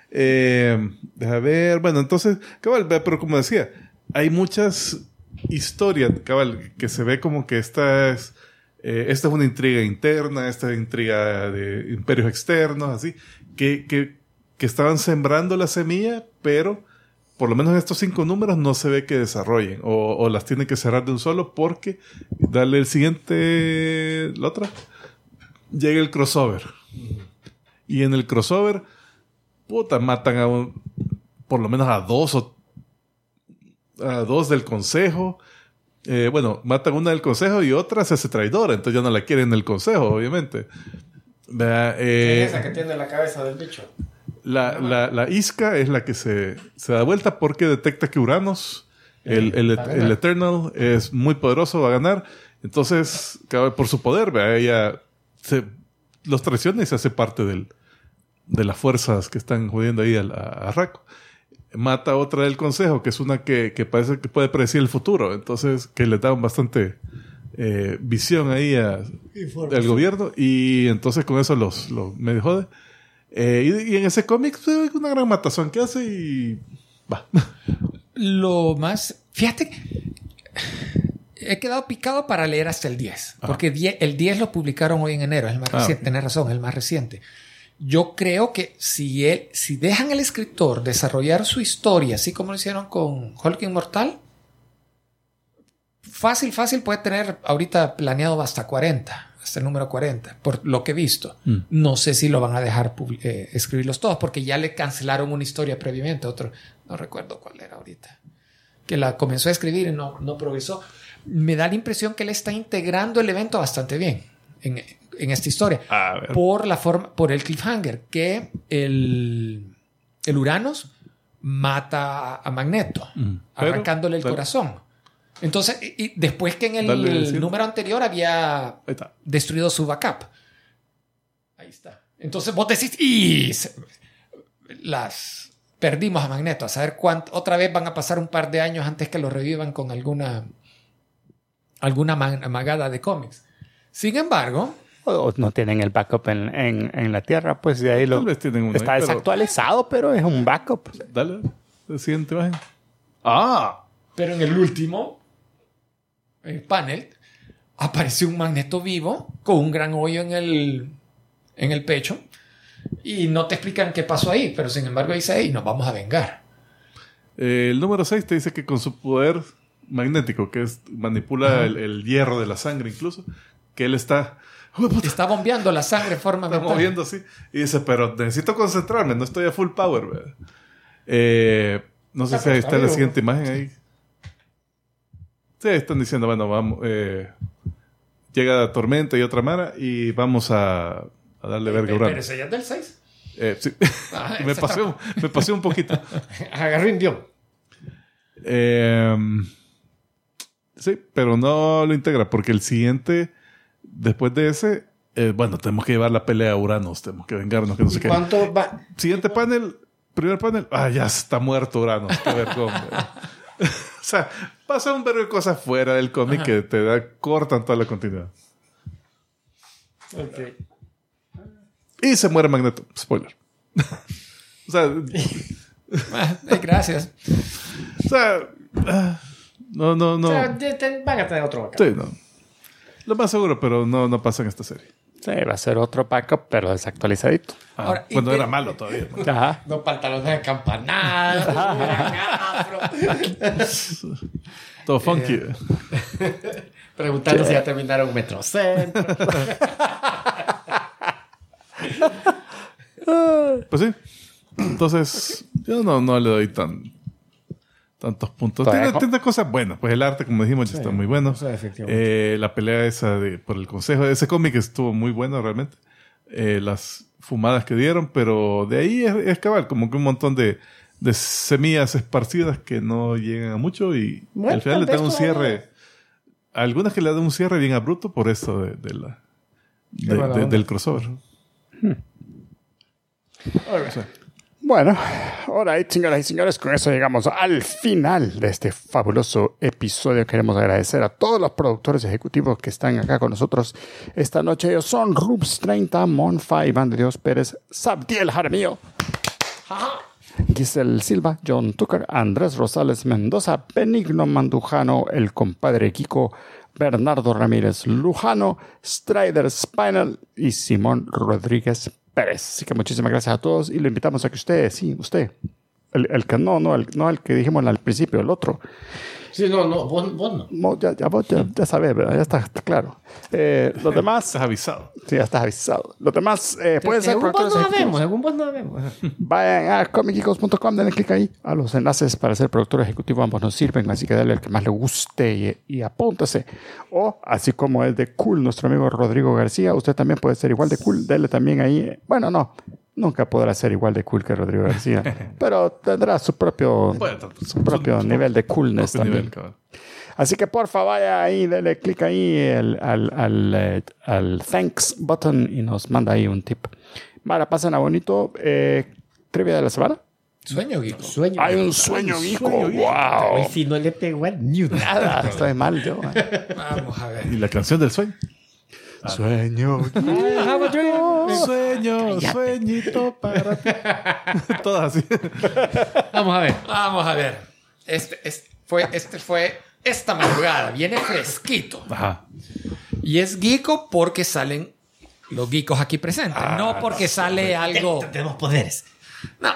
Eh, deja ver. Bueno, entonces, cabal, pero como decía, hay muchas historias, cabal, que se ve como que esta es. esta es una intriga interna, esta es intriga de imperios externos, así, que, que, que estaban sembrando la semilla, pero por lo menos en estos cinco números no se ve que desarrollen o, o las tienen que cerrar de un solo porque darle el siguiente, la otra, llega el crossover. Y en el crossover, puta, matan a un, por lo menos a dos o a dos del consejo. Eh, bueno, matan una del consejo y otra se hace traidora, entonces ya no la quieren en el consejo, obviamente. Eh, esa que tiene la cabeza del bicho. La, la, la Isca es la que se, se da vuelta porque detecta que Uranos, el, el, ganar. el Eternal, es muy poderoso, va a ganar. Entonces, por su poder, ¿vea? ella se, los traiciona y se hace parte del, de las fuerzas que están jodiendo ahí a, a, a Raco. mata a otra del consejo, que es una que, que parece que puede predecir el futuro. Entonces, que le dan bastante eh, visión ahí al gobierno. Y entonces con eso los, los medio jode. Eh, y, y en ese cómic, pues, una gran matazón que hace y. Va. Lo más. Fíjate. He quedado picado para leer hasta el 10. Porque die- el 10 lo publicaron hoy en enero. Es el más Ah, reciente. Tenés razón, es el más reciente. Yo creo que si, él, si dejan al escritor desarrollar su historia, así como lo hicieron con Hulk Inmortal, fácil, fácil puede tener ahorita planeado hasta 40, hasta el número 40, por lo que he visto. Mm. No sé si lo van a dejar eh, escribirlos todos, porque ya le cancelaron una historia previamente, otro, no recuerdo cuál era ahorita, que la comenzó a escribir y no, no progresó. Me da la impresión que él está integrando el evento bastante bien en, en esta historia por la forma, por el cliffhanger, que el, el Uranus mata a Magneto, Mm. Pero, arrancándole el corazón. Entonces, y, después que en Dale, el número anterior había destruido su backup. Ahí está. Entonces vos decís, y se- las perdimos a Magneto, a saber cuánto, otra vez van a pasar un par de años antes que lo revivan con alguna alguna ma- magada de cómics. Sin embargo, O, o no tienen el backup en, en, en la Tierra, pues de ahí lo... Uno Está ahí, pero- desactualizado, pero es un backup. Dale. La siguiente imagen. Ah. Pero en el último eh, panel apareció un magneto vivo con un gran hoyo en el, en el pecho y no te explican qué pasó ahí, pero sin embargo dice, hey, nos vamos a vengar. Eh, el número 6 te dice que con su poder magnético, que es manipula el, el hierro de la sangre incluso, que él está. Está bombeando la sangre de forma está mental. moviendo así. Y dice, pero necesito concentrarme, no estoy a full power. Eh, no sé si ahí está está la siguiente imagen ahí. Sí, están diciendo, bueno, vamos, eh, llega la tormenta y otra mara y vamos a, a darle verga a Pero Urano. ese ya es del 6. Eh, sí. Ah, me, pasé, un- me pasé un poquito. Indio. Eh, sí, pero no lo integra porque el siguiente, después de ese, eh, bueno, tenemos que llevar la pelea a Uranos, tenemos que vengarnos, que no sé qué. ¿Cuánto va? Siguiente panel, primer panel, ah, ya está muerto qué vergón. o sea, pasa un verbo de cosas fuera del cómic que te da, cortan toda la continuidad. Y se muere Magneto, spoiler. o sea, eh, gracias. o sea, ah, no, no, no. O sea, van a tener otro acá. Sí, no. Lo más seguro, pero no, no pasa en esta serie. Sí, va a ser otro backup, pero desactualizadito. Ah, Ahora, cuando te- era malo todavía. ¿no? Ajá. Dos pantalones de campanada. Todo funky. Preguntando si ya terminaron Metrocentro. Pues sí. Entonces, yo no, no le doy tan tantos puntos. Tiene, tiene cosas buenas. Pues el arte, como dijimos, ya está muy bueno. sí. Eh, la pelea esa de, por el consejo, ese cómic estuvo muy bueno realmente. Eh, las fumadas que dieron, pero de ahí es, es cabal, como que un montón de, de semillas esparcidas que no llegan a mucho y Bueno, al final le dan un cierre. Algunas que le dan un cierre bien abrupto por esto de, de la, de- buena de- onda. del crossover. Bueno, ahora, señoras y señores, con eso llegamos al final de este fabuloso episodio. Queremos agradecer a todos los productores ejecutivos que están acá con nosotros esta noche. Ellos son Rubs 30, Monfa, Iván de Dios Pérez, Sabdiel Jaramillo, Giselle Silva, John Tucker, Andrés Rosales Mendoza, Benigno Mandujano, el compadre Kiko, Bernardo Ramírez Lujano, Strider Spinal y Simón Rodríguez Pérez. Así que muchísimas gracias a todos y lo invitamos a que usted, sí, usted, el, que no, no, el, no el que dijimos al principio, el otro. Sí, no, no, vos, vos no. Ya, ya, vos ya, ya sabes, ¿verdad? ya está, está claro. Eh, los demás, Estás avisado. sí, ya estás avisado. Los demás eh, pueden ser Según vos productores no ejecutivos. sabemos, según vos no sabemos. Vayan a comicicos.com, denle clic ahí a los enlaces para ser productor ejecutivo. Ambos nos sirven, así que dale al que más le guste y, y apúntase. O, así como es de cool nuestro amigo Rodrigo García, usted también puede ser igual de cool. Dele también ahí. Bueno, no, nunca podrá ser igual de cool que Rodrigo García, pero tendrá su propio, Bueno, su propio nivel de coolness también. Así que porfa, vaya ahí, dele clic ahí el- al, al, eh, al thanks button y nos manda ahí un tip. Mara, pasen a bonito. Eh, trivia de la semana. Sueño, Guico. Sueño. Hay un sueño, Vico. Wow. Hoy sí no le pegó a ni. Nada, estoy mal yo. eh. Vamos a ver. Y la canción del sueño. Sueño. Sueño, sueñito para ti. Todas así. Vamos a ver. Vamos a ver. Este, este fue, este fue esta madrugada. Viene fresquito. Ajá. Y es Geeko porque salen los geekos aquí presentes. no porque sale algo. Tenemos poderes. No.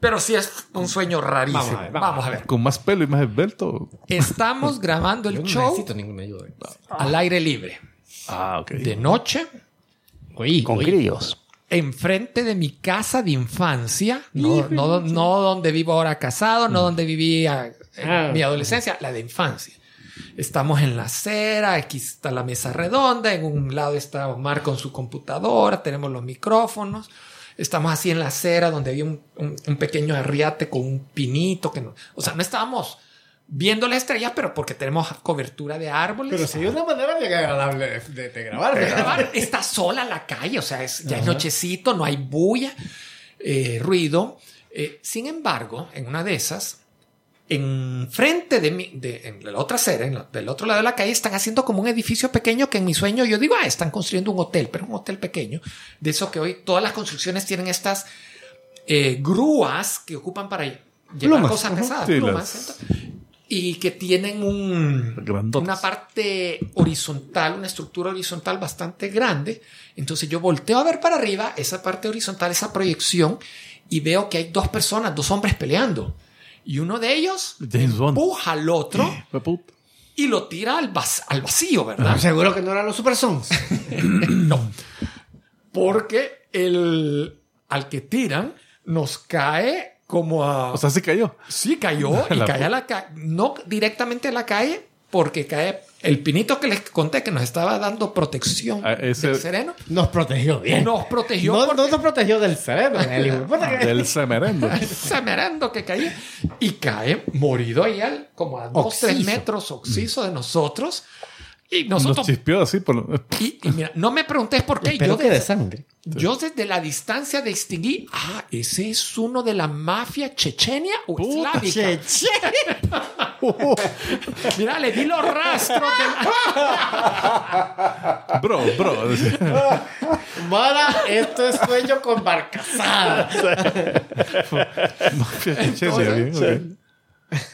Pero sí es un sueño rarísimo. Vamos a ver, Vamos vamos a ver. Con más pelo y más esbelto. Estamos grabando el Yo no show necesito ninguna ayuda. al aire libre. Ah, ok. De noche, Oí, Con oí. grillos. enfrente de mi casa de infancia. No, no, no donde vivo ahora casado, no donde vivía en Ah. mi adolescencia, la de infancia. Estamos en la acera, aquí está la mesa redonda, en un lado está Omar con su computadora, tenemos los micrófonos. Estamos así en la acera donde había un, un- un pequeño arriate con un pinito. Que no, o sea, no estábamos viendo las estrellas, pero porque tenemos cobertura de árboles. Pero sí, una manera bien agradable de, de- de grabar. De grabar. Está sola la calle, o sea, es, ya es nochecito, no hay bulla, eh, ruido. Eh, sin embargo, en una de esas, en frente de mi, de, en la otra acera, en la- del otro lado de la calle, están haciendo como un edificio pequeño que en mi sueño yo digo, ah, están construyendo un hotel, pero un hotel pequeño. De eso que hoy todas las construcciones tienen estas eh, grúas que ocupan para llevar Plumas. cosas pesadas, Sí, plumas, y que tienen un, una parte horizontal, una estructura horizontal bastante grande. Entonces yo volteo a ver para arriba esa parte horizontal, esa proyección, y veo que hay dos personas, dos hombres peleando. Y uno de ellos James Bond. empuja al otro puta. y lo tira al, vac- al vacío, ¿verdad? Seguro que no eran los Super Sons. no. Porque el, al que tiran nos cae como a... O sea, se cayó. Sí, cayó y La cae a la calle. No directamente a la calle, porque cae el pinito que les conté que nos estaba dando protección Ah, ese- del sereno. Nos protegió bien. Nos protegió No, porque no nos protegió del el que- Del semerendo. ese merendo que caía y cae morido ahí al, como a dos, Oxiso. tres metros oxiso de nosotros. Y Nos nosotros. chispeó así. Por... lo- Y, y mira, no me preguntes por qué. Yo de desde, sangre. yo desde la distancia distinguí, ah, ese es uno de la mafia chechenia o islámica. Che, che. Mira, le di los rastros de la- Bro, bro. Mara, esto es sueño con barcazada. Mafia chechenia, bien.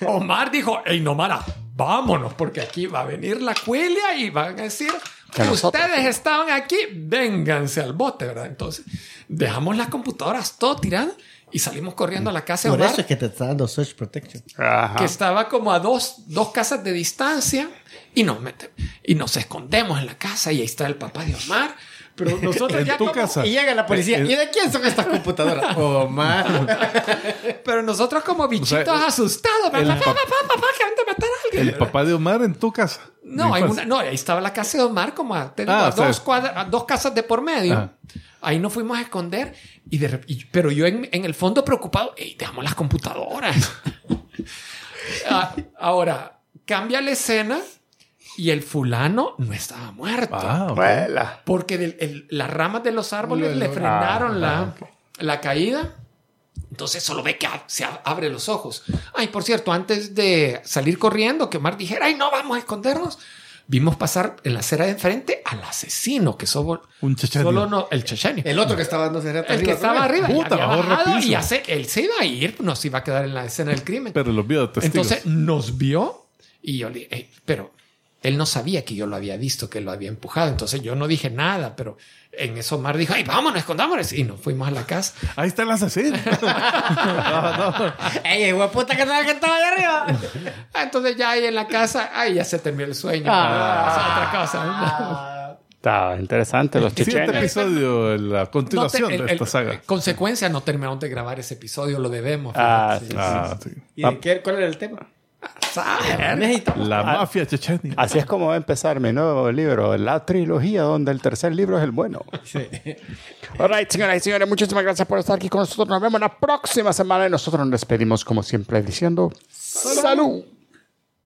Omar dijo, hey, no, Mara, vámonos, porque aquí va a venir la cuelia y van a decir, Que nosotros- ustedes estaban aquí, vénganse al bote, ¿verdad? Entonces, dejamos las computadoras todo tirado y salimos corriendo a la casa de Por eso es que te está dando Search Protection. Ajá. que estaba como a dos, dos casas de distancia y nos mete- y nos escondemos en la casa y ahí está el papá de Omar. Pero nosotros En ya tu como- casa. Y llega la policía. ¿Y de quién son estas computadoras? Omar. pero nosotros como bichitos asustados. Papá, el papá, pap- papá, papá, que van a matar a alguien. El papá de Omar en tu casa. No, hay una, no, ahí estaba la casa de Omar, como a, te digo, Ah, a o sea, dos, cuadra- a dos casas de por medio. Ahí nos fuimos a esconder, y de, y- pero yo en, en el fondo preocupado, ¡Ey, dejamos las computadoras! Ah, ahora, cambia la escena y el fulano no estaba muerto. Ah, ok. Vuela. Porque del- el- las ramas de los árboles le frenaron la, la caída. Entonces solo ve que se abre los ojos. Ay, por cierto, antes de salir corriendo, que Omar dijera, ay, no, vamos a escondernos. Vimos pasar en la acera de enfrente al asesino, que solo, Un solo no, el chechenio. El otro que estaba rato El que estaba arriba, Puta, había bajó bajado y se, él se iba a ir, no se iba a quedar en la escena del crimen. Pero los vio de testigos. Entonces nos vio y yo le dije, "Ey, pero él no sabía que yo lo había visto, que lo había empujado. Entonces yo no dije nada, pero en eso Omar dijo, ay, vámonos, escondámonos. Y nos fuimos a la casa. Ahí está el asesino. no, no. Ey, puta que estaba que estaba allá arriba. Ah, Entonces ya ahí en la casa, ahí ya se terminó el sueño. Ah. Esa otra cosa. Está interesante los Siguiente chechenios. episodio, la No te- continuación el- de esta el- saga. Consecuencia, no terminamos de grabar ese episodio, lo debemos. Ah, fíjate. sí. Ah, sí. ¿Y de qué, cuál era el tema? La mafia chechenia. Así es como va a empezar mi nuevo libro, la trilogía, donde el tercer libro es el bueno. All right, señoras y señores, muchísimas gracias por estar aquí con nosotros. Nos vemos la próxima semana y nosotros nos despedimos como siempre diciendo salud.